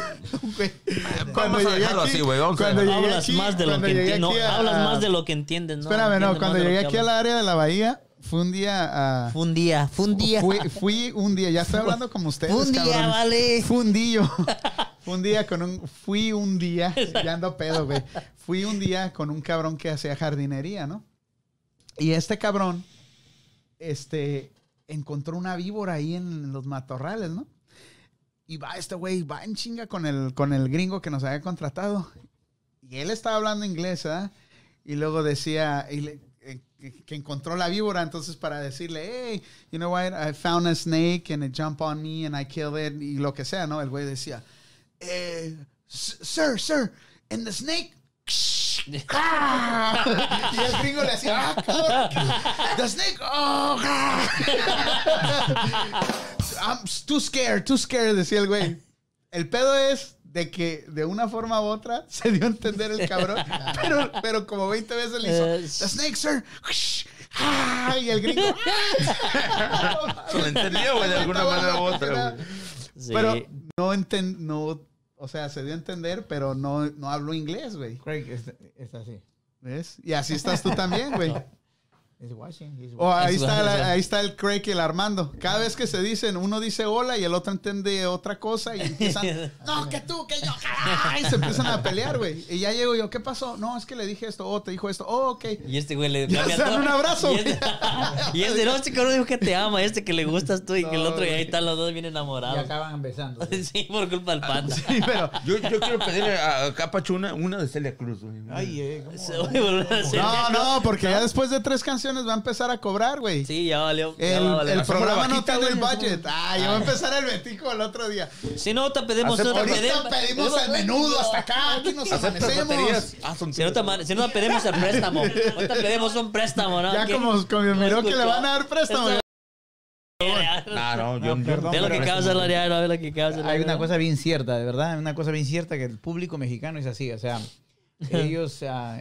Cuando Vamos a llegué dejarlo aquí- así, güey. Vamos a cuando hablas aquí- más de lo que entiendes. No, a- hablas más de lo que entiendes. ¿no? Espérame, no, cuando llegué aquí al hablas. área de la bahía, fue un día a... Fue un día, fue un día. Fui, fui un día, ya estoy hablando como ustedes, Fue un día, vale. Fue un día. Un día con un... Fui un día, ya ando pedo, güey. Fui un día con un cabrón que hacía jardinería, ¿no? Y este cabrón, este, encontró una víbora ahí en los matorrales, ¿no? Y va este güey, va en chinga con el, con el gringo que nos había contratado. Y él estaba hablando inglés, ¿verdad? Y luego decía y le- eh, que encontró la víbora, entonces para decirle, hey, you know what, I found a snake and it jumped on me and I killed it, y lo que sea, ¿no? El güey decía, eh, sir, sir, and the snake... Ah. y el gringo le hacía, ah, cabrón, the snake, oh. I'm too scared, too scared, decía el güey. El pedo es de que de una forma u otra se dio a entender el cabrón, pero, pero como 20 veces le hizo, Eh, the snake, sir. Ah, y el gringo. Se lo entendía, güey, de alguna manera u otra, güey. Sí. Pero no enten, no, o sea, se dio a entender, pero no, no habló inglés, güey. Craig está, está así. ¿Ves? Y así estás tú también, güey. He's watching. He's O ahí está, la- ahí está el Craig y el Armando. Cada vez que se dicen, uno dice hola y el otro entiende otra cosa y empiezan, no, que tú, que yo, y se empiezan a pelear, güey. Y ya llego yo, ¿qué pasó? No, es que le dije esto, oh, te dijo esto, oh, ok. Y este güey le Ya se dan un abrazo, Y este, y este, no, este cabrón dijo que te ama, este que le gustas tú y que el No, otro, y ahí están los dos bien y enamorados. acaban besando. Sí, por culpa del panda. Sí, pero Yo, yo quiero pedirle a Capacho una, una de Celia Cruz, güey. Ay, eh, ¿cómo? No, no, porque ya después de tres canciones va a empezar a cobrar, güey. Sí, ya valió. ya El, va a valer. el programa la no vaquita, tiene el budget. Ah, ya va a empezar el Betico el otro día. Si no, te pedimos una pedimos el menudo hasta acá. Aquí nos ¿Aceptas amanecemos. Ah, Si no, te, si no te pedimos el préstamo. Ahorita pedimos un préstamo, ¿no? Ya ¿Qué? como, como miró que le van a dar préstamo. Ah, no, yo, yo- perdón, Ve lo que ya, no ve lo que hablar. Hay una cosa bien cierta, de verdad, una cosa bien cierta que el público mexicano es así, o sea, ellos... ah,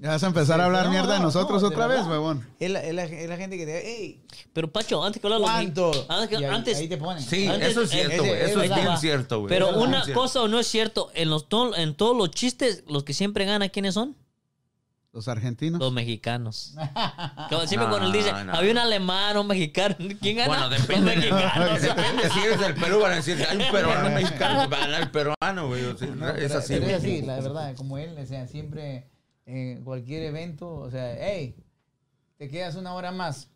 Ya vas a empezar a hablar no, mierda de no, nosotros no, de otra vez, verdad. huevón. Es la, es la- es la gente que te hey, Pero Pacho, antes que hablar los ¿cuánto? Antes, que- ahí, antes ahí te ponen. Sí, Antes- eso es cierto, güey. Eso es bien cierto, güey. Pero una cosa o no es cierto, en, los, to- en todos los chistes, los que siempre ganan, ¿quiénes son? Los argentinos. Los mexicanos. Como siempre cuando él dice, No, no. había un alemán, un mexicano, ¿quién gana? Bueno, depende. Los mexicanos. Depende si eres del Perú, van a decir, hay un peruano mexicano va a ganar el peruano, güey. O sea, No, es así, güey. es así, la verdad, como él, o sea, siempre en cualquier evento, o sea, hey, te quedas una hora más.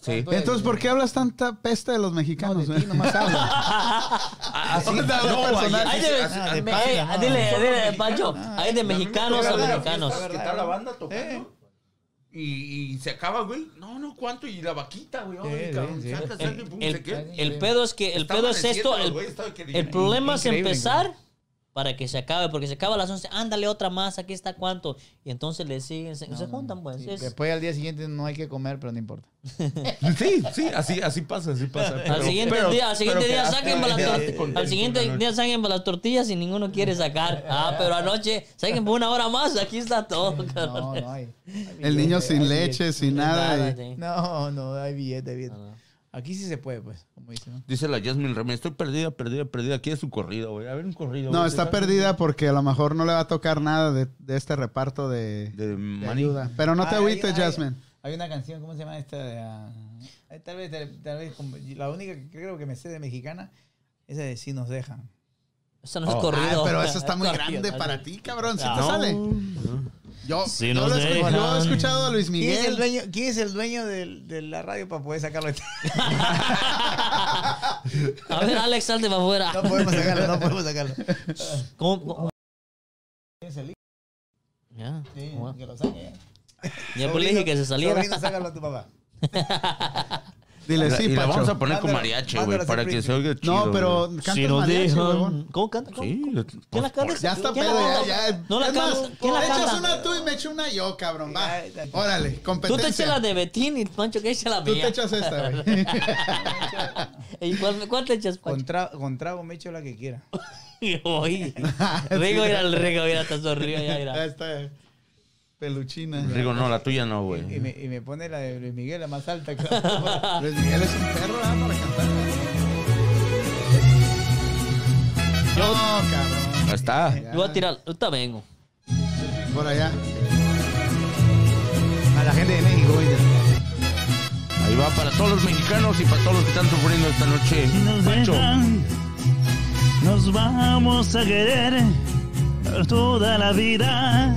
Sí. Entonces, ¿por qué hablas tanta peste de los No, mexicanos, de güey? ti nomás hablo. Así, Onda, no. Hay así- de, así- Ah, de me- eh, no. dile, Son dile, mexicanos. Pancho, hay de mexicanos a mexicanos. fiestas que está la banda Eh. tocando. Y, y se acaba, güey. No, no, ¿cuánto? Y la vaquita, güey. Ay, cabrón, saca, saca pum, El, queda. el pedo es que el Está pedo es esto, el, güey, el problema es empezar para que se acabe, porque se acaba a las 11, ándale otra más, aquí está cuánto, y entonces le siguen, se, se juntan pues. Sí, es- Después al día siguiente no hay que comer, pero no importa. Sí, sí, así, así pasa, así pasa. al siguiente pero- día, al siguiente día saquen para las tortillas. Al siguiente día saquen para las tortillas y ninguno quiere sacar. Ah, pero anoche saquen por una hora más, aquí está todo, No, cabrón. no hay. El niño sin leche, sin nada. y- sí. No, no, hay billete, hay billete. No, no. Aquí sí se puede, pues, como dicen. ¿no? Dice la Jasmine Remy, estoy perdida, perdida, perdida. Aquí es su corrido, güey. A ver un corrido. No, güey. está perdida porque a lo mejor no le va a tocar nada de, de este reparto de, De ayuda. Pero no te Ah, agüites, Jasmine. Hay una canción, ¿cómo se llama esta? De, ah, eh, tal vez, tal, tal vez, la única que creo que me sé de mexicana, esa de Si nos dejan. Eso no es Oh. corrido. Ah, pero eso está muy grande ¿no? para ti, cabrón. Si te No. sale. Yo, yo nos lo he escuchado, yo he dejan. escuchado a Luis ¿Quién es el Miguel. dueño, quién es el dueño del- de, la radio para poder sacarlo? A ver, Alex, salte para afuera. No podemos sacarlo, no podemos sacarlo. ¿Cómo- cómo? ¿Quién es el hijo? Ya, Sí, bueno. que lo saque. Ya pues le dije que se saliera. Sobrino, sácalo a tu papá. Dile, sí, y la vamos a poner con mariachi, güey, para que se oiga chido. No, pero güey. canta Si nos mariachi, dejan-. ¿Cómo canta? ¿Cómo? Sí. ¿Quién la canta? Ya está ¿Quién la pedo, ya. No la Es más, canta. ¿Quién la echas canta? una tú y me echo una yo, cabrón. Va. Órale, Tú te competencia. echas la de Betín y Pancho que echa la Tú te mía. echas esta, güey. ¿Y cuál, cuál te echas, Con, Pancho? tra- con trago me echo la que quiera. Oye. Rigo, mira el Rigo, mira, está sonriendo ya, Ya mira. está. Peluchina. Rigo, no, la tuya no, Y güey. me, y me pone la de Luis Miguel, la más alta. que- Luis Miguel es un perro, ¿ah? Para cantar. No, cabrón. Ahí está. Yo voy a tirar, ahorita vengo. Por allá. A la gente de México, oíste. Ahí va para todos los mexicanos y para todos los que están sufriendo esta noche. Si nos Pancho. dejan, nos vamos a querer toda la vida.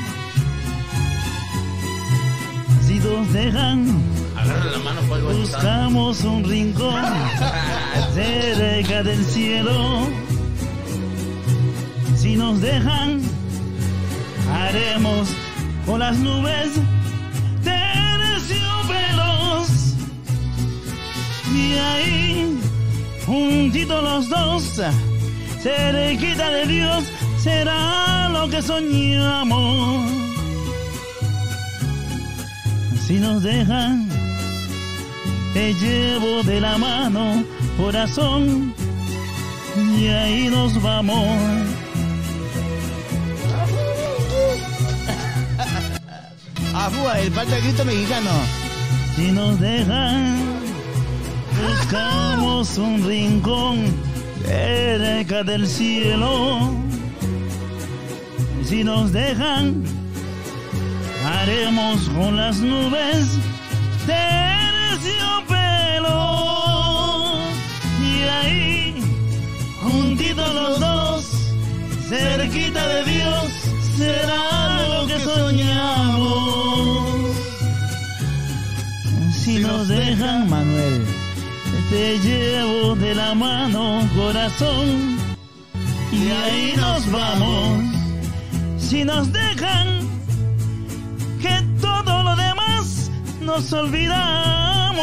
Si nos dejan, Agarra la mano, güey. buscamos un rincón cerca del cielo. Si nos dejan, haremos con las nubes terciopelos. Y ahí, juntitos los dos, cerquita de Dios, será lo que soñamos. Si nos dejan, te llevo de la mano, corazón, y ahí nos vamos. Afúa, el de Cristo mexicano. Si nos dejan, buscamos un rincón cerca del cielo. Si nos dejan, haremos con las nubes terciopelo. Y ahí, juntitos los dos, cerquita de Dios, será lo que soñamos. Si nos dejan, Manuel, te llevo de la mano, corazón, y ahí nos vamos. Si nos dejan, nos olvidamos.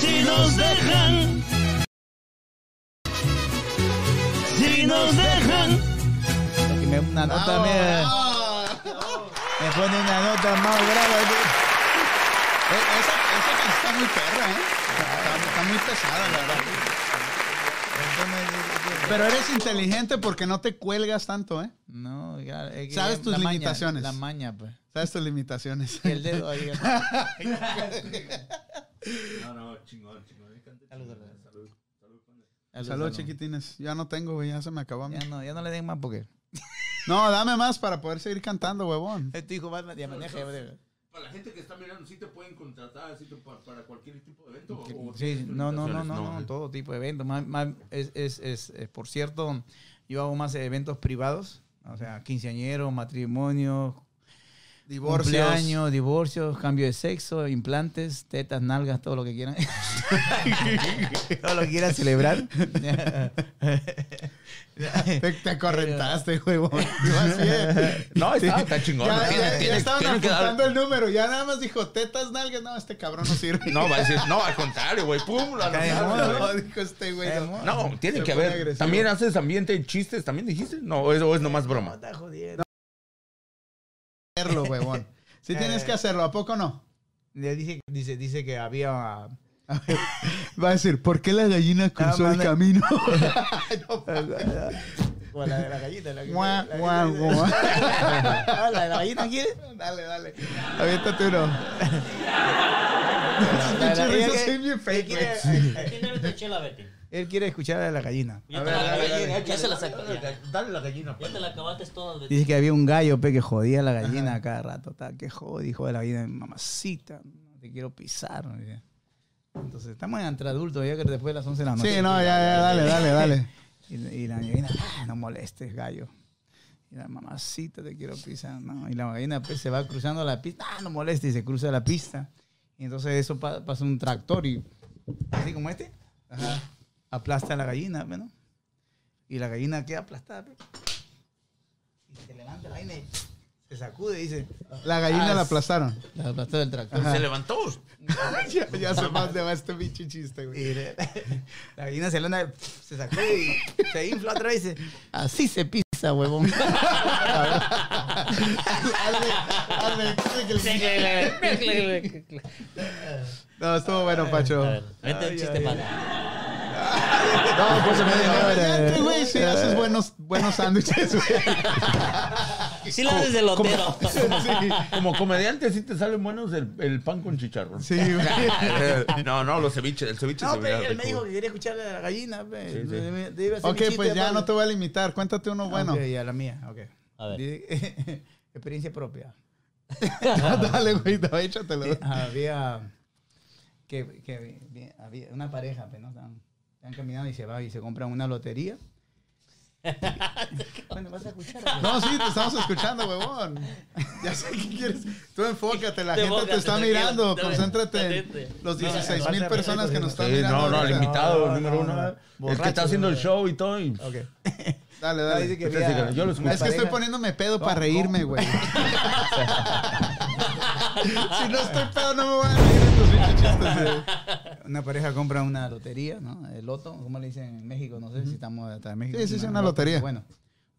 Si nos dejan, si nos dejan. Me una nota, mira, me pone una nota más brava. Eh, Esa, esa canción está muy perra, ¿eh? Está, está muy pesada, la verdad. Pero eres inteligente porque no te cuelgas tanto, ¿eh? No, ya, es que Sabes tus la maña, limitaciones. la maña, pues. Sabes tus limitaciones. Y el dedo ahí. No, no, chingón, chingón. Salud, salud. Salud, chiquitines. Ya no tengo, güey. Ya se me acabó a mí. Ya no, ya no le den más porque. No, dame más para poder seguir cantando, huevón. Este hijo va ya maneja. ya maneja. Para la gente que está mirando, ¿sí te pueden contratar así te- pa- para cualquier tipo de evento? o- Sí, no, no, no, no, no, todo tipo de eventos. Más, más- es, es, es, es- por cierto, yo hago más eventos privados, o sea, quinceañeros, matrimonios, Divorcios. cumpleaños, divorcios, cambio de sexo, implantes, tetas, nalgas, todo lo que quieran. todo lo que quieran celebrar. Te, te acorrentaste, eh. No, está, está chingón. Ya, ya- ya estaban apuntando el número. Ya nada más dijo tetas, nalgas. No, este cabrón no sirve. No, va a decir, no, al contrario, güey, pum, güey. No, dijo este güey. no. Tiene que haber. ¿También haces ambiente y chistes? ¿También dijiste? No, o es, o es nomás broma. Está jodiendo. Hacerlo, huevón. Sí tienes que hacerlo, ¿a poco no? Le dice, dice, dice que había Va a decir, ¿por qué la gallina cruzó Ah, el camino? O la de la gallita. La, Guau, la- guau, la- guau. Ah, ¿La de la gallina quiere? dale, dale. Aviéntate uno. La- Pinche la- risa así bien fake, güey. ¿Quién debe tu chela, Betty? Él quiere escuchar a la gallina. Ya te la- Ya se la sacó. Dale, Ya Dale la gallina. Ya te la acabaste toda. Dice que había un gallo pe, que jodía a la gallina a cada rato. Tal, que jode, hijo de la gallina, mamacita, no te quiero pisar. Entonces, estamos entre adultos, ya que después de las 11 de la noche. Sí, no, ya, ya, dale, dale, dale. Y, y la gallina, "Ah, no molestes, gallo. Y la mamacita, te quiero pisar. No. Y la gallina pues, se va cruzando la pista. Ah, no molestes, y se cruza la pista. Y entonces eso pa- pasa un tractor y así como este, aplasta a la gallina, pues, ¿no? Y la gallina queda aplastada. pues. Y se levanta la gallina y se sacude y dice, La gallina Ah, la aplastaron. la aplastó del tractor. Se levantó. ya, ya sé más de este pinche chiste, güey. La, gallina se levanta, se sacude y se infla otra vez y dice, así se pisa, huevón. No, estuvo bueno, Pacho. A ver, vente un chiste para. No, pues se me Imagínate, güey, si haces buenos, buenos sándwiches, güey. Sí la haces de lotero. Como comediante sí te salen buenos el, el pan con chicharrón. Sí, güey. No, no, los ceviches, el ceviche No, se pe, ve él me dijo que quería escucharle a la gallina. pe. Sí, sí. Hacer Ok, pues ya no te voy a limitar. Cuéntate uno bueno. Ok, ya la mía, ok. A ver. Experiencia propia. Dale, güey, no, échatelo. Sí, había que, que había una pareja, pues, ¿no? Están, están caminando y se va y se compran una lotería. bueno, vas a escuchar. pues. No, sí, te estamos escuchando, huevón. Ya sé qué quieres. Tú enfócate, la Te gente te está mirando. dale, Concéntrate en dale. los No, 16 no, mil no, personas que no, nos están Sí, mirando. no, no, el invitado, No, número no, uno. no. El que Borracho, está haciendo el show y todo. y- Ok. Dale, No, dale. dice que yo lo escucho. Es que estoy poniéndome pedo No, para reírme, güey. si no estoy pedo, no me voy a reír Una pareja compra una lotería, ¿no? El loto, ¿cómo le dicen en México? No sé si estamos hasta en México. Sí, sí, sí, una lotería. Bueno,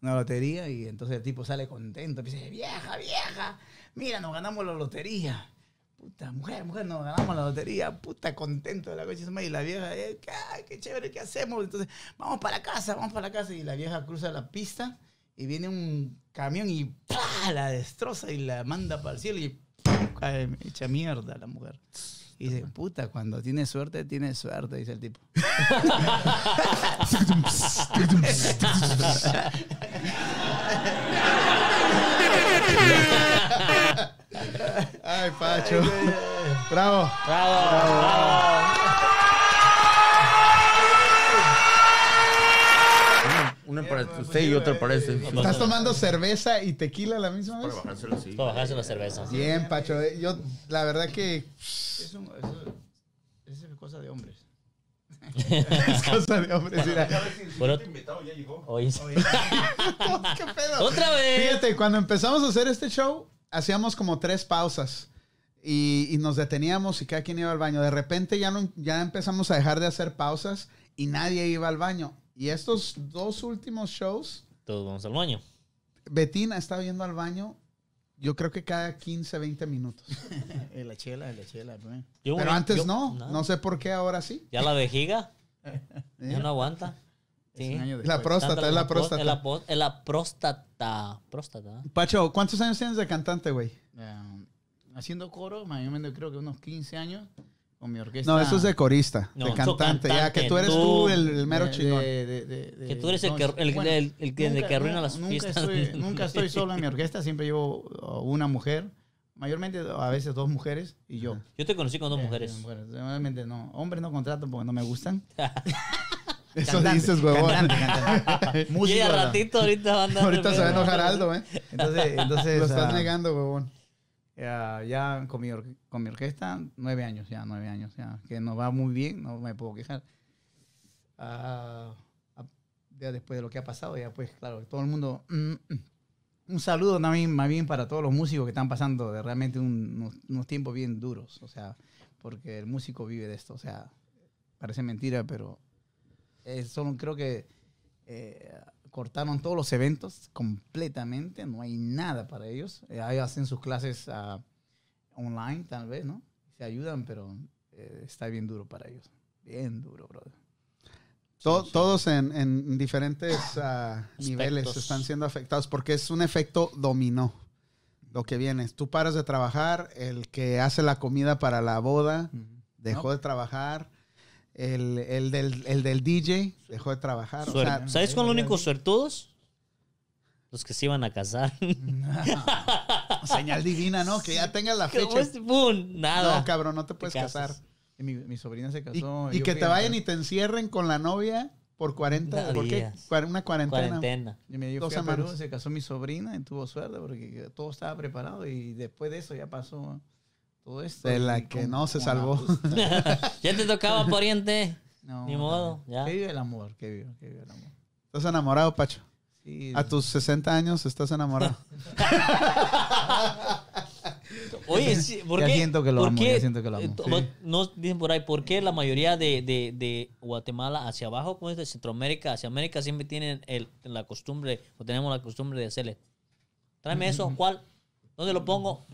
una lotería y entonces el tipo sale contento. Dice, vieja, vieja, mira, nos ganamos la lotería. Puta, mujer, mujer, nos ganamos la lotería. Puta, contento de la coche. Y la vieja, eh, qué, qué chévere, ¿qué hacemos? Entonces, vamos para la casa, vamos para la casa. Y la vieja cruza la pista y viene un camión y ¡pah! la destroza y la manda para el cielo y ¡pum! cae hecha mierda la mujer. Y dice, puta, cuando tienes suerte, tienes suerte, dice el tipo. Ay, Pacho. Bravo. Bravo, bravo. Una para usted y otra para ese. Sí. ¿Estás tomando cerveza y tequila a la misma vez? Para bajárselo así. Para bajarse la cerveza. Bien, Pacho. eh, Yo, la verdad que Eso, eso, eso es cosa de hombres. es cosa de hombres. mira. Invitado ya llegó. Oye, ¿Qué pedo? otra vez. Fíjate, cuando empezamos a hacer este show, hacíamos como tres pausas y, y nos deteníamos y cada quien iba al baño. De repente ya, no, ya empezamos a dejar de hacer pausas y nadie iba al baño. Y estos dos últimos shows, Todos vamos al baño. Betina estaba yendo al baño, yo creo que cada 15, 20 minutos. En la chela, en la chela. Yo, Pero antes yo- no, nada. no sé por qué ahora sí. Ya la vejiga. ¿eh? Ya no aguanta. Sí. La próstata, es la próstata. Es la, la próstata. Próstata. Pacho, ¿cuántos años tienes de cantante, güey? Eh, haciendo coro, mayormente creo que unos 15 años con mi orquesta. No, eso es de corista, No, de tú cantante. Ya cantante, que tú eres tú- tú el, el mero De- chingón. de- de- de- de- Que tú eres el que- el- bueno, el- el que- de que arruina las nunca fiestas. Estoy, nunca estoy solo en mi orquesta, siempre llevo una mujer, mayormente a veces dos mujeres y yo. Yo te conocí con dos Eh, mujeres. mujeres. Normalmente no. Hombres no contrato porque no me gustan. Eso Cantante, dices, huevón. Cantante, cantante. Y Músico, no. ratito ahorita va a. Ahorita se va a enojar Aldo, ¿eh? Entonces, entonces Lo estás ah, negando, huevón. Ya, ya con, mi con mi orquesta, nueve años, ya nueve años, ya. Que nos va muy bien, no me puedo quejar. Ah, ya después de lo que ha pasado, ya pues, claro, todo el mundo... mm, mm. un saludo también, más bien para todos los músicos que están pasando de realmente un- unos, unos tiempos bien duros, o sea, porque el músico vive de esto, o sea, parece mentira, pero eh, solo creo que eh, cortaron todos los eventos completamente, no hay nada para ellos. Eh, ahí hacen sus clases ah, online, tal vez, ¿no? Se ayudan, pero eh, está bien duro para ellos. Bien duro, brother. To- Todos en, en diferentes ah, niveles están siendo afectados porque es un efecto dominó. Lo que viene, tú paras de trabajar, el que hace la comida para la boda dejó No. de trabajar, el, el del, el del DJ dejó de trabajar. o sea, ¿Sabes cuál los únicos suertudos? Los que se iban a casar. señal divina, ¿no? Que ya tengas la ¿Cómo fecha. ¡Pum! Nada. No, cabrón, no te puedes Te casar. Y mi, mi sobrina se Y, casó. y que te a- vayan y te encierren con la novia por 40, Da ¿por qué? Una cuarentena. Cuarentena. Yo, me, semanas. se casó mi sobrina y tuvo suerte porque todo estaba preparado y después de eso ya pasó todo esto. De la que no se salvó. ya te tocaba, pariente. No, Ni modo, no. ya. Que vive el amor, que vive, que vive el amor. Estás enamorado, Pacho. Sí, A tus 60 años estás enamorado. Oye, sí, ¿por Ya qué? siento que lo ¿por amo, qué? ya siento que lo amo. Sí. Nos dicen por ahí, ¿por qué la mayoría de, de, de Guatemala hacia abajo, como es de Centroamérica, hacia América, siempre tienen el, la costumbre, o tenemos la costumbre de hacerle? Tráeme eso, ¿cuál? ¿Dónde lo pongo?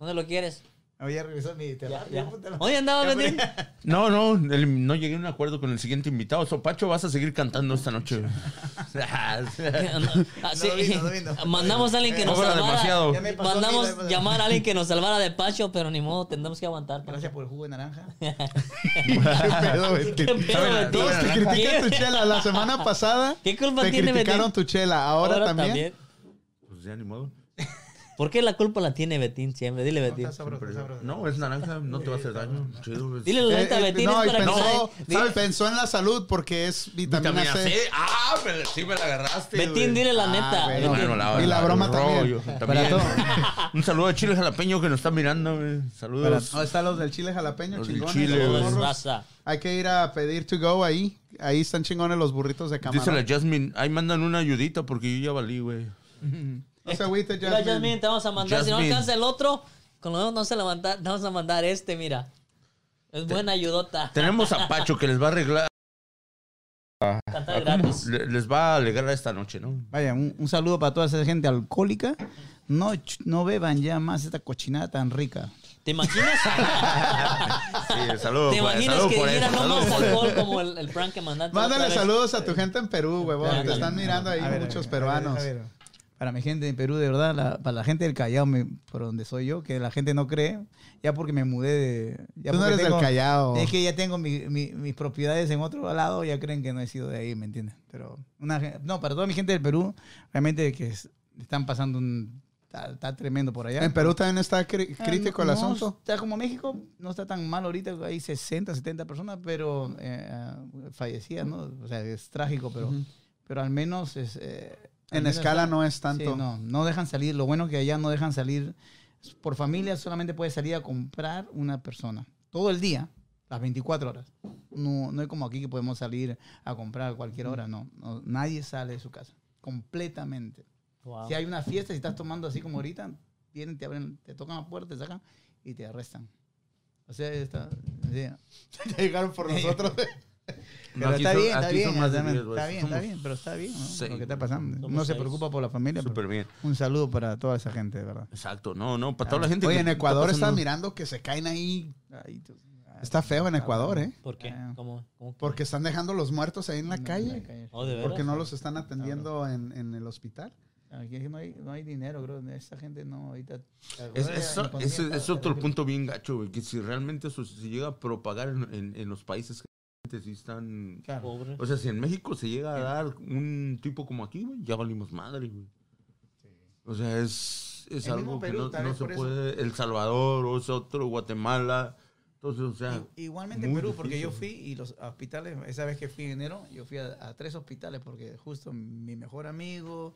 ¿Dónde lo quieres? No, ya regresó mi terapia. puta, no. ¿Dónde andaba Betín? No, no, el- no llegué a un acuerdo con el siguiente invitado. So, Pacho, vas a seguir cantando esta noche. Ah, sí. No vino, no vino. Mandamos a alguien que nos Cobra salvara. demasiado. Ya me pasó a mí, Mandamos ya llamar a alguien que nos salvara de Pacho, pero ni modo, tendremos que aguantar. Gracias por el jugo de naranja. ¿Qué pedo, Betín? ¿Qué pedo, Betín? Todos te critican tu chela. La semana pasada ¿Qué culpa te tiene criticaron Betín? tu chela. Ahora, también. Pues ya ni modo. ¿Por qué la culpa la tiene Betín siempre? Dile Betín. Sabroso, sabroso. No, es naranja, no te va a hacer daño. Chido. es- Dile la neta a Eh, eh, Betín, no, es y para que pensó, ¿sabes? pensó en la salud porque es vitamina, Vitamina C. C. Ah, pero sí me la agarraste. Betín, dile la Ah, neta. güey. Betín. Bueno, la- Y la broma también. rollo también. Un saludo a Chile Jalapeño que nos está mirando. Saludos. ¿Dónde están los del chile jalapeño? Los chingones, chile, los raza. Hay que ir a pedir to go ahí. Ahí están chingones los burritos de Dice la camarón. Jasmine, ahí mandan una ayudita porque yo ya valí, güey. No se agüite, Mira, Jasmine. Te vamos a mandar. Si no alcanza el otro, con lo menos vamos a levantar, te vamos a mandar este, mira. Es buena ayudota. Tenemos a Pacho que les va a arreglar. Cantar gratis. le- Les va a alegrar esta noche, ¿no? Vaya, un, un saludo para toda esa gente alcohólica. No, no beban ya más esta cochinada tan rica. ¿Te imaginas? Sí, saludos. ¿Te imaginas saludos que dijera no más alcohol como el, el prank que mandaste? Mándale saludos a tu gente en Perú, huevón. Te están mirando ahí A ver, muchos a ver, peruanos. a ver, a ver. Para mi gente en Perú, de verdad, la- para la gente del Callao, me- por donde soy yo, que la gente no cree, ya porque me mudé de... Ya Tú no eres tengo- del Callao. Es que ya tengo mi- mi- mis propiedades en otro lado, ya creen que no he sido de ahí, ¿me entiendes? Pero, una, no, para toda mi gente del Perú, realmente que es- están pasando un... Está, está tremendo por allá. En Perú también está cri- Ah, crítico no- el asunto. Está como México, no está tan mal ahorita, hay 60, 70 personas, pero eh, ah, fallecidas, ¿no? O sea, es trágico, pero, pero al menos es... eh, En escala no es tanto. Sí, no, no dejan salir. Lo bueno que allá no dejan salir. Por familia solamente puede salir a comprar una persona. Todo el día, las 24 horas. No, no es como aquí que podemos salir a comprar a cualquier hora. No, no, nadie sale de su casa. Completamente. Wow. Si hay una fiesta, si estás tomando así como ahorita, vienen, te abren, te tocan la puerta, te sacan y te arrestan. O sea, está, sí. Llegaron por nosotros. Pero Aquí está son- bien, está aquí bien, está, 10, güey. está bien, está bien, pero está bien, ¿no? seis, Lo que está pasando. Somos No se seis. preocupa por la familia. pero Súper bien. Un saludo para toda esa gente, de verdad. Exacto, no, no, para toda la gente. Oye, que en está Ecuador están pasando- mirando que se caen ahí. Está feo en Ecuador, ¿eh? ¿Por qué? Ah. ¿Cómo? ¿Cómo? Porque están dejando los muertos ahí en la No, calle. calle. Oh, ¿de veras? Porque no los están atendiendo en, en el hospital. Aquí no hay, no hay dinero, creo. Esa gente no, ahorita. Es, ahora es- está otro punto bien gacho, güey, que si realmente eso se llega a propagar en, en- en los países sí están... Claro. Pobre. O sea, si en México se llega a dar un tipo como aquí, güey, ya valimos madre, güey. O sea, es, es El algo que no, se eso. puede... El Salvador, o es otro, Guatemala. Entonces, o sea... Igualmente en Perú, porque yo fui y los hospitales, esa vez que fui en enero, yo fui a, a tres hospitales porque justo mi mejor amigo,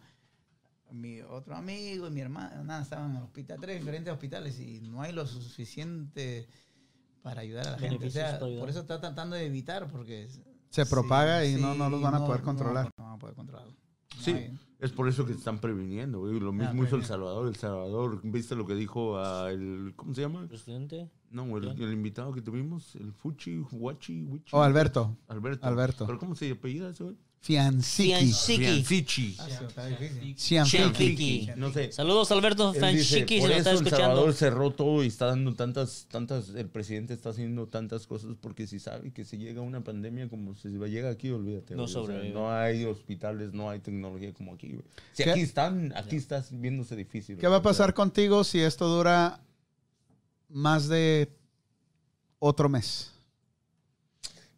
mi otro amigo y mi hermana estaban en el hospital, tres diferentes hospitales y no hay lo suficiente para ayudar a la gente. O sea, por eso está tratando de evitar porque Se sí, propaga y no, sí, no los van a no, poder controlar. No, van a poder controlarlo. No Sí, es por eso que se están previniendo, güey. Lo mismo hizo El. Salvador. El Salvador, ¿viste lo que dijo a el... ¿Cómo se llama? ¿Presidente? No, el, invitado que tuvimos, el Fuchi, Huachi, Wichi. O Alberto. Alberto. Alberto. ¿Pero cómo se apellida ese güey? Fianciki. Fianciki. Fiancichi. Ah. No sé. Saludos, Alberto Fanchiki, si por nos está eso El escuchando. Salvador cerró todo y está dando tantas, tantas, el presidente está haciendo tantas cosas porque si sabe que si llega una pandemia como si llega aquí, olvídate. No sobrevive. no hay hospitales, no hay tecnología como aquí. Si ¿Qué- aquí están, aquí estás viéndose difícil. ¿Qué va a pasar contigo si esto dura más de otro mes?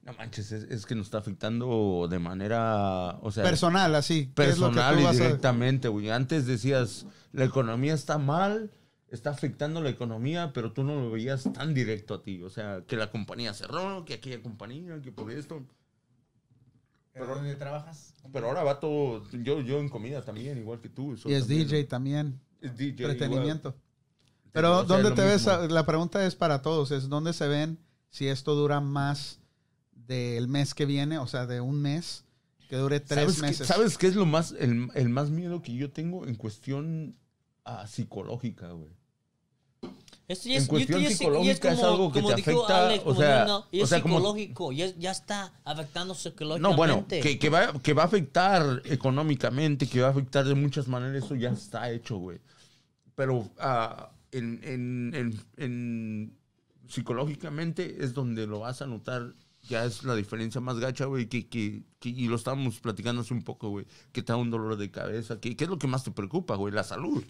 No manches, es, es que nos está afectando de manera, o sea, Personal, así. ¿Qué es lo que personal tú y directamente, güey. Antes decías, la economía está mal, está afectando la economía, pero tú no lo veías tan directo a ti. O sea, que la compañía cerró, que aquella compañía, que por esto. ¿Pero dónde trabajas? Pero ahora va todo, yo, yo en comida también, igual que tú. Y es también. DJ también. Es DJ. Entretenimiento. O Pero sea, ¿dónde te ves? La pregunta es para todos. Es ¿dónde se ven si esto dura más del mes que viene? O sea, de un mes que dure tres ¿Sabes meses. ¿Sabes qué es lo más, el, el más miedo que yo tengo en cuestión ah, psicológica, güey? Esto ya En es, yo- cuestión yo sé- y psicológica es algo que te dijo afecta, Alex, o como sea, dijo, y o es sea, como- psicológico, ya, ya está afectando No, psicológicamente. bueno, que, que va, que va a afectar económicamente, que va a afectar de muchas maneras, eso ya está hecho, güey. Pero ah, en, en- en- en- psicológicamente es donde lo vas a notar. Ya es la diferencia más gacha, güey, que, que, que- y lo estábamos platicando hace un poco, güey, que te da un dolor de cabeza. que- ¿Qué es lo que más te preocupa, güey? La salud.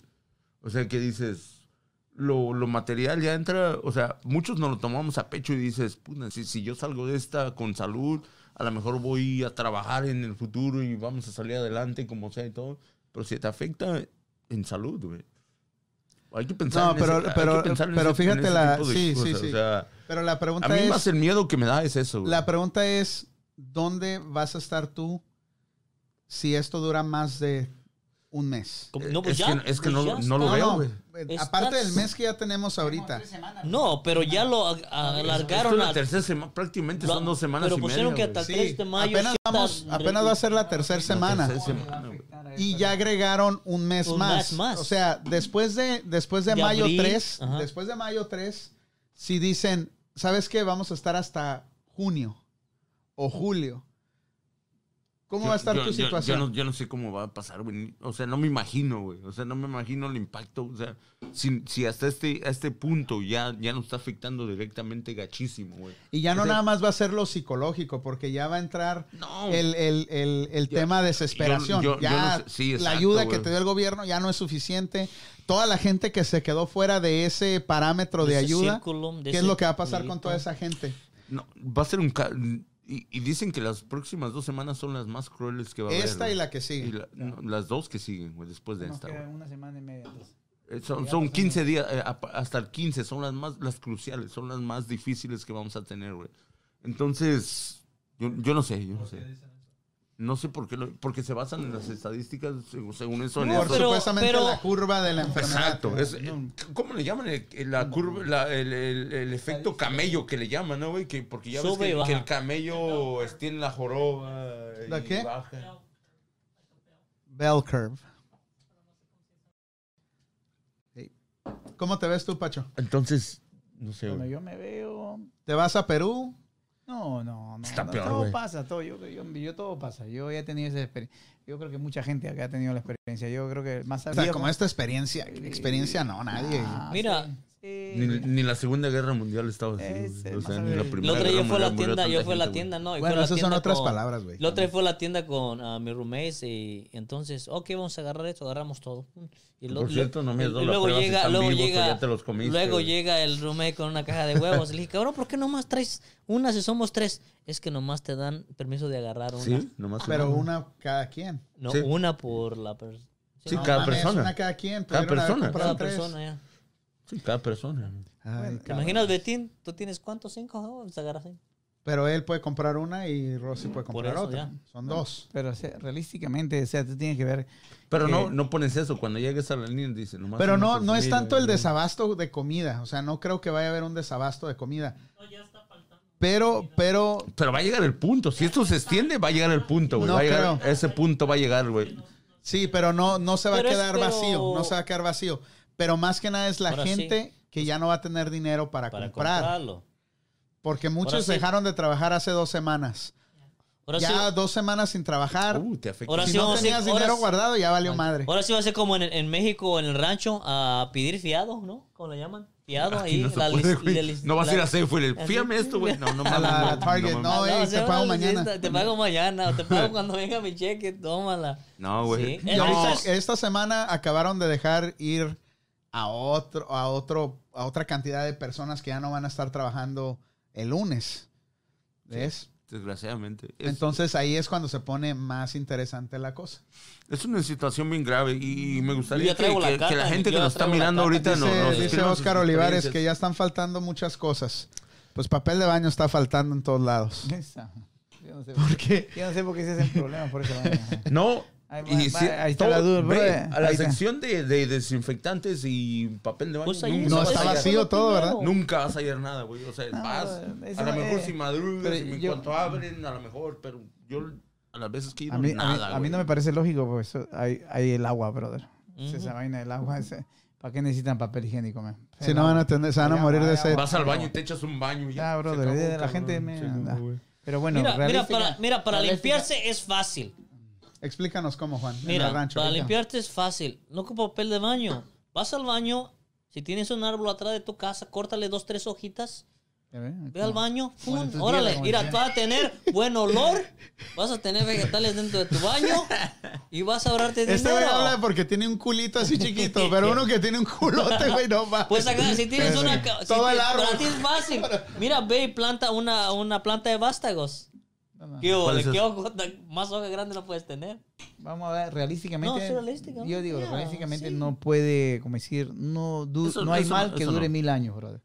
O sea, que dices, lo, lo material ya entra, o sea, muchos nos lo tomamos a pecho y dices, puta, si, si yo salgo de esta con salud, a lo mejor voy a trabajar en el futuro y vamos a salir adelante como sea y todo. Pero si te afecta en salud, güey. Hay que pensar No, en pero- ese, pero- que ese- fíjate la- tipo de sí, sí, cosas, sí. O sea, Pero la a pregunta mí es... más el miedo que me da es eso, güey. La pregunta es, ¿dónde vas a estar tú si esto dura más de un mes? No, pues es, ya. que, es que pues no, ya no lo veo, no, güey. Estás- aparte del mes que ya tenemos ahorita. No, pero ya lo alargaron Esto es la a- tercera semana, prácticamente lo- son dos semanas Pero y pusieron media, que hasta el 3 de mayo. apenas, sí vamos, apenas va a ser la tercera semana. tercera semana. Y ya agregaron un mes Un más. mes más. O sea, después de, después de, De mayo abril, 3, ajá. después de mayo 3, si dicen, ¿sabes qué? Vamos a estar hasta junio o julio. ¿Cómo Yo- va a estar yo- tu situación? Yo no, yo no sé cómo va a pasar, güey. O sea, no me imagino, güey. O sea, no me imagino el impacto. O sea, si, si hasta este, a este punto ya, ya nos está afectando directamente gachísimo, güey. Y ya no O sea, nada más va a ser lo psicológico, porque ya va a entrar No. el, el- el- el Yo- tema de desesperación. yo- yo- ya yo no sé- sí, la ayuda que te dio el gobierno ya no es suficiente. Toda la gente que se quedó fuera de ese parámetro de ese ayuda, círculo, de ¿qué es lo que va a pasar con toda esa gente? No, va a ser un... Y, y dicen que las próximas dos semanas son las más crueles que va a haber. Esta y la que sigue. Y la- no, las dos que siguen, güey, después de Nos esta. queda una semana y media. entonces. Eh, Son, son 15 días, eh, hasta el 15, son las más, las cruciales, son las más difíciles que vamos a tener, güey. Entonces, yo, yo no sé, yo no sé. No sé por qué, lo- porque se basan en las estadísticas, según, según eso. en No, pero- supuestamente pero- la curva de la enfermedad. Exacto. Es, ¿Cómo le llaman? El, la curva, la- el, el- el efecto camello que le llaman, ¿no, güey? Que, porque ya ves que, el camello tiene la joroba. ¿La qué? baja. Bell curve. ¿Cómo te ves tú, Pacho? Entonces, no sé, Bueno, yo me veo. ¿Te vas a Perú? No, no, no. Está no, peor, todo pasa, todo. Yo, yo, yo todo pasa. Yo ya he tenido esa experiencia. Yo creo que mucha gente acá ha tenido la experiencia. Yo creo que más O sea, como esta experiencia, experiencia no, nadie. Ah, Mira. sí, sí. Ni, ni la Segunda Guerra Mundial estaba así. o sea, ni la Primera otro Guerra día fue a la tienda, yo fui a la tienda, no. y Bueno, la esas son otras con- palabras, güey. El otro fue a la tienda con ah, mis roommates y entonces, ok, vamos a agarrar esto, agarramos todo. Y Por cierto, no me has y dado la luego si llega, están luego vivos llega, ya te los comiste, luego güey. llega el roommate con una caja de huevos. Le dije, cabrón, ¿por qué nomás traes una si somos tres? Es que nomás te dan permiso de agarrar una. Sí, nomás Pero una. una cada quien. No, Sí. una por la persona. Sí, No cada mames, persona. Una cada quien. Cada persona. Cada persona, ya. Sí, cada persona. Ay, ¿Te cabrón. imaginas, Betín? ¿Tú tienes cuántos? ¿Cinco? No, cinco. Pero él puede comprar una y Rosy puede comprar eso, otra. ya. Son dos. Pero o sea, realísticamente, o sea, tú tienes que ver. Pero que- no, no pones eso. Cuando llegues a la línea, dice nomás. Pero no, no es tanto el desabasto de comida. O sea, no creo que vaya a haber un desabasto de comida. Pero, pero, Pero va a llegar el punto. Si esto se extiende, va a llegar el punto, güey. No Va a llegar-. Ese punto va a llegar, güey. sí, pero no, no se va Pero a es- quedar pero- vacío. No se va a quedar vacío. Pero más que nada es la Ahora sí. gente que ya no va a tener dinero para, Para comprar. comprarlo. Porque muchos Ahora sí. dejaron de trabajar hace dos semanas. Ahora ya sí, dos semanas sin trabajar. Uh, te afecta. Ahora si sí no tenías ahora dinero sí- guardado, ya valió madre. Ahora sí va a ser como en, en México en el rancho a pedir fiado, ¿no? ¿Cómo le llaman? Fiado Aquí ahí. no se la puede, la lis- No vas a ir la- a Safeway. Así. Fíjame esto, güey. No, no A mames. la- no, a Target, no, no, ey, te pago sí, mañana. Te, pago mañana, o te pago cuando venga mi cheque, tómala. No, güey. Sí. Y ahorita, Entonces- esta semana acabaron de dejar ir a otro, a otro, a otra cantidad de personas que ya no van a estar trabajando el lunes. ¿Ves? Desgraciadamente. Es, Entonces ahí es cuando se pone más interesante la cosa. es una situación bien grave y me gustaría que, la que gente que nos está mirando ahorita Dice, no, nos dice Oscar Olivares que ya están faltando muchas cosas. Pues papel de baño está faltando en todos lados. Esa. Yo no sé por qué? Yo no sé por qué se hacen problemas por eso. vaina. No. Ahí y va- si- ahí está todo- la duda, ve, a la Ahí sección de, de desinfectantes y papel de baño. Pues ahí nunca, No vas está vacío todo, ¿verdad? nunca vas a hallar nada, güey. O sea, No, vas. A lo mejor es- si madrugas, en yo- cuanto abren, a lo mejor, pero yo a las veces que ido, A mí, a, mí, nada, a mí no me parece lógico, pues eso- hay, hay el agua, brother. Ujú. Esa vaina del agua, ese- ¿para qué necesitan papel higiénico, man? Si no van a tener, se van a morir de agua. Vas al baño y te echas un baño ya. Brother, la gente me-. Pero bueno, mira, mira, para, mira, para limpiarse es fácil. Explícanos cómo, Juan. en Mira, el rancho. para limpiarte es fácil. No ocupa papel de baño. Vas al baño Si tienes un árbol atrás de tu casa, córtale dos, tres hojitas. Ve, Ve al baño, tus órale, mira, tú vas a tener buen olor, vas a tener vegetales dentro de tu baño y vas a ahorrarte Este güey dinero. habla porque tiene un culito así chiquito, pero uno que tiene un culote, güey, no va. Pues acá, si tienes una... si Todo el árbol. Para ti es fácil. Mira, ve y planta una, una planta de vástagos. ¿Qué, ole, es qué ojo más hoja grande no puedes tener? Vamos a ver, realísticamente. No, sí, realísticamente, Yo digo, ya, realísticamente sí. no puede, como decir, no, du- Eso- no hay eso mal que dure no. mil años, brother.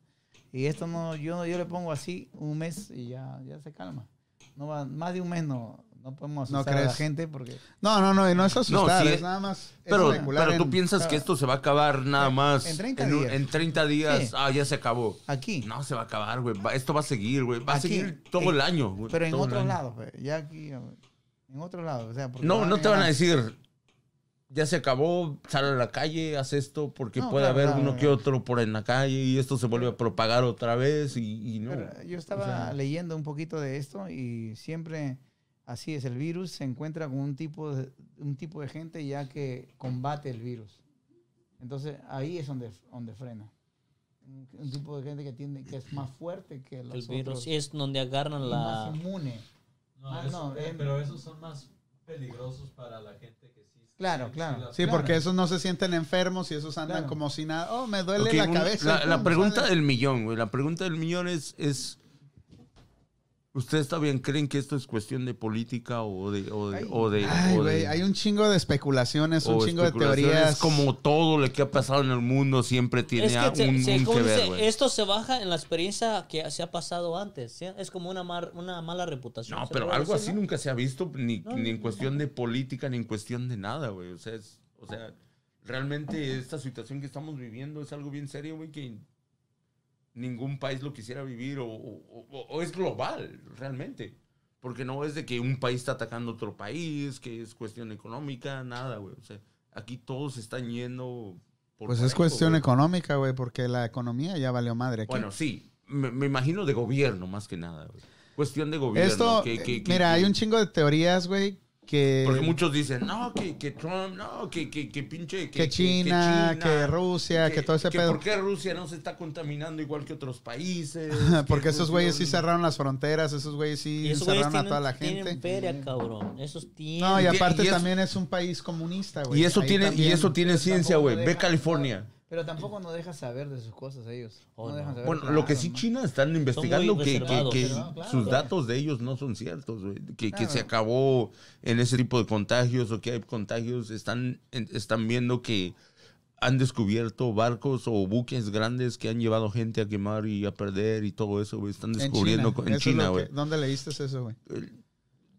Y esto no, yo, yo le pongo así un mes y ya, ya se calma. No va, más de un mes no, no podemos ¿No asustar a la crees? gente porque No, no, no, y no es asustar, No, sí, es nada más Pero, pero tú en- piensas que esto se va a acabar nada más en 30 un- días. en 30 días. Sí. Ah, ya se acabó. aquí, No se va a acabar, güey. Esto va a seguir, güey. Va a seguir todo eh, el año, güey. pero en otros lados, pues, ya aquí, en otros lados. O sea, porque No, no te van a decir, ya se acabó, sal a la calle, haz esto, porque No, puede claro, haber claro, uno que otro por en la calle y esto se vuelve a propagar otra vez y, y no. Pero yo estaba O sea, leyendo un poquito de esto y siempre así es, el virus se encuentra con un tipo de, un tipo de gente ya que combate el virus. Entonces ahí es donde, donde frena. Un, un tipo de gente que tiene que es más fuerte que los El virus otros es donde agarran la... más inmune. No, Ah, eso- no, eh, pero esos son más peligrosos para la gente que sí. Claro, sí- claro. Sí, porque esos no se sienten enfermos y esos andan Claro. como si nada. Oh, me duele la un- cabeza. La, pregunta sale. del millón, güey. La pregunta del millón es, es ¿Ustedes todavía creen que esto es cuestión de política o de... O de, Ay. o de- Ay, o de- güey, hay un chingo de especulaciones, un chingo de teorías. Como todo lo que ha pasado en el mundo siempre tiene Es que un, se- un como que ver, esto se baja en la experiencia que se ha pasado antes. ¿sí? Es como una, mar- una mala reputación. No, pero algo decir, así ¿no? nunca se ha visto, ni, No, ni en no, cuestión de política, ni en cuestión de nada, güey. O sea, es- o sea, realmente esta situación que estamos viviendo es algo bien serio, güey, que ningún país lo quisiera vivir o, o- o- o es global, realmente. Porque no es de que un país está atacando otro país, que es cuestión económica, nada, güey. O sea, aquí todos están yendo... por Pues es parejo, cuestión güey. económica, güey, porque la economía ya valió madre aquí. Bueno, sí, me, me imagino de gobierno más que nada, güey. Cuestión de gobierno. Esto, que- que- que- mira, hay un chingo de teorías, güey, que, Porque muchos dicen, no, que, que Trump, no, que, que, que pinche. que China, que Rusia, que todo ese pedo. ¿Por qué Rusia no se está contaminando igual que otros países? Porque Que esos güeyes sí cerraron las fronteras, esos güeyes sí esos encerraron a toda la tienen gente. feria, cabrón. Esos tienen. No, y aparte y eso- también es un país comunista, güey. Y eso Ahí tiene, y eso tiene ciencia, güey. Ve California. Pero tampoco no deja saber de sus cosas ellos. Oh, no no. dejan saber, Bueno, lo que sí ¿no? China están investigando que, que- claro. sus datos de ellos no son ciertos, güey. Que, que Claro. se acabó en ese tipo de contagios o que hay contagios. Están, en- están viendo que han descubierto barcos o buques grandes que han llevado gente a quemar y a perder y todo eso, güey. Están en descubriendo en China, güey. ¿Dónde leíste eso, güey?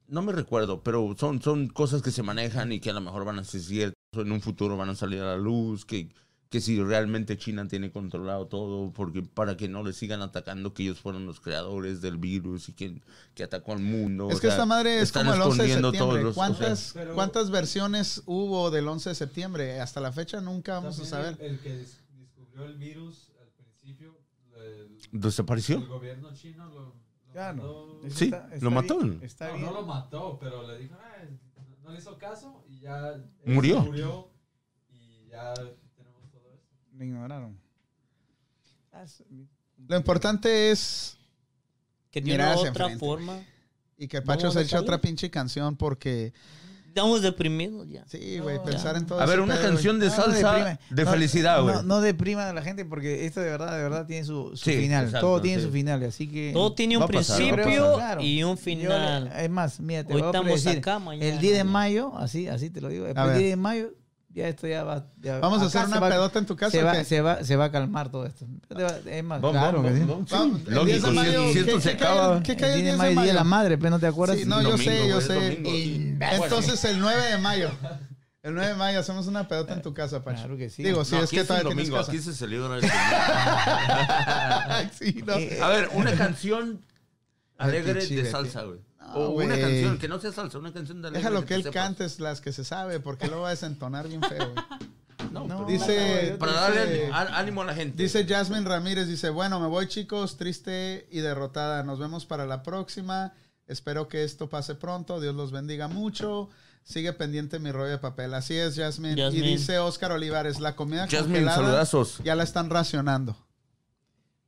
No me recuerdo, pero son, son cosas que se manejan y que a lo mejor van a ser ciertas. En un futuro van a salir a la luz, que, que si realmente China tiene controlado todo, porque para que no le sigan atacando que ellos fueron los creadores del virus y que, que atacó al mundo. Es o que sea, esta madre es como el 11 de septiembre. todos los- ¿Cuántas, Pero- ¿Cuántas versiones hubo del 11 de septiembre? Hasta la fecha nunca vamos a saber. El, el que des- descubrió el virus al principio, el, ¿Desapareció? el gobierno chino lo, lo Claro. mandó- Eso Sí, está- lo está mató. bien, Está no, bien. no lo mató, pero le dijo, "Ah, no, no le hizo caso y ya Murió. murió y ya Lo ignoraron. Lo importante es que hacia otra enfrente. forma. y que Pacho se eche otra pinche canción porque Estamos deprimidos ya. sí, güey, No, pensar ya. en todo A ver, una pedo, canción de No, no salsa de No, felicidad, güey. No, no depriman a la gente porque esto de verdad, de verdad tiene su, su Sí, final. exacto, Todo tiene sí. su final, así que... Todo tiene un pasar, principio. Claro. y un final. es más, mira, te Hoy voy a estamos predecir, acá, mañana el 10 de mayo, así, así te lo digo, el A ver. 10 de mayo, ya esto ya va... ya- Vamos a hacer una va- pedota en tu casa. Se ¿o va, se, va, se va a calmar todo esto. Es más, Vamos, claro vamos, que sí. vamos, sí. Vamos, el 10 de Lógico, si- mayo, si esto ¿qué- se acaba... qué El cae el 10 de 10 de mayo, Día de la? Madre, pero no te acuerdas. Sí, no, yo Domingo, sé, yo sé. domingo. Y- Entonces el 9 de mayo. El 9 de mayo hacemos una pedota en tu casa, Pacho. Claro que sí. Digo, si No, es que todavía tienes domingo, casa. aquí se celebra el sí, no. Eh, A ver, una canción alegre pinche de salsa, güey. O una güey. canción que no sea salsa, una canción de alegre. Déjalo que él sepas. cante las que se sabe, porque luego va a desentonar bien feo. No, No, Dice, para darle ánimo a la gente. Dice Jasmine Ramírez, dice, bueno, me voy chicos, triste y derrotada. Nos vemos para la próxima. Espero que esto pase pronto. Dios los bendiga mucho. Sigue pendiente mi rollo de papel. Así es, Jasmine. Jasmine. Y dice Oscar Olivares, la comida Jasmine, congelada saludazos. ya la están racionando.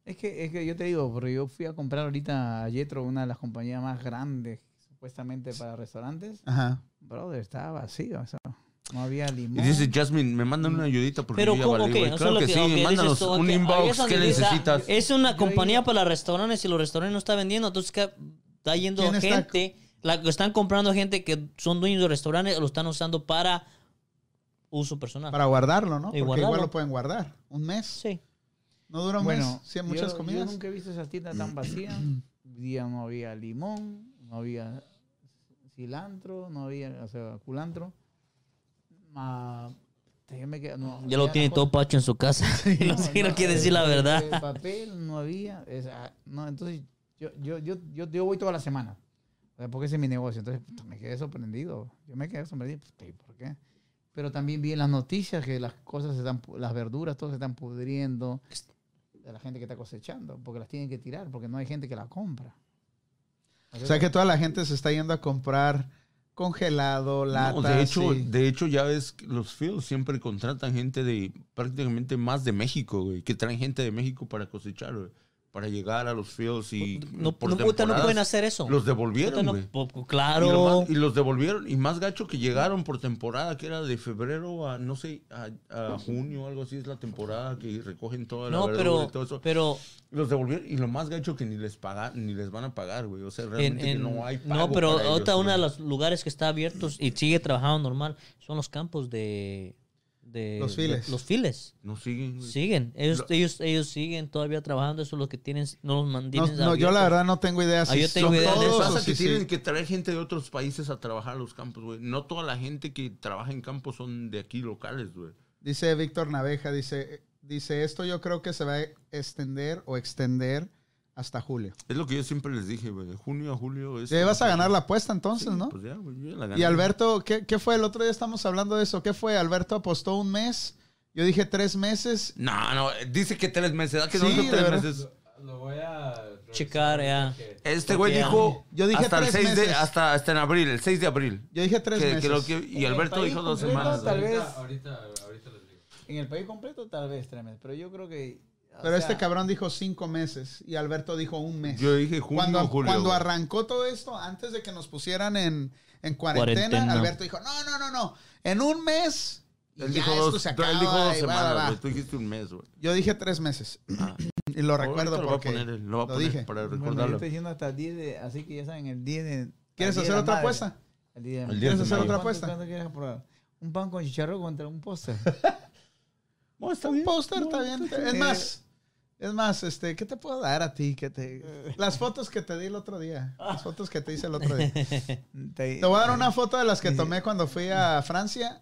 Es que, es que yo te digo, porque yo fui a comprar ahorita a Jetro, una de las compañías más grandes supuestamente para restaurantes. Aja. Brother, estaba vacío. o sea, no había Y limón. dice Jasmine, me mandan una ayudita porque Pero yo ya ¿cómo valí, que? Eso Claro que que- sí, ok, dices mándanos tú, un inbox. ¿Qué dice, necesitas? Es una compañía para restaurantes y los restaurantes no están vendiendo, entonces ¿qué? está yendo ¿Quién está- gente, la que están comprando gente que son dueños de restaurantes, lo están usando para uso personal. Para guardarlo, ¿no? Y Porque guardarlo. igual lo pueden guardar. Un mes. Sí. No dura un Bueno, mes. Sí, hay muchas yo, comidas. Yo nunca he visto esas tiendas tan vacías. Un día no había limón, no había cilantro, no había, o sea, culantro. Yo me quedo- no, Ya lo había tiene todo Pacho en su casa. no, sé, no quiere decir la verdad. El papel no había. es- ah, no, entonces yo, yo, yo, yo, yo voy toda la semana. O sea, porque ese es mi negocio. Entonces puta, me quedé sorprendido. Yo me quedé sorprendido. puta, ¿y ¿Por qué? Pero también vi en las noticias que las cosas se están, las verduras, todo se están pudriendo de la gente que está cosechando, porque las tienen que tirar, porque no hay gente que la compra. O sea que toda la gente se está yendo a comprar congelado, latas. No, de hecho, y- de hecho, ya ves que los fields siempre contratan gente de prácticamente más de México, güey, que traen gente de México para cosechar, güey, para llegar a los fields y No, por no, no pueden hacer eso. Los devolvieron, no, po- Y, lo claro. y los devolvieron. Y más gacho que llegaron por temporada, que era de febrero a, no sé, a, a junio algo así, es la temporada que recogen toda la No, pero, y todo eso. pero Los devolvieron. Y lo más gacho que ni les pagan, ni les van a pagar, güey. O sea, en, realmente que en- no hay no, pago pero para ahorita ellos, uno de los lugares que está abierto y sigue trabajando normal son los campos de, de Los files. de- los files. No siguen. Siguen, ellos, Lo- ellos, ellos siguen todavía trabajando, eso es lo que tienen, no los No, mantienen no, yo la verdad no tengo idea Ah, si yo tengo son idea de todos eso. o pasa si que sí. tienen que traer gente de otros países a trabajar a los campos, güey. No toda la gente que trabaja en campos son de aquí locales, güey. Dice Víctor Naveja, dice, dice, esto yo creo que se va a extender o extender hasta julio. Es lo que yo siempre les dije, güey. De junio a julio es... Te vas a ganar la apuesta entonces, Sí, ¿no? Pues ya, güey, yo ya la gané. Y Alberto, ¿qué, ¿qué fue? El otro día estamos hablando de eso. ¿Qué fue? Alberto apostó un mes. Yo dije tres meses. No, no, dice que tres meses. ¿verdad que no Sí, dijo de tres meses? Lo voy a Checar, ya. Este güey dijo Yo dije hasta el tres 6 de, meses. hasta, hasta en abril, el 6 de abril. Yo dije tres Que- meses. que lo que- y Alberto dijo dos completo, semanas. tal vez. Ahorita, ahorita, ahorita les digo. En el país completo, tal vez tres meses. Pero yo creo que. O Pero sea, este cabrón dijo cinco meses y Alberto dijo un mes. Yo dije junio cuando, o julio. cuando güey. arrancó todo esto, antes de que nos pusieran en, en cuarentena, Cuarentena. Alberto dijo, no, no, no, no. En un mes. Él ya dijo esto dos, se él acaba dijo dos y va, va, semanas, va. Tú dijiste un mes, güey. Yo dije tres meses. Ah. y lo recuerdo lo va a porque poner, lo a lo dije. para Bueno, yo recordarlo. estoy diciendo hasta el 10 de. Así que ya saben, el 10 de. ¿Quieres el 10 de hacer otra apuesta? El 10 de El mayo. 10 de hacer otra ¿Cuánto- apuesta? cuánto quieres probar? Un pan con chicharrón contra un póster. No, está Un póster No, está bien. Es más, es más, este, ¿qué te puedo dar a ti? Que te... Las fotos que te di el otro día. Las fotos que te hice el otro día. Te, voy a dar una foto de las que tomé cuando fui a Francia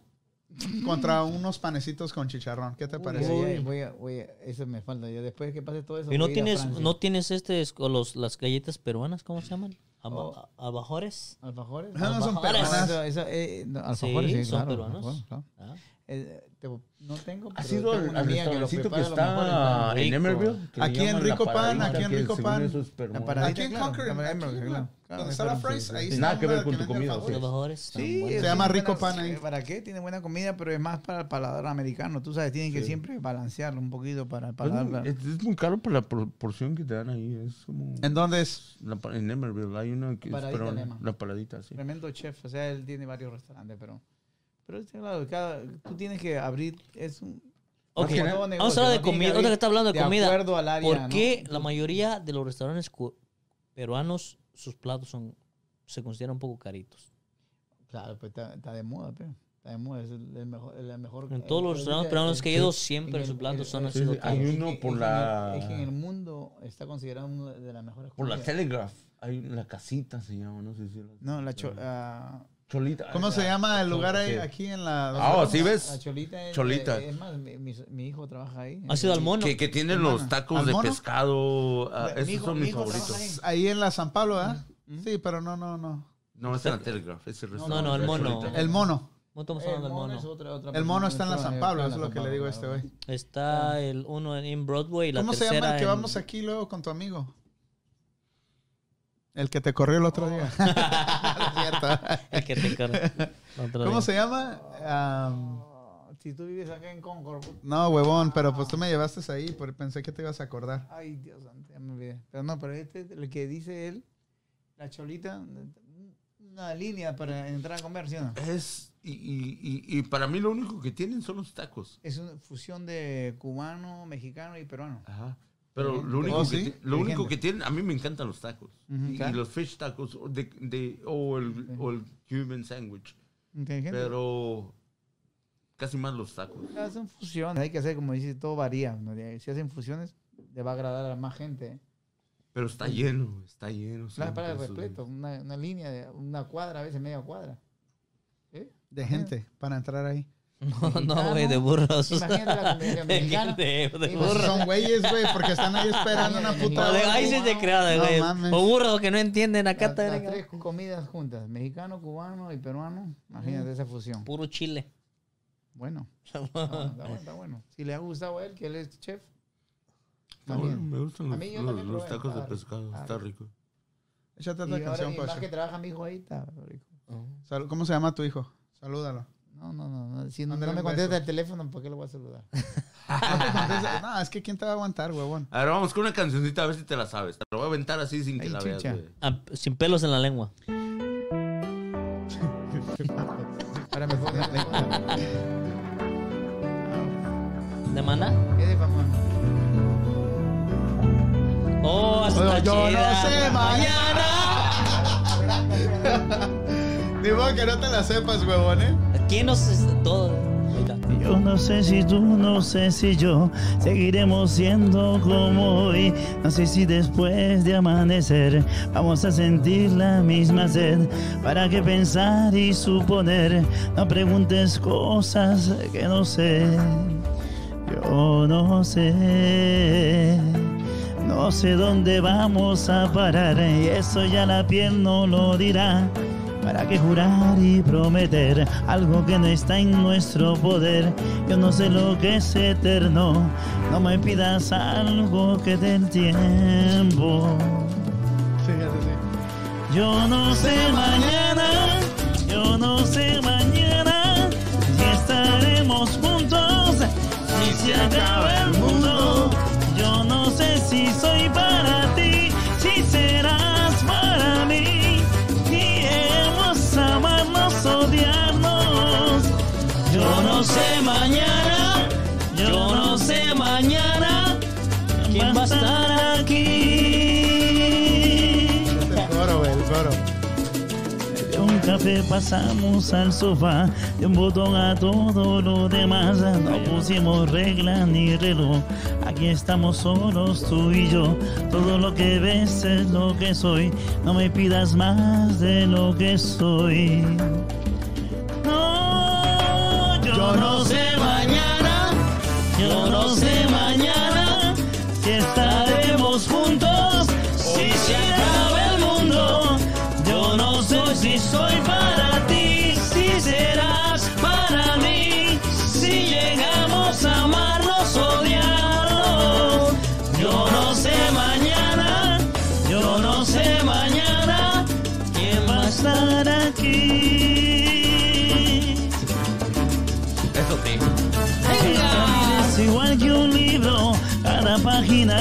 contra unos panecitos con chicharrón. ¿Qué te Uy, parece? ya, voy a, voy a, eso me falta. Yo después que pase todo eso. ¿Y no tienes, no tienes este, o los, las galletas peruanas, ¿cómo se llaman? Aba- Oh. ¿Abajores? ¿Alfajores? Ah, no son peruanas. Eso- eso, eh, no, alfajores, sí, Sí, son claro, peruanos. alfajores, claro. Ah. Eh, te- no tengo. ¿Has pero ido tengo al, una al amiga que lo restaurancito que mejores está en. Emerville? que le Aquí en Rico Pan, Paradita, aquí en que Rico Pan. Paradita, Aquí en Paradita, claro, claro. claro, Donde está la sí, ahí Nada que ver con que tu comida, están Sí. Se llama Rico Pan ahí. ¿Para qué? Tiene buena comida, pero es más para el paladar americano. Tú sabes, tienen que siempre balancearlo un poquito para el Pues, paladar. es, muy caro por la proporción que te dan ahí. Es como. ¿En dónde es? en Emerville hay una que es Paradita la paladita, sí. Tremendo chef. O sea, él tiene varios restaurantes, pero. Pero es claro, cada, tú tienes que abrir. Es un. Ok, todo vamos negocio, a hablar de comida. Abrir que está hablando de comida, acuerdo al área, ¿por ¿no? qué la mayoría de los restaurantes peruanos, sus platos son se consideran un poco caritos? Claro, pues está, está de moda, pero. Está de moda, es el, el mejor. El mejor En el- todos los restaurantes peruanos que he ido, siempre en sus platos el- han el- sido sí, hay uno es que- por la- en el- Es que en el mundo está considerado una de las mejores Por la. Telegraph. Hay la casita, se llama, no sé si. la- No, la cho- ah, Cholita. ¿Cómo se llama el lugar ahí, aquí en la... Ah, ¿sí ves? La cholita es, Cholita. eh, es más, mi, mi- mi hijo trabaja ahí. ¿Has ido al mono? Que, que tiene Hermana. los tacos ¿Al de mono? pescado. ah, Mi esos hijo- son mi mis favoritos. Ahí en la San Pablo. Ujú. Sí, pero no, no, no. No, es en la Telegraph. Ese no, el de mono. Cholita. El mono. No estamos El hablando del mono mono. es otra- otra El mono está en la San Pablo, eso es lo que le digo a este güey. Está el uno en Broadway y la ¿Cómo se llama el que en- vamos aquí luego con tu amigo? El que te corrió el otro día. ¿Cómo día. se llama? Am, Si tú vives acá en Concord. no, huevón, pero pues tú me llevaste ahí, porque pensé que te ibas a acordar. Ay, Dios ya me olvidé. Pero no, pero este, el que dice él, la cholita, una línea para entrar a comer, ¿sí o no? Es, y, y, y, y para mí lo único que tienen son los tacos. Es una fusión de cubano, mexicano y peruano. Ajá. Pero lo único, Oh, que, lo único que tienen, a mí me encantan los tacos. Ujú, y, y claro. los fish tacos o, de, de- o, el, o el Cuban sandwich. Pero casi más los tacos. Ah, Son fusiones, hay que hacer, como dice, todo varía. ¿no? Si hacen fusiones, le va a agradar a más gente. ¿eh? Pero está lleno, está lleno. Claro, para el repleto, una, una línea, de una cuadra, a veces media cuadra. ¿Sí? De gente para entrar ahí. No, no, güey, de burros. Imagínate la comunidad mexicana. De, burros. Son güeyes, güey, porque están ahí esperando una puta. No, de- ahí sí te creo, No güey. mames. O burros que no entienden acá. Las, las tres comidas juntas, mexicano, cubano y peruano. Imagínate esa fusión. Puro chile. Bueno, está bueno, está bueno, está bueno. Si le ha gustado a él, que él es chef, Está bueno, también. me gustan A los, mí yo los- los probé, tacos de pescado. está Está rico. Échate otra canción, y más Pacho. que trabaja mi hijo ahí, está rico. Sal- ¿Cómo se llama tu hijo? Salúdalo. No, no, no. no. Si no, no me contesta el teléfono, ¿por qué lo voy a saludar? No. No, es que ¿quién te va a aguantar, huevón? A ver, vamos con una cancioncita a ver si te la sabes. Te la voy a aventar así sin que Ay, la veas. Ah, sin pelos en la lengua. Ahora me pongo ¿De maná? ¿Qué de fama? Oh, hasta Bueno, yo no chida. sé mañana. Ni modo que no te la sepas, huevón, ¿eh? ¿Quién nos todo? Yo no sé si tú, no sé si yo seguiremos siendo como hoy. No sé si después de amanecer vamos a sentir la misma sed. ¿Para qué pensar y suponer? No preguntes cosas que no sé. Yo no sé. No sé dónde vamos a parar y eso ya la piel no lo dirá. ¿Para qué jurar y prometer algo que no está en nuestro poder? Yo no sé lo que es eterno, no me pidas algo que del tiempo. Yo no sé mañana, yo no sé mañana si estaremos juntos, si se acaba el mundo. Yo no sé si soy para no sé mañana, yo no sé mañana quién va a estar aquí. El coro, el coro. De un café pasamos al sofá, de un botón a todo lo demás. No pusimos regla ni reloj, aquí estamos solos tú y yo. Todo lo que ves es lo que soy, no me pidas más de lo que soy. Yo no sé mañana, yo no sé mañana si estaremos juntos,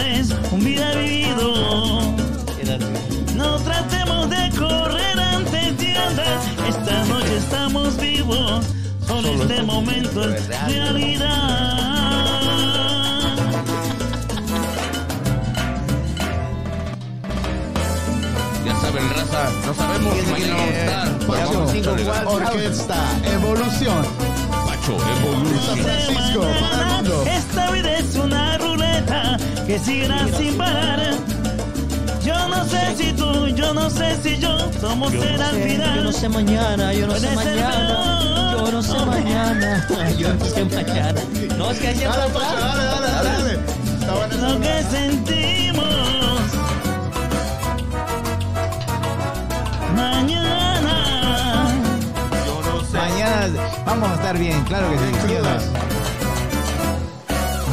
es un vida vivido. No tratemos de correr ante tiendas, esta noche estamos vivos, solo este momento es realidad. Ya saben, raza, no sabemos si mañana vamos a estar. ganas. Orquesta, evolución. Pacho, evolución. Francisco, para el mundo. Esta vida que seguirá sin parar. Yo no sé si tú, yo no sé si yo somos el al final. Yo no sé mañana, yo no sé mañana. Yo no sé mañana. Yo no sé mañana. No, es que Dale, Pacho, dale, dale, dale, dale. Lo que sentimos. Mañana. Yo no sé. Mañana vamos a estar bien, claro que sí.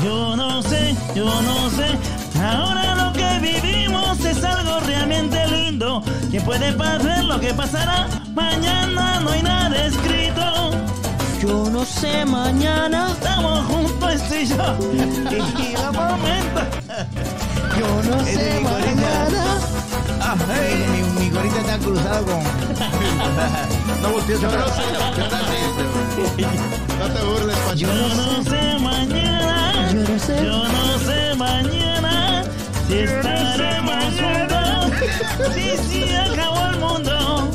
Yo no sé, yo no sé, ahora lo que vivimos. es algo realmente lindo. Que puede pasar lo que pasará. Mañana no hay nada escrito. Yo no sé mañana. Estamos juntos, este y yo. Y la momento. Yo no sé mañana. Ah, mi, mi, mi gorita está cruzado con. No voltees Yo no sé, yo también. No te burles. Yo no sé mañana. Yo no sé. Yo no sé mañana si estaremos juntos. Si se acabó el mundo.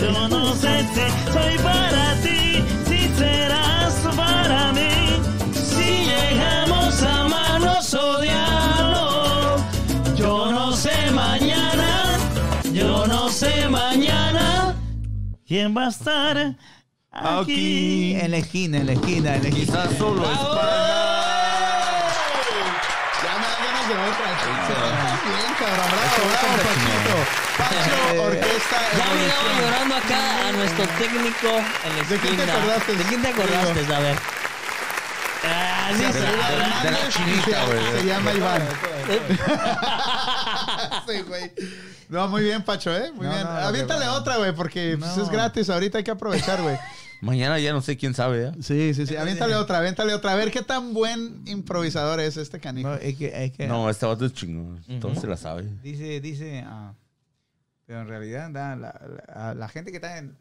Yo no sé si soy para ti, si serás para mí. Si llegamos a amarnos, odiarnos. Yo no sé mañana, yo no sé mañana. ¿Quién va a estar aquí? Aquí. En la esquina, en la esquina, en la esquina. Quizás solo es para... Ya me dan ganas de otra. Bien, cabrón. Bravo, bravo, Pachito. Pacho, orquesta. Ya miraba llorando acá a nuestro técnico en la ¿De quién te esquina. acordaste? ¿De quién te acordaste? A ver. Ah, sí, de la chinita, se- güey. Se llama Iván. Sí, güey. No, muy bien, Pacho, ¿eh? Muy No, bien. no, Aviéntale otra, güey, porque pues, es gratis. Ahorita hay que aprovechar, güey. Mañana ya no sé quién sabe, ¿eh? Sí, sí, sí. Aviéntale otra, aviéntale otra. A ver qué tan buen improvisador es este canijo. No, es que, es que No, este vato es chingón. Todo se la sabe. dice, dice, ah, pero en realidad da, la, la- la gente que está en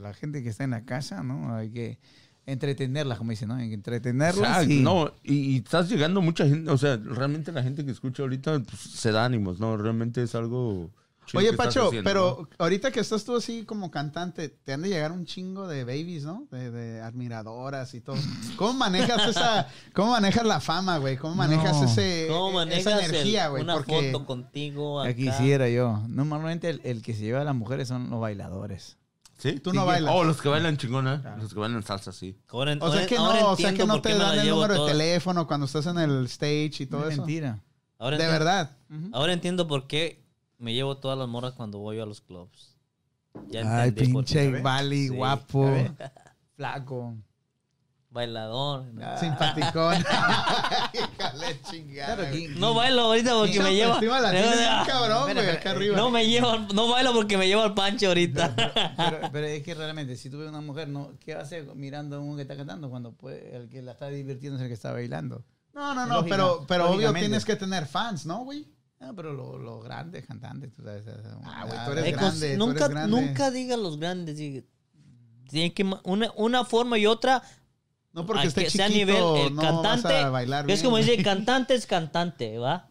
la gente que está en la casa, ¿no? Hay que entretenerla, como dicen, ¿no? Hay que entretenerla. Exacto, sí. No, y, y estás llegando mucha gente, o sea, realmente la gente que escucha ahorita pues, se da ánimos, ¿no? Realmente es algo... Oye, Pacho, haciendo, pero ¿no? ahorita que estás tú así como cantante, te han de llegar un chingo de babies, ¿no? De, de admiradoras y todo. ¿Cómo manejas esa, cómo manejas la fama, güey? ¿Cómo manejas No. ese, ¿Cómo manejas esa energía, güey? una Porque foto contigo acá? Quisiera yo. Normalmente el, el que se lleva a las mujeres son los bailadores. ¿Sí? tú no bailas. Oh, los que bailan chingona, los que bailan salsa, sí. Ahora, o sea que no, o sea que no te dan el número de teléfono cuando estás en el stage y todo No es eso. mentira. Ahora De verdad. Ahora entiendo por qué me llevo todas las morras cuando voy a los clubs. Ya Ay, pinche. Bali, Sí, guapo, Flaco. Bailador. ¿no? simpaticón. Chingada. No bailo ahorita porque me lleva. autoestima la tienes bien no, cabrón, güey, espera, acá arriba. no me llevo, no bailo porque me llevo al pancho ahorita. Pero, pero es que realmente, si tú ves una mujer, no, ¿qué va a hacer mirando a uno que está cantando cuando puede, el que la está divirtiendo es el que está bailando? No, no, no, Lógica- pero, pero obvio tienes que tener fans, ¿no, güey? Ah, pero lo- los grandes cantantes, tú sabes. Ah, güey, tú eres grande, cos- tú nunca, eres grande. nunca diga los grandes. diga- Tiene que una, una forma y otra. No porque a esté chiquito, sea nivel, el no cantante. vas a bailar es como dice, cantante es cantante, ¿va?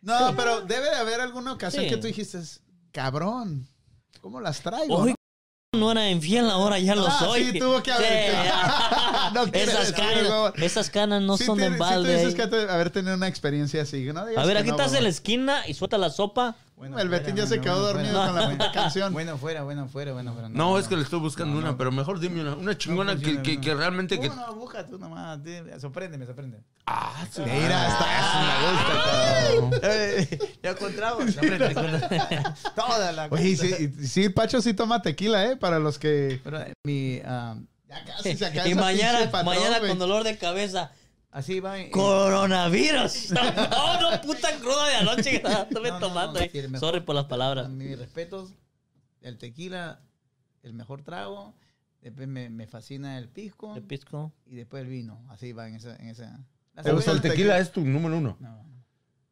No, pero debe de haber alguna ocasión Sí. que tú dijiste, cabrón, ¿cómo las traigo? Hoy no? era infiel, ahora ya lo Ah, soy. sí, tuvo que haber-. No esas, canas, esas canas no Sí son de tiene- sí tú balde. dices que haber tenido una experiencia así. No A ver, aquí no, estás en la esquina y suelta la sopa. Bueno, El Betín ya se quedó bueno, dormido fuera. con la puta canción. Bueno, fuera, bueno, fuera, bueno, fuera. No, es que le estoy buscando una, pero mejor dime una, una chingona que, funciona, que, no. que realmente... Que... No, busca tú nomás. Sorpréndeme, sorpréndeme. Ah, sí. Mira, está, me gusta. Eh, ya encontramos. Toda la Oye, sí, y- sí, Pacho sí toma tequila, ¿eh? Para los que... Pero mi, ah, Ya casi se acaba Y mañana, patrón, mañana con dolor de cabeza. Así va. en- Coronavirus. No, no, puta cruda de anoche que estaba No, no, no, tomando. sí, el mejor- Sorry por las palabras. Mis respetos. El tequila, el mejor trago. Después me, me fascina el pisco. El pisco. Y después el vino. Así va en esa. En esa. La ¿Te gusta el tequila es tu número uno. No.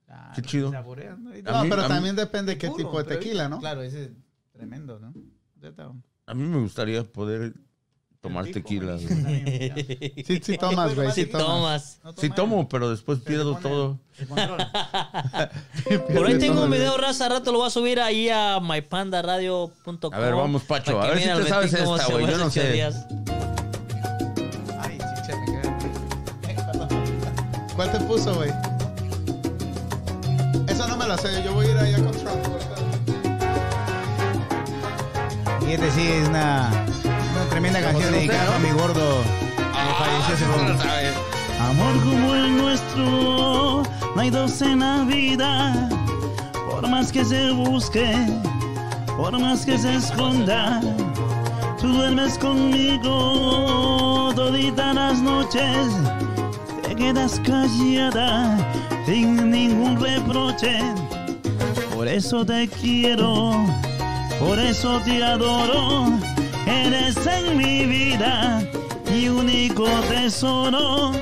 Ah, Qué chido. ¿no? No, mí- pero a mí- también depende de qué puro, tipo de tequila, ¿no? Claro, ese es tremendo, ¿no? Ya está. A mí me gustaría poder tomar tequila. güey. Sí, sí tomas, güey, sí Si tomas. Sí tomo, pero después pierdo pone- todo. Por ahí tengo un video, raza, rato lo voy a subir ahí a mypandaradio.com. A ver, vamos, Pacho, a ver si te sabes esta, se güey, yo no sé. Ay, chicha, me quedé. ¿Cuál te puso, güey? Esa no me la sé, yo voy a ir allá con Trump. Y este sí es una tremenda canción dedicada a mi gordo. poco. Amor como el nuestro, no hay dos en la vida. Por más que se busque, por más que se esconda, tú duermes conmigo toditas las noches. Te quedas callada sin ningún reproche. Por eso te quiero, por eso te adoro. Eres en mi vida mi único tesoro.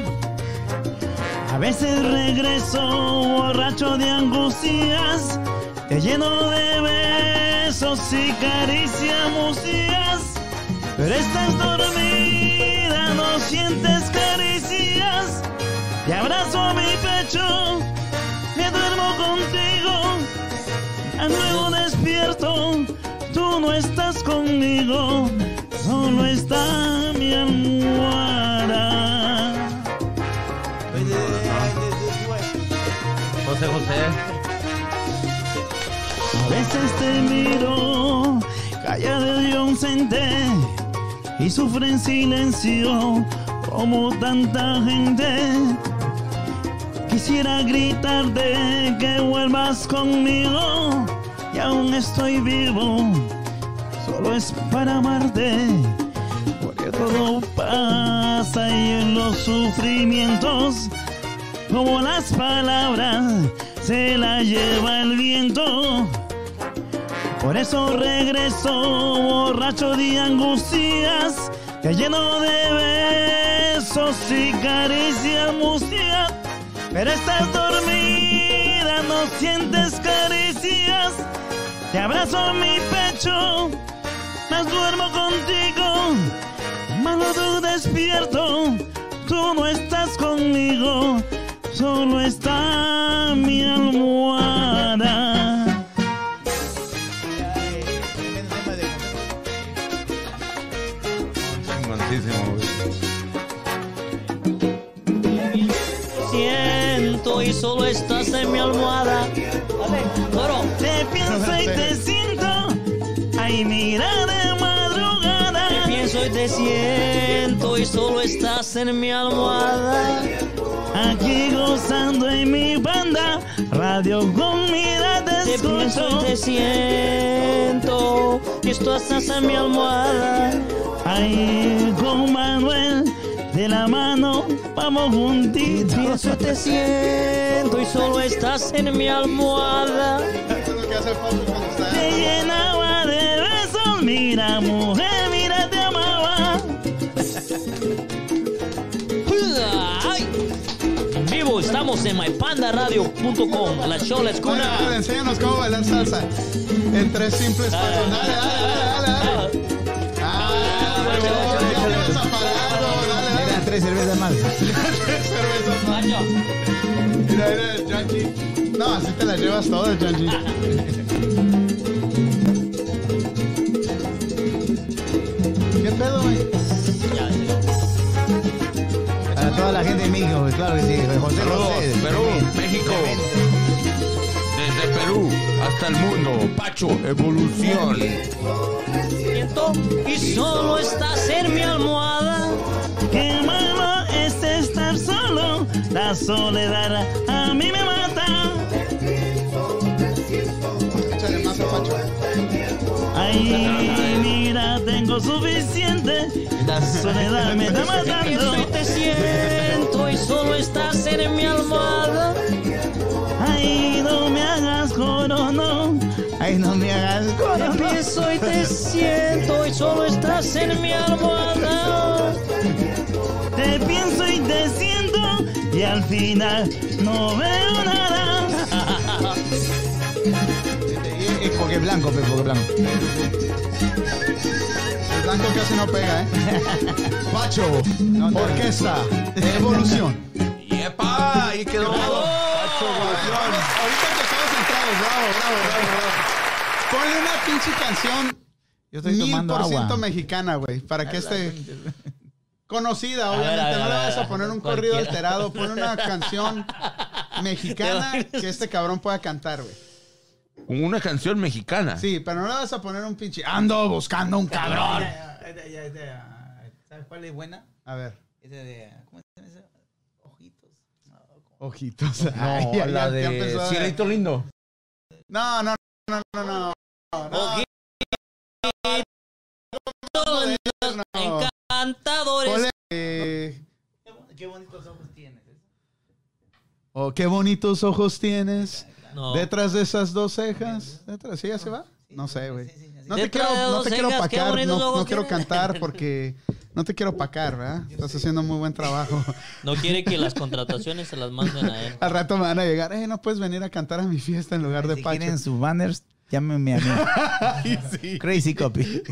A veces regreso borracho de angustias, te lleno de besos y caricias. Pero estás dormida, no sientes caricias. Te abrazo a mi pecho, me duermo contigo. Luego despierto, no estás conmigo, solo está mi almohada. José José. A veces te miro, callado y ausente, y sufre en silencio como tanta gente. Quisiera gritarte que vuelvas conmigo, y aún estoy vivo, es para amarte. Porque todo pasa y en los sufrimientos como las palabras se las lleva el viento. Por eso regreso borracho de angustias, te lleno de besos y caricias musías. Pero estás dormida, no sientes caricias. Te abrazo en mi pecho, más duermo contigo. Más tú despierto, tú no estás conmigo, solo está mi almohada. Siento y solo estás en mi almohada. Te pienso y te siento, ay mira de madrugada. Te siento y solo estás en mi almohada. Aquí gozando en mi banda, radio con te Te y escucho. te siento y estás en mi almohada. Ahí con Manuel, de la mano, vamos juntitos. Pienso y te siento y solo estás en mi almohada. Te llenaba de besos, mira mujer, estamos en mypandaradio.com. La show la escuela. enséñanos cómo bailar salsa. En tres simples pasos. Dale, dale, dale, dale, dale. Ah, ya vas a dale, dale. Eran tres cervezas más. Cervezas más. Mira, mira, Janji. No, así te las llevas todas, Janji. ¿Qué pedo, güey? Para toda la gente de México, pues, claro que sí. José Saludos, José. Perú, México. Desde Perú hasta el mundo. Pacho, evolución. Siento y solo estás en mi almohada. Qué malo es estar solo, la soledad a mí me mata. Échale más a Pacho. Ay, mira, tengo suficiente, la soledad me está matando. Te siento y solo estás en mi almohada. Ay, no me hagas coro, no. Ay, no me hagas Te coro. pienso y te siento y solo estás en mi almohada. Te pienso y te siento y al final no veo nada. Es porque es blanco, es blanco. Blanco casi no pega, ¿eh? Pacho, orquesta, evolución. ¡Yepa! Ahí quedó. Pacho, evolución. Ahorita que estamos entrados, bravo, bravo, bravo, bravo. Ponle una pinche canción Yo estoy mil tomando por ciento mexicana, güey, para que este... Conocida, obviamente. a ver, no le a vas ver, a poner un cualquiera. corrido alterado. Pon una canción mexicana que este cabrón pueda cantar, güey. Una canción mexicana. Sí, pero no le vas a poner un pinche... Ando buscando un cabrón. ¿Sabes cuál es buena? A ver. Esa de. ¿Cómo se llama esa? Ojitos. Ojitos. No, Ay, ya- la ya- ya empezó de Lindo. No, no, no, no, no. no. No. Encantadores. Eh, Qué bonitos ojos tienes. Oh, qué bonitos ojos tienes. No. Detrás de esas dos cejas. Detrás, ¿Sí ya se va? No sé, güey. No te quiero, no te quiero bonitos no, quiero cantar porque no te quiero opacar, ¿verdad? Estás haciendo muy buen trabajo. No quiere que las contrataciones se las manden a él. Al rato me van a llegar, eh, no puedes venir a cantar a mi fiesta en lugar de Si Pacho. quieren sus banners, llámenme a mí. Sí. Crazy Copy.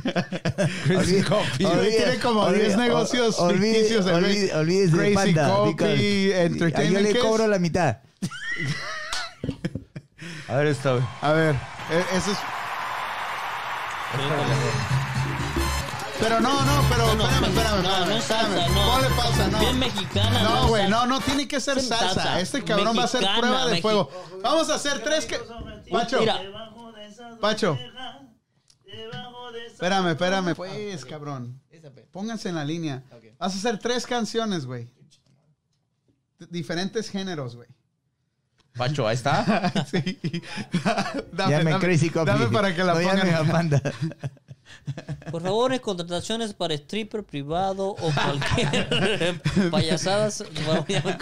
Crazy Copy. Hoy tiene como 10 negocios ficticios. Olvídese, olvídese de Crazy Panda. Copy, Entertainment, Yo le cobro la mitad. A ver, esta, güey. A ver, e- eso es... Pero no, no, pero No, espérame, espérame, no, espérame, no es espérame. salsa, no. Ponle pausa, no. Bien mexicana. No, güey, no, no tiene que ser salsa. salsa. Este cabrón va a Mexicana, prueba de mexi- fuego. Vamos a hacer tres que... Pacho, Mira, Pacho. Espérame, espérame, pues, cabrón. Pónganse en la línea. Vas a hacer tres canciones, güey. D- Diferentes géneros, güey. Pacho, ahí está. Sí. Llame Crazy Copy. Dame para que la No pongan. a Panda. por favor, en contrataciones para stripper privado o cualquier payasadas.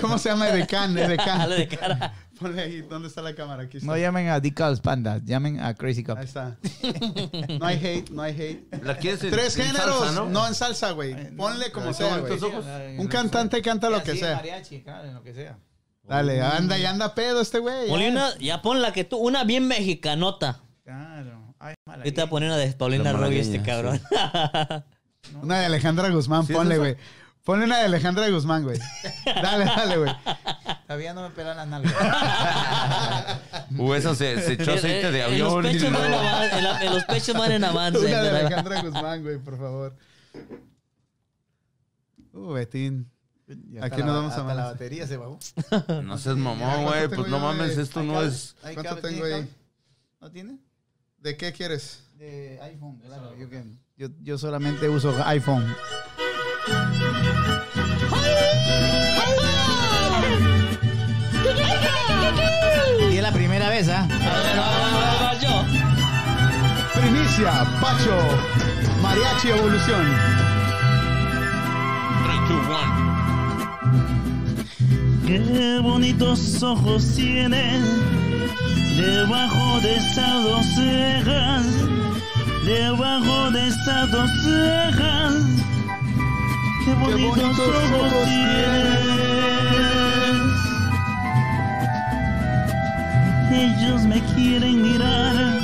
¿Cómo se llama? Edecán, de cara. Ponle ahí, ¿dónde está la cámara? Aquí está. No llamen a Decals Panda, llamen a Crazy Ahí Copy. está. No hay hate, no hay hate. ¿La quieres en- Tres en géneros, salsa, no? no? en salsa, güey. Ponle como sea, güey. Un cantante canta lo que sea. mariachi, claro, en lo que sea. Dale, anda y anda pedo este güey. Ponle ya. una, ya pon la que tú, una bien mexicanota. Claro. Ay, mala. Ahorita voy a poner una de Paulina Rubio este cabrón. Una de Alejandra Guzmán, ¿Sí es ponle, güey. Ponle una de Alejandra Guzmán, güey. Dale, dale, güey. Todavía no me pelan las nalgas. Uh, eso se, se echó aceite de En los avión. y pechos van en en la- en los pechos van en avance. Una de ¿verdad? Alejandra Guzmán, güey, por favor. Uh, Betín. Ya Aquí nos la- vamos a la amanecer. batería se bajó. No seas mamón, ¿cuánto güey. Pues no de- mames, esto no cable- es. ¿Cuánto tengo ¿tiene ahí? ¿No tiene? ¿De qué quieres? De iPhone, claro. Yo, yo, yo solamente uso iPhone. Y es la primera vez, ¿ah? Yo. Primicia, Pacho, Mariachi Evolución. Qué bonitos ojos tienes debajo de esas dos cejas, debajo de esas dos cejas. Qué bonitos, bonitos ojos, ojos tienes. Ellos me quieren mirar,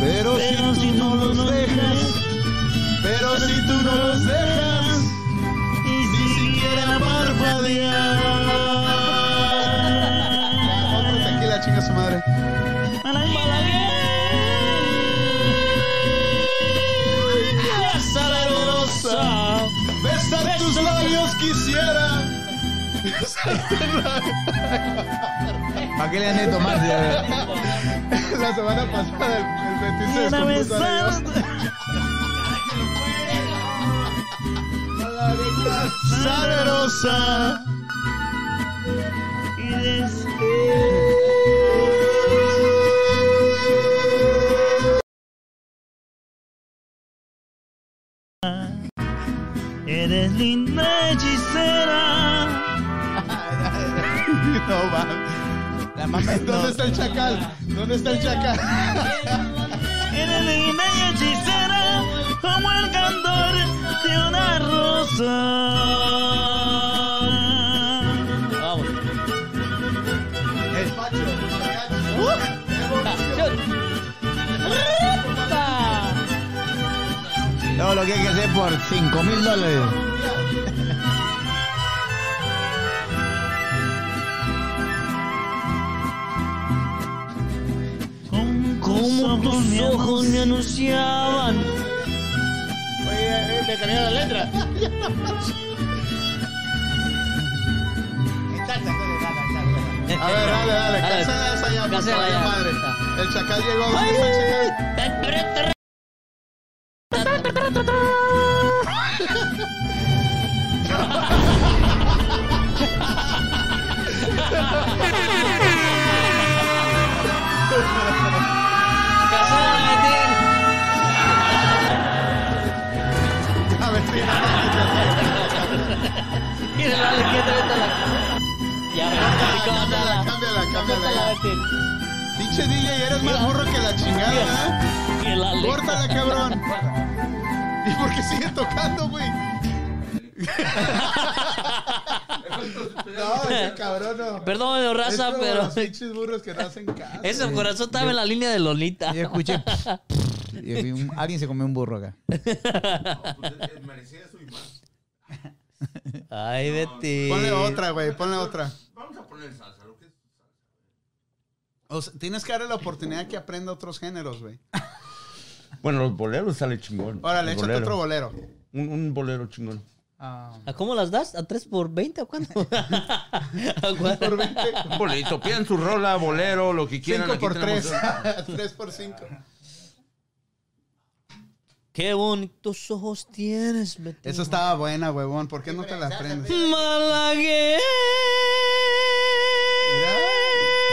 Pero, pero si tú no los dejas, pero si tú no los dejas, ni siquiera parpadear. Madre. Sabrosa. Besar tus labios quisiera. ¿Para qué le han de tomar? La semana pasada el, el Betín se Quiero descompuso. besar- amigo. Sabrosa. y decir Eres linda hechicera. No va. La mamá ¿Dónde está el chacal? ¿Dónde está el chacal? Eres linda y hechicera como el candor de una rosa. Vamos. Todo lo que hay que hacer por 5 mil dólares. Como tus ojos me anunciaban. Oye, me cambiaron la letra. A ver, dale, dale. Cásala esa ya, por favor, ya. madre. El chacal llegó. ¿Dónde está el chacal? dale, quédate la- Ya, me Cámbiala, cámbiala, cámbiala. ya. Pinche DJ, eres más burro que la chingada, ¿eh? Córtala, cabrón. ¿Y por qué sigue tocando, güey? no, ese cabrón no. Perdón, Es raza, como pero Los pinches burros que no hacen caso. ese corazón estaba en la línea de Lolita. Yo escuché. y un- alguien se comió un burro acá. Merecía eso y más. Ay, Betty. Ponle otra, güey, ponle otra. Vamos a poner salsa, lo que es salsa. O sea, tienes que darle la oportunidad que aprenda otros géneros, güey. Bueno, los boleros sale chingón. Órale, échate bolero. otro bolero. Un, un bolero chingón. Ah, ¿A cómo las das? ¿A 3 por 20 o cuánto? ¿A cuánto? Por 20. Un bolito, pidan su rola, bolero, lo que quieran. 5 aquí por tenemos- 3. 3 por 5. Qué bonitos ojos tienes, Betty. Eso estaba buena, huevón. ¿Por qué no te la aprendes? Malagueña.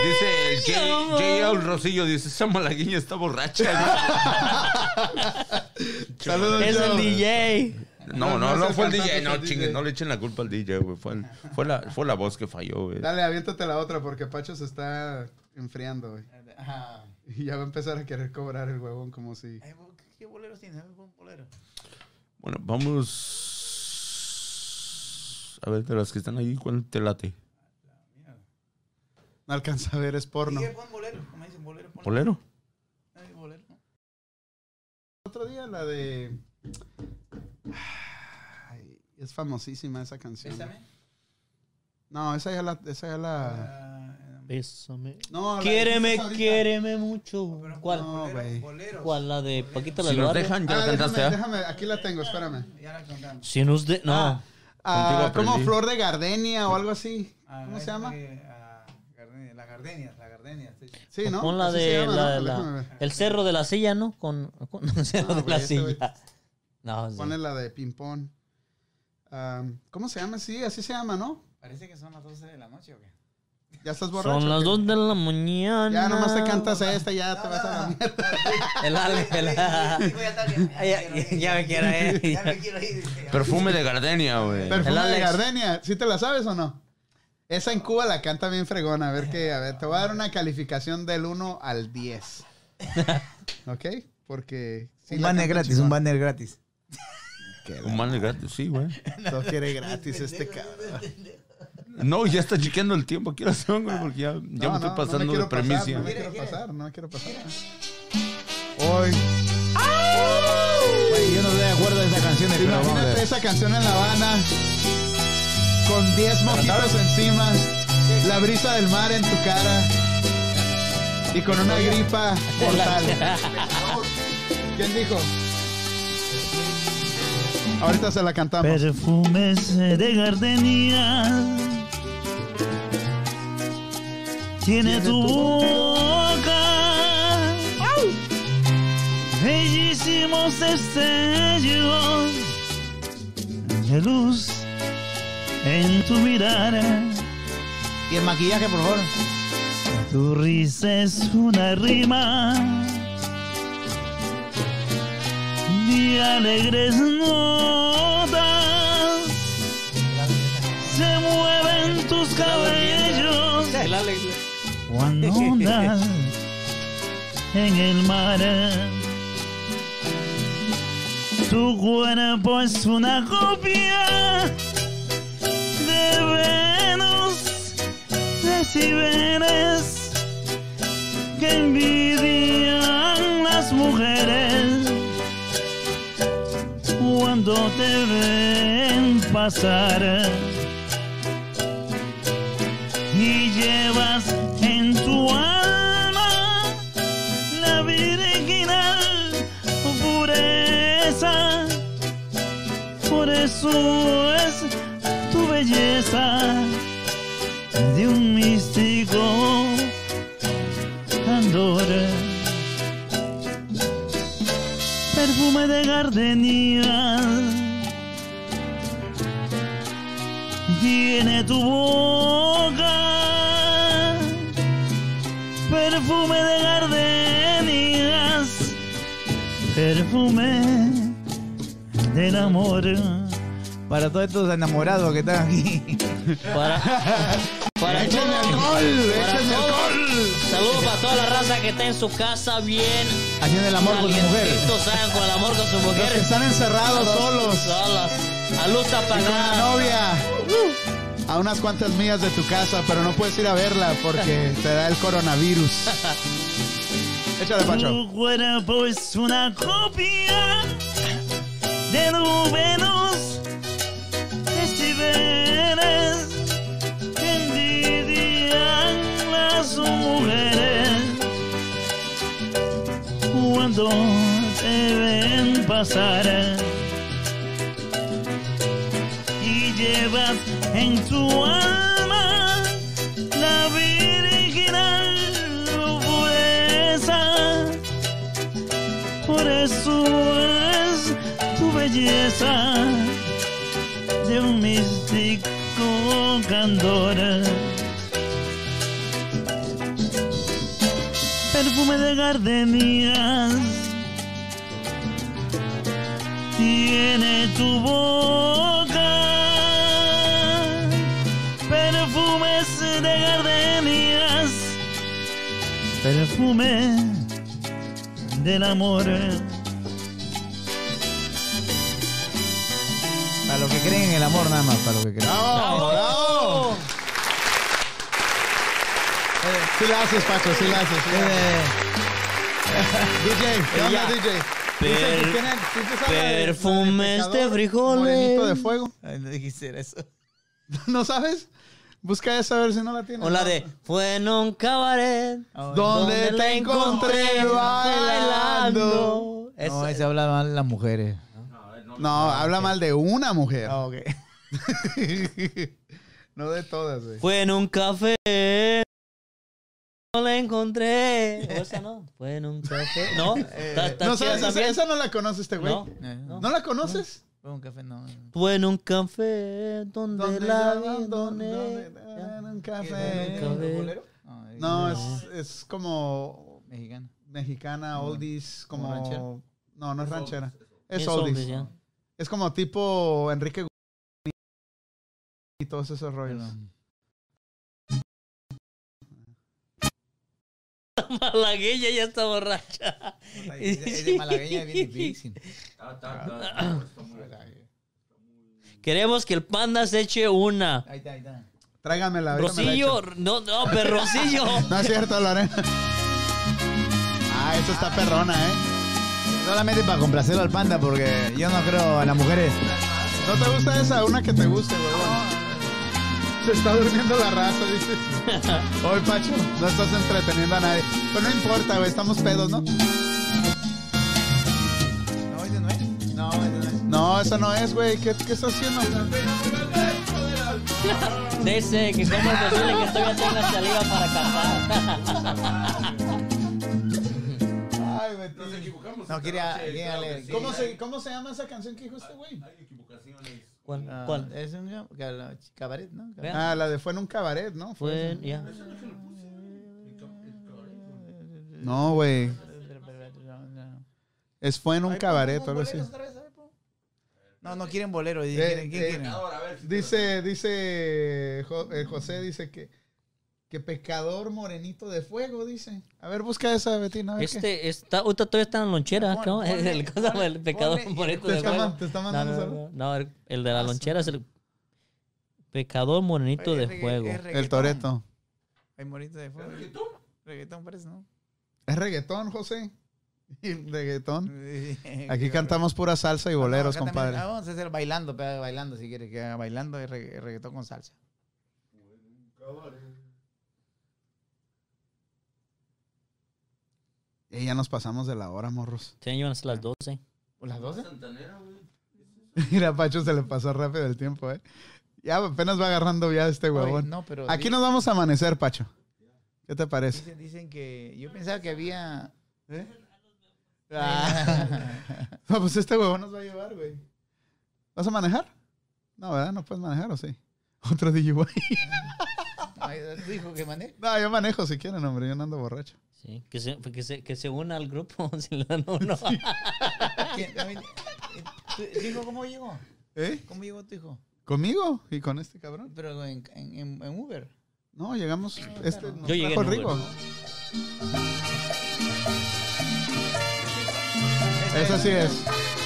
Dice el J- J.L. Rosillo, dice, esa malagueña está borracha. Saludos, Es el Joe. DJ. No, No, no, no es fue el cantante, DJ. es No, el chingue, DJ. no le echen la culpa al DJ, güey. Fue, el- fue, la, fue la voz que falló, güey. Dale, aviéntate la otra porque Pacho se está enfriando, güey. ajá. Y ya va a empezar a querer cobrar el huevón como si... ¿qué- ¿Qué boleros tienes? ¿Algún bolero? Bueno, vamos. A ver, de las que están ahí, ¿cuál te late? No alcanza a ver, es porno. Pon bolero. ¿Cómo dicen bolero? Pon- ¿Bolero? Ay, bolero. Otro día la de... Ay, es famosísima esa canción. Bésame. No, esa ya la... Esa ya la... Eh, Bésame. No, la Quiéreme, ahorita. quiéreme mucho. pero ¿Cuál? No, bolero, güey. ¿Cuál? ¿La de Paquita la Si del nos barrio? dejan, ya Ah, la cantaste, déjame, ¿ah? déjame, aquí la tengo, espérame. Ya la contamos. Si nos de... No. Ah, ah, como flor de gardenia o algo así. Ah, ¿Cómo se llama? ah, gardenia, la gardenia, la gardenia. sí. Sí, ¿no? Pon la Así de llama, la, ¿no? la- el cerro de la silla, ¿no? Con, con el cerro de la silla. No, sí. Ponle la de ping-pong. ¿Cómo se llama? Sí, así se llama, ¿no? Parece que son las 12 de la noche o qué. ¿Ya estás borracho? Son las qué? dos de la mañana. Ya nomás te cantas esta y ya te vas a la mierda. El Ale, el Ale. Ya, ya- ya me quiero ir. Ya me quiero ir. Perfume de gardenia, güey. Perfume El de gardenia. ¿Sí te la sabes o no? Esa en Cuba la canta bien fregona. A ver qué, a ver, te voy a dar una calificación del 1 al 10. ¿Ok? Porque... sí Un banner gratis, chingón. un banner gratis. Un man de gratis, sí, güey. Todo quiere gratis este cabrón. No, ya está chequeando el tiempo. Quiero hacer, güey, porque ya, ya No, me estoy no pasando me de premicia. no me quiero pasar, no me quiero pasar. Hoy. Güey, yo no estoy de acuerdo de esa canción, pero vamos a Imagínate ver. esa canción en La Habana con 10 mojitos encima, la brisa del mar en tu cara y con una gripa mortal. ¿Quién dijo? Ahorita se la cantamos. Perfumes de gardenia tiene tu boca bellísimos destellos de luz en tu mirada Y el maquillaje, por favor. tu risa es una rima de alegres notas. Se mueven tus cabellos. Cuando andas en el mar. Tu cuerpo es una copia de Venus de Cibeles que envidian las mujeres cuando te ven pasar y llevas eso es tu belleza de un místico candor. Perfume de gardenia tiene tu boca. Perfume de gardenias perfume del amor Para todos estos enamorados que están aquí. Para, para ¡Échenle todo- alcohol! para ¡Échenle todo- alcohol! Saludos para toda la raza que está en su casa bien. Haciendo el amor con su mujer. hagan con el amor con su Los mujer. que están encerrados solos Solas. A luz y con la apagada. novia a unas cuantas millas de tu casa, pero no puedes ir a verla porque te da el coronavirus. Échale, Pacho. Tu cuerpo es una copia de tu las mujeres cuando te ven pasar y llevas en tu alma la virginal pureza. Por eso es tu belleza de un místico candor. Perfume de gardenias tiene tu boca. Perfumes de gardenias, perfume del amor. Para los que creen en el amor, nada más, para los que creen. ¡Bravo! ¡Bravo! Sí la haces, Pacho, sí la haces. sí la haces. DJ, ¿qué onda. DJ? Per- Dice que tiene- sí te sabe la de- la de perfumes de pecador. Morenito de fuego. Ay, no dijiste eso. ¿No sabes? Busca esa a ver si no la tienes. O la de fue en un cabaret. ¿Dónde te encontré bailando? No, Esa- ese habla mal de las mujeres. No, habla mal de una mujer. Ah, ok. no de todas, güey. Fue en un café. No la encontré. O esa no. Fue en un café. No. Está- está No chida sabes, esa, también. esa no la conoce este güey. No. Eh, ¿No la conoces? Fue un café, no. Fue en un café donde ¿Dónde la vi. donde- dónde- ya. en un café. Café. No, es- No, es, como mexicano. mexicana, oldies, ¿Como como... ranchera? No, no es ranchera. Es, Es oldies. oldies, ya. Es como tipo Enrique y todos esos rollos. Malagueña ya está borracha. Es de malagueña es bien difícil. Queremos que el panda se eche una. Ahí está, ahí está. Tráigamela. Rosillo, no, no, pero Rosillo. No es cierto, Lorena. Ah, esa está perrona, ¿eh? Solamente para complacerlo al panda, porque yo no creo a las mujeres. ¿No te gusta esa? Una que te guste, güey. Se está durmiendo la raza, dices. Oye, Pacho, no estás entreteniendo a nadie. Pero no importa, güey, estamos pedos, ¿no? No, ese no es. No, ese no es. No, esa no es, güey. ¿Qué, ¿Qué estás haciendo? Dice que cómo es posible que todavía tenga saliva para cantar. Ay, güey. Nos equivocamos. No, quería- leer. sí. ¿Cómo se, ¿Cómo se llama esa canción que dijo este güey? Hay equivocaciones. ¿Cuál? Ah, ¿Cuál? Es un cabaret, ¿no? Vean. Ah, la de Fue en un cabaret, ¿no? Fue, ya. No, güey. No, no. Es Fue en un cabaret algo así. pon. No, no quieren bolero. Eh, ¿Quieren, ¿Quién eh, quieren? Ahora, a ver. si- Dice, dice Jo- eh, José, dice que, que pecador morenito de fuego, dice. A ver, busca esa, Betina. A ver qué. Este está, ahorita todavía está en la lonchera, ¿no? ponle- El, cosa, el pecador ponle- morenito ¿Te de está, fuego. man- te está mandando no, no, no, el, el de la Ah, lonchera es el pecador morenito de Es regga- fuego. es El reggaetón. Toreto. Hay morito de fuego. Reggaetón parece, ¿no? Es reggaetón, José. Y reggaetón. Aquí Aquí cantamos pura salsa y boleros, compadre. vamos a hacer bailando, pero bailando si quieres que haga bailando y regga- reggaetón con salsa. Y ya nos pasamos de la hora, morros. Sí, iban a ser las 12. ¿Por las 12? Santanera, güey. Mira, Pacho se le pasó rápido el tiempo, ¿eh? Ya apenas va agarrando ya este huevón. no, pero Aquí nos vamos a amanecer, Pacho. ¿Qué te parece? dicen, dicen que yo pensaba que había ¿Eh? Ah. No, pues este huevón nos va a llevar, güey. ¿Vas a manejar? No, ¿verdad? No puedes manejar, ¿o sí? Otro DJ. Ay, ¿Tu hijo que maneja? No, yo manejo si quieren, hombre. Yo no ando borracho. Sí, que se, que se, que se una al grupo si le dan uno. ¿Quién? A mí- ¿Tu tu hijo cómo llegó? ¿Eh? ¿Cómo llegó tu hijo? ¿Conmigo? ¿Y con este cabrón? Pero en, en, en- Uber. No, llegamos. Este nos Yo llegué trajo el en Uber. Rigo. Eso sí es.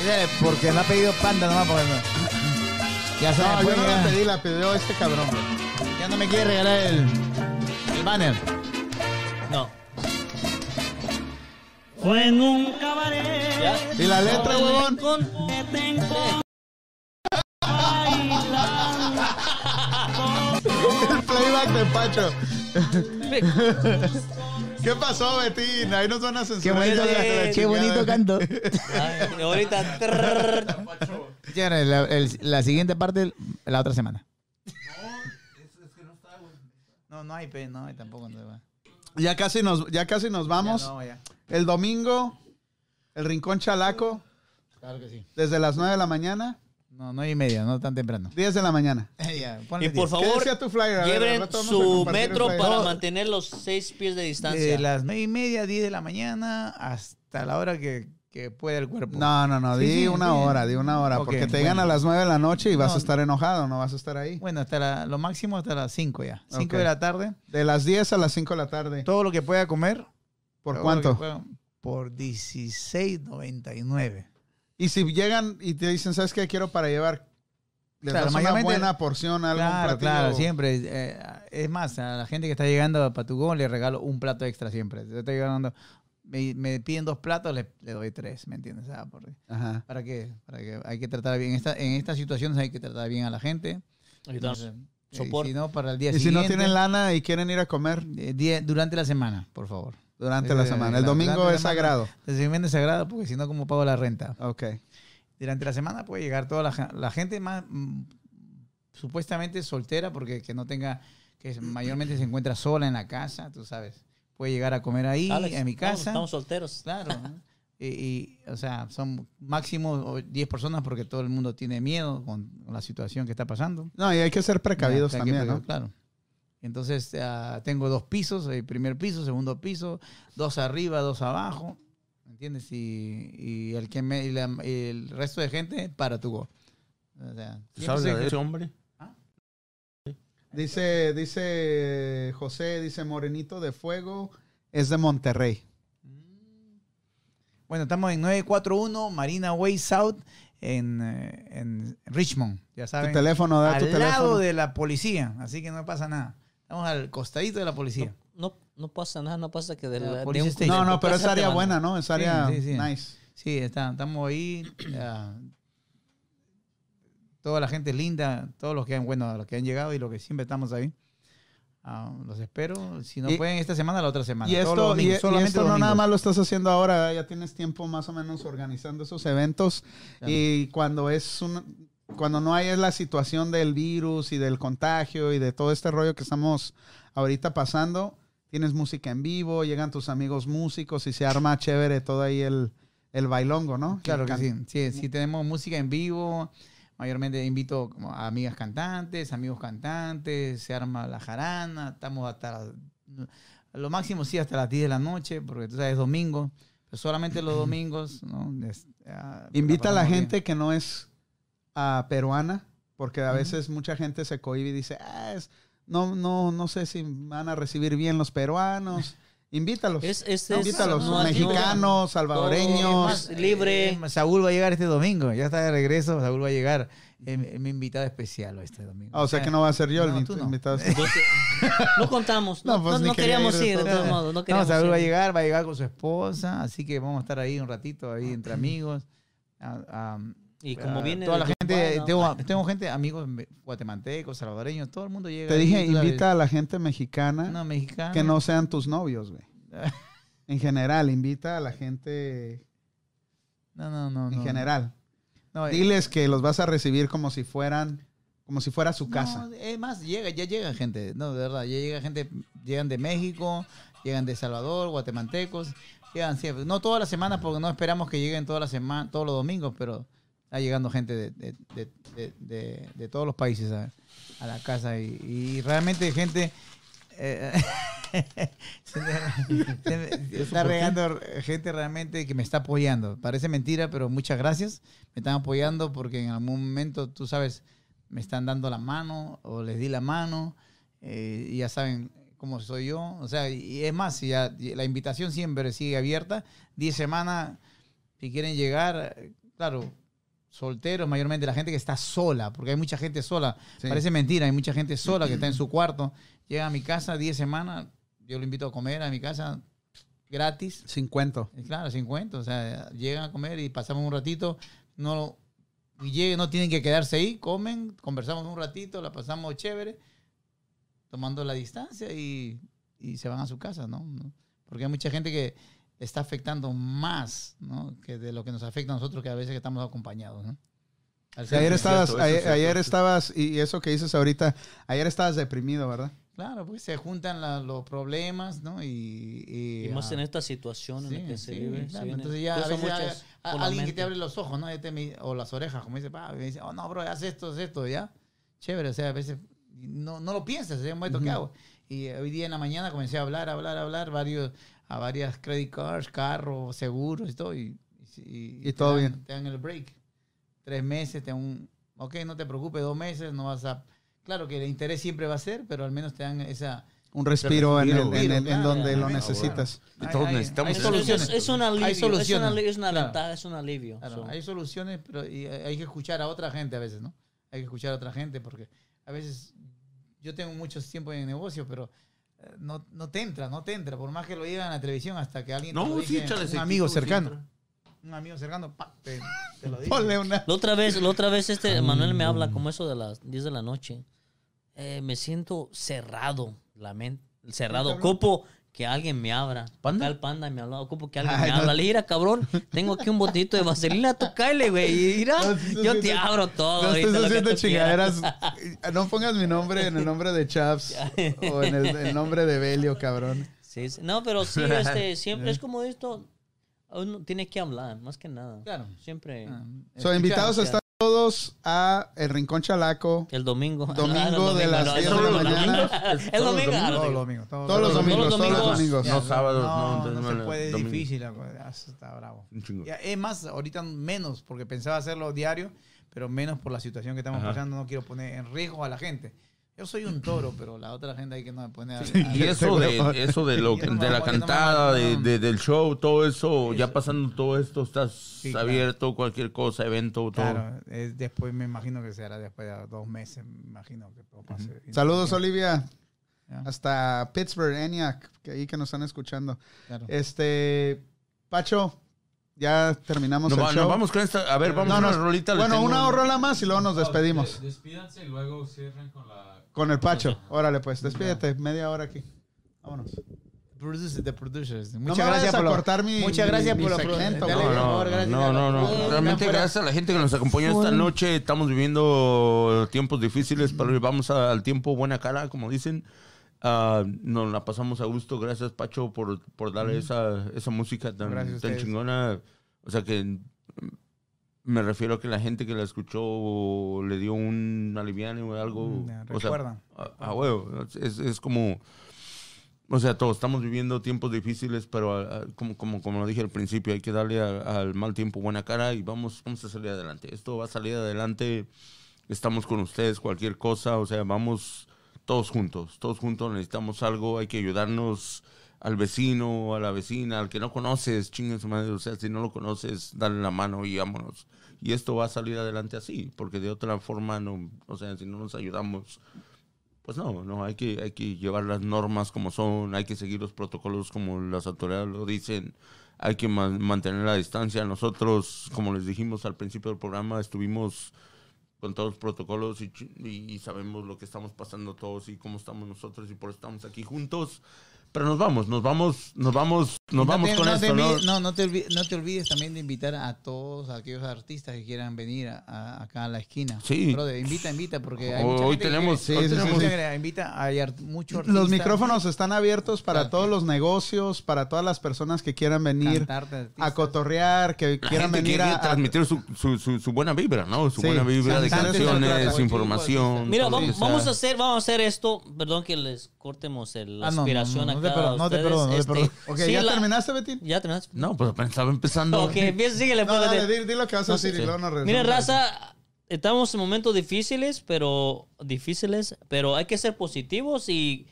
Mira, Porque no ha pedido panda nomás. Porque no. Ya se No, yo no la pedí, la pidió este cabrón. ya no me quiere regalar el, el banner. No. Fue en un cabaret. ¿Y la letra, huevón? Con- que te encontré bailando. El playback de Pacho. ¿Qué pasó, Betín? Ahí nos van a Qué censurar. bonito, ya, qué chingada. bonito canto. Ay, y ahorita. la, el- la siguiente parte la otra semana. No, no hay, pe, no hay tampoco. No, va. Ya casi nos, ya casi nos vamos. Ya no, ya. El domingo, el Rincón Chalaco, Claro que sí. desde las 9 de la mañana, No, no y media, no tan temprano. 10 de la mañana. Ya, ponle Y por diez. ¿Qué favor, tu flyer? Ver, lleven a su metro para No, mantener los seis pies de De distancia. las nueve y media, 10 de la mañana hasta la hora que, que pueda el cuerpo. No, no, no, Sí, di sí, una sí. hora, di una hora, porque te bueno. llegan a las 9 de la noche y vas No. a estar enojado, no vas a estar ahí. Bueno, hasta la- lo máximo hasta las 5 ya. 5 Ok. de la tarde. De las 10 a las 5 de la tarde. Todo lo que pueda comer. ¿Por cuánto? pueda, por 16.99. Y si llegan y te dicen, ¿sabes qué quiero para llevar? Les Claro, das una buena porción, algo Claro, claro, siempre. eh, es más, a la gente que está llegando a Patugón le regalo un plato extra siempre. Yo estoy llegando, me, me piden dos platos, le, le doy tres, ¿me entiendes? Ah, por- Ajá. ¿Para qué? Para que hay que tratar bien. Esta, en estas situaciones hay que tratar bien a la gente. Entonces, eh, Soporte. si no, para el día Y si siguiente. no tienen lana y quieren ir a comer eh, día- durante la semana, por favor. durante la Eh, semana. El la- domingo es semana. sagrado. El seguimiento es sagrado porque si no, ¿cómo pago la renta? Ok. Durante la semana puede llegar toda la, la gente más mm, supuestamente soltera porque que no tenga, que mayormente se encuentra sola en la casa, tú sabes. Puede llegar a comer ahí, Alex, en mi casa. Estamos solteros. Claro. ¿no? y, y, o sea, son máximo o 10 personas porque todo el mundo tiene miedo con la situación que está pasando. No, y hay que ser precavidos Ya, hay que también, ¿no? Claro. Entonces, ah, tengo dos pisos, el primer piso, segundo piso, dos arriba, dos abajo, ¿me entiendes? Y, y el que me, y la- y el resto de gente para tu go. O sea, ¿Tú siempre sabes de ese hombre? Dice, dice José, dice Morenito de Fuego, es de Monterrey. Bueno, estamos en 941 Marina Way South en, eh, en Richmond, ya Tu saben. teléfono, da tu al teléfono. lado de la policía, así que no pasa nada. Estamos al costadito de la policía. No, no pasa nada, no pasa que de, La la, de un. No, no, tu pero es área buena, ¿no? Es área sí, sí. nice. Sí, está, estamos ahí. ah, toda la gente linda, todos los que han, bueno, los que han llegado y los que siempre estamos ahí. Ah, los espero. Si no Y- pueden esta semana, la otra semana. Y Todos esto, y, domingos, y solamente esto no nada más lo estás haciendo ahora, ya tienes tiempo más o menos organizando esos eventos. Claro. Y cuando es un, cuando no hay la situación del virus y del contagio y de todo este rollo que estamos ahorita pasando, tienes música en vivo, llegan tus amigos músicos y se arma chévere todo ahí el, el bailongo, ¿no? Claro que sí. sí. Sí, tenemos música en vivo. Mayormente invito como a amigas cantantes, amigos cantantes, se arma la jarana, estamos hasta las- lo máximo sí hasta las 10 de la noche, porque tú sabes, es domingo, pero solamente los domingos, ¿no? Es- ah, Invita a la bien. gente que no es ah, peruana, porque a veces mucha gente se cohibe y dice, ah, es- no, no, no sé si van a recibir bien los peruanos. Invítalos. Es, es, es- Invítalos, no- mexicanos, no- salvadoreños. más libre. Eh, Saúl va a llegar este domingo, ya está de regreso, Saúl va a llegar, es, es mi invitado especial este domingo. Ah, o sea que no va a ser yo No, el tú invit- no. invitado. No contamos, no, No, pues no- ni no quería queríamos ir de ir, de todos modos. No queríamos Saúl ir. va a llegar, va a llegar con su esposa, así que vamos a estar ahí un ratito, ahí entre amigos. Ah, Y como viene toda la gente, tengo, gente, amigos guatemaltecos, salvadoreños, todo el mundo llega. Te dije, invita a la gente mexicana No, mexicano. que no sean tus novios, güey. En general, invita a la gente No, no, no. en no. general. No, eh, Diles que los vas a recibir como si fueran, como si fuera su no, casa. es más, llega, ya llega gente, no, de verdad, ya llega gente, llegan de México, llegan de Salvador, guatemaltecos, llegan siempre. No todas las semanas, porque no esperamos que lleguen todas las semanas, todos los domingos, pero está llegando gente de, de, de- de- todos los países a, a la casa y, y realmente gente... eh, Se me- se me- está regando gente realmente que me está apoyando. Parece mentira, pero muchas gracias. Me están apoyando porque en algún momento, tú sabes, me están dando la mano o les di la mano eh, y ya saben cómo soy yo. O sea, y es más, ya- la invitación siempre sigue abierta. 10 semanas, si quieren llegar, claro, solteros, mayormente la gente que está sola, porque hay mucha gente sola. Sí. Parece mentira, hay mucha gente sola que está en su cuarto. Llega a mi casa 10 semanas, yo lo invito a comer a mi casa gratis. 50. Y Claro, 50. O sea, llegan a comer y pasamos un ratito. No, y lleguen, no tienen que quedarse ahí, comen, conversamos un ratito, la pasamos chévere, tomando la distancia y, y se van a su casa, ¿no? Porque hay mucha gente que está afectando más, ¿no? Que de lo que nos afecta a nosotros, que a veces que estamos acompañados, ¿no? Al Sí, ayer estabas, cierto, es ayer, ayer sí. estabas, y eso que dices ahorita, ayer estabas deprimido, ¿verdad? Claro, pues se juntan la- los problemas, ¿no? Y, y, Y más ah, en esta situación en la Sí, que se sí, vive. se claro. vienen Entonces ya a veces muchas a- a- alguien que te abre los ojos, ¿no? O las orejas, como dice, pa, me dice, oh no, bro, haz esto, haz esto, ya. Chévere, o sea, a veces no, no lo piensas, ¿eh? un momento que hago. Y hoy día en la mañana comencé a hablar, hablar, hablar, varios, a varias credit cards, carros, seguros y todo. Y, y, Y todo te dan- bien. Te dan el break. Tres meses, te dan un, ok, no te preocupes, dos meses, no vas a... Claro que el interés siempre va a ser, pero al menos te dan esa... Un respiro en, el- en, el- en claro, donde claro, lo claro. necesitas. Y todos Hay- hay- necesitamos hay. Es- soluciones. Es, es un alivio. Hay es una, soluciones. es una Claro. ventaja, es un alivio. Claro, So, hay soluciones, pero y hay hay que escuchar a otra gente a veces, ¿no? Hay que escuchar a otra gente porque a veces yo tengo mucho tiempo en el negocio, pero eh, no, no te entra, no te entra. Por más que lo digan en la televisión, hasta que alguien te No, lo sí, dice, échale un amigo cercano, entra. un amigo cercano, pa, te, te lo dice. Ponle una. La otra vez, la otra vez este Manuel me habla como eso de las 10 de la noche. Eh, me siento cerrado, la mente, cerrado. Ocupo que alguien me abra. ¿Panda? Acá el panda me habló, ocupo que alguien Ay, me no. habla. Le dije, "Mira, cabrón, tengo aquí un botito de vaselina, tú cáele, güey. Y mira, No, yo te abro todo. No que haciendo tú quieras". chingaderas. No pongas mi nombre en el nombre de Chaps o en el, el nombre de Belio, cabrón. Sí, sí. No, pero sí, este, siempre es como esto. Uno tiene que hablar, más que nada. Claro. Siempre. Ah, So, invitados están todos a El Rincón Chalaco. El domingo. Domingo de las no, 10 el de la mañana. El domingo. ah, Todos los domingos. Todos, los domingos, todos los No sábados, no, no, no no, se puede, es difícil. está bravo. Es más, ahorita menos, porque pensaba hacerlo diario, pero menos por la situación que estamos Ajá. pasando. No quiero poner en riesgo a la gente. Yo soy un toro, pero la otra gente hay que no me pone a, Y eso de, eso de, lo, no de la no cantada, de, no. de- del show, todo eso, ya pasando todo esto, estás Sí, claro. abierto, cualquier cosa, evento, todo. Claro, es después me imagino que será después de dos meses, me imagino que todo pase. Saludos, Olivia. Ya. Hasta Pittsburgh, ENIAC, que ahí que nos están escuchando. Claro. Este, Pacho, ya terminamos Nos, el va- show. nos vamos con esta. A ver, vamos No, a no, una rolita. Bueno, tengo- una rola más y luego nos No, despedimos. de- Despídanse y luego cierren con la. Con el Pacho. Órale, pues, despídete. Media hora aquí. Vámonos. Producers, the producers. Muchas me gracias vayas a por lo- cortar mi- Muchas mi- gracias mi por la segmento, Dale, No, no, gracias. no, no, no. Realmente fuera- gracias a la gente que nos acompañó esta noche. Estamos viviendo tiempos difíciles, pero vamos a- al tiempo buena cara, como dicen. Ah, nos la pasamos a gusto. Gracias, Pacho, por, por darle esa, esa música tan, Gracias a tan ustedes. chingona. O sea que mm, me refiero a que la gente que la escuchó le dio un aliviano o algo. Mm, o sea, recuerdan. a, a huevo. Es, es como. O sea, todos estamos viviendo tiempos difíciles, pero ah, como, como, como lo dije al principio, hay que darle a- al mal tiempo buena cara y vamos, vamos a salir adelante. Esto va a salir adelante. Estamos con ustedes, cualquier cosa. O sea, vamos todos juntos. Todos juntos necesitamos algo. Hay que ayudarnos al vecino, a la vecina, al que no conoces, chingue su madre. O sea, si no lo conoces, dale la mano y vámonos. Y esto va a salir adelante así, porque de otra forma, no, o sea, si no nos ayudamos, pues no, no, hay que, hay que llevar las normas como son, hay que seguir los protocolos como las autoridades lo dicen, hay que man- mantener la distancia. Nosotros, como les dijimos al principio del programa, estuvimos con todos los protocolos y- y sabemos lo que estamos pasando todos y cómo estamos nosotros y por eso estamos aquí juntos. Pero nos vamos, nos vamos, nos vamos, nos No vamos te- con no te esto, ¿no? olvides- no, no te olvides, no te olvides también de invitar a todos aquellos artistas que quieran venir a- a- acá a la esquina. Sí. Brother, invita, invita, porque hay Hoy mucha gente que tenemos- quiere- hoy Sí, tenemos- sí, sí. Invita, hay mucho Los micrófonos están abiertos para Claro. todos los negocios, para todas las personas que quieran venir Cantarte, a cotorrear, que La quieran gente venir a, a- transmitir su, su, su, su buena vibra, ¿no? Su Sí, buena vibra de canciones, información. Mira, vamos, que vamos a hacer, vamos a hacer esto. Perdón que les cortemos el, la Ah, no, no, te perdono, no te perdono, no te Este. Ok, sí, ¿ya la- terminaste, Betín? Ya terminaste. No, pues apenas estaba empezando. Ok, empieza, síguele. No, pues, dale, dale. di, di lo que vas a decir y luego nos regresamos. raza, estamos en momentos difíciles, pero difíciles, pero hay que ser positivos y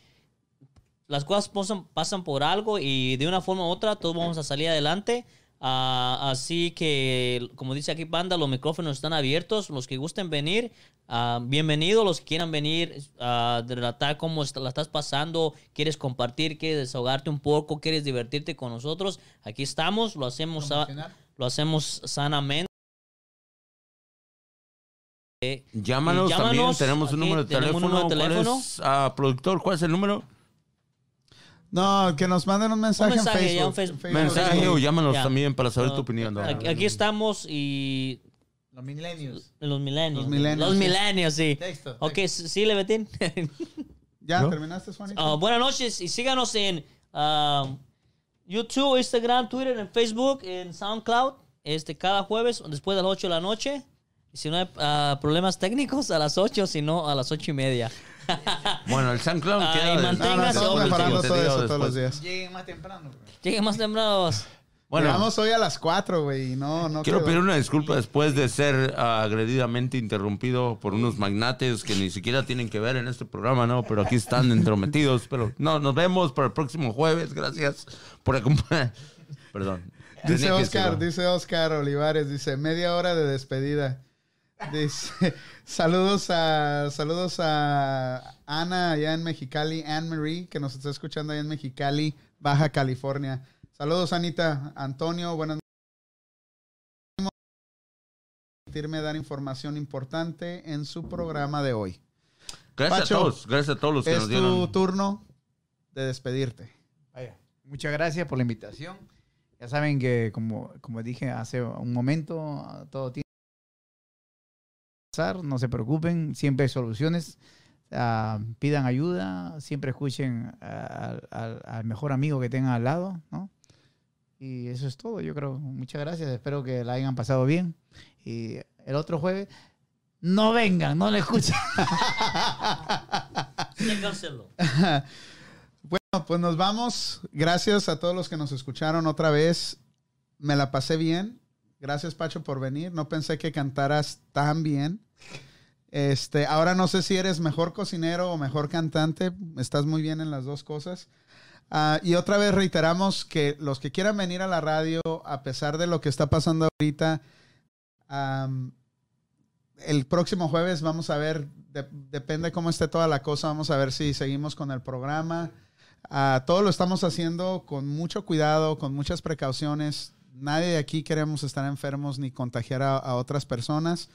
las cosas pasan, pasan por algo y de una forma u otra todos vamos a salir adelante. Ah, así que, como dice aquí Panda, los micrófonos están abiertos. Los que gusten venir, ah, bienvenidos. Los que quieran venir a relatar cómo est- la estás pasando, quieres compartir, quieres desahogarte un poco, quieres divertirte con nosotros, aquí estamos. Lo hacemos, lo hacemos sanamente. Llámanos, también, tenemos un número de teléfono. número de ¿Cuál teléfono. es, ah, productor, cuál es el número? No, que nos manden un mensaje, Un mensaje, en ya, Facebook. un Facebook. Mensaje o llámanos Ya. también para saber Ah, tu opinión. ¿no? Aquí, aquí estamos y Los millennials. los milenios. Los millennials, Los sí. milenios, sí. Texto. Ok, sí, sí, le Betín. ¿Ya ¿No? terminaste, Juanito? Ah, buenas noches y síganos en ah, YouTube, Instagram, Twitter, en Facebook, en SoundCloud, este, cada jueves después de las 8 de la noche. Y si no hay ah, problemas técnicos, a las 8, si no, a las 8 y media. Bueno, el SoundCloud Ah, queda del- no, no, manténgase Te todo eso todos los días. Lleguen más temprano. bro. Lleguen más tempranos. Bueno, Llegamos hoy a las 4, güey. No, no quiero quedó. pedir una disculpa después de ser ah, agredidamente interrumpido por unos magnates que ni siquiera tienen que ver en este programa, ¿no? Pero aquí están entrometidos. Pero no, nos vemos para el próximo jueves. Gracias por acompañar. Perdón. Dice Oscar, dice Oscar Olivares, dice media hora de despedida. Dice saludos a saludos a Ana allá en Mexicali, Anne Marie, que nos está escuchando allá en Mexicali, Baja California. Saludos Anita, Antonio, buenas noches. Permitirme dar información importante en su programa de hoy. Gracias Pacho, a todos. Gracias a todos los que Es nos tu dieron. turno de despedirte. Vaya, Muchas gracias por la invitación. Ya saben que, como, como dije hace un momento, todo tiene pasar. No se preocupen, siempre hay soluciones. Ah, pidan ayuda, siempre escuchen al, mejor amigo que tengan al lado, ¿no? Y eso es todo, yo creo. Muchas gracias, espero que la hayan pasado bien. Y el otro jueves, no vengan, no le escuchen. Bueno, pues nos vamos. Gracias a todos los que nos escucharon otra vez. Me la pasé bien. Gracias, Pacho, por venir. No pensé que cantaras tan bien. Este, ahora no sé si eres mejor cocinero o mejor cantante. Estás muy bien en las dos cosas. Ah, y otra vez reiteramos que los que quieran venir a la radio, a pesar de lo que está pasando ahorita, am, el próximo jueves vamos a ver, de- depende cómo esté toda la cosa, vamos a ver si seguimos con el programa. Ah, todo lo estamos haciendo con mucho cuidado, con muchas precauciones. Nadie de aquí queremos estar enfermos ni contagiar a otras personas.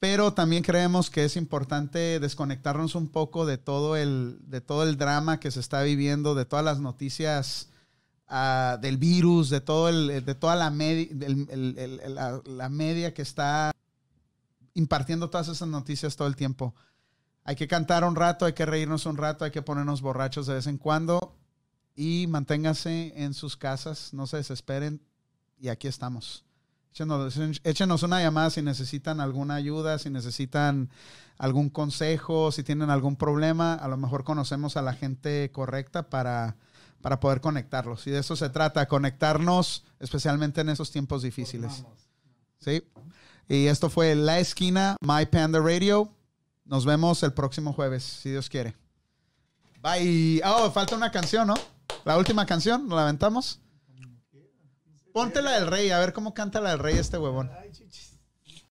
Pero también creemos que es importante desconectarnos un poco de todo el, de todo el drama que se está viviendo, de todas las noticias ah, del virus, de, todo el, de toda la, el- la, media que está impartiendo todas esas noticias todo el tiempo. Hay que cantar un rato, hay que reírnos un rato, hay que ponernos borrachos de vez en cuando y manténganse en sus casas, no se desesperen y aquí estamos. Échenos, échenos una llamada si necesitan alguna ayuda, si necesitan algún consejo, si tienen algún problema, a lo mejor conocemos a la gente correcta para, para poder conectarlos. Y de eso se trata, conectarnos especialmente en esos tiempos difíciles. ¿Sí? Y esto fue La Esquina, My Panda Radio. Nos vemos el próximo jueves, si Dios quiere. Bye. Oh, falta una canción, ¿no? La última canción, ¿la aventamos? Ponte la del rey, a ver cómo canta la del rey este huevón.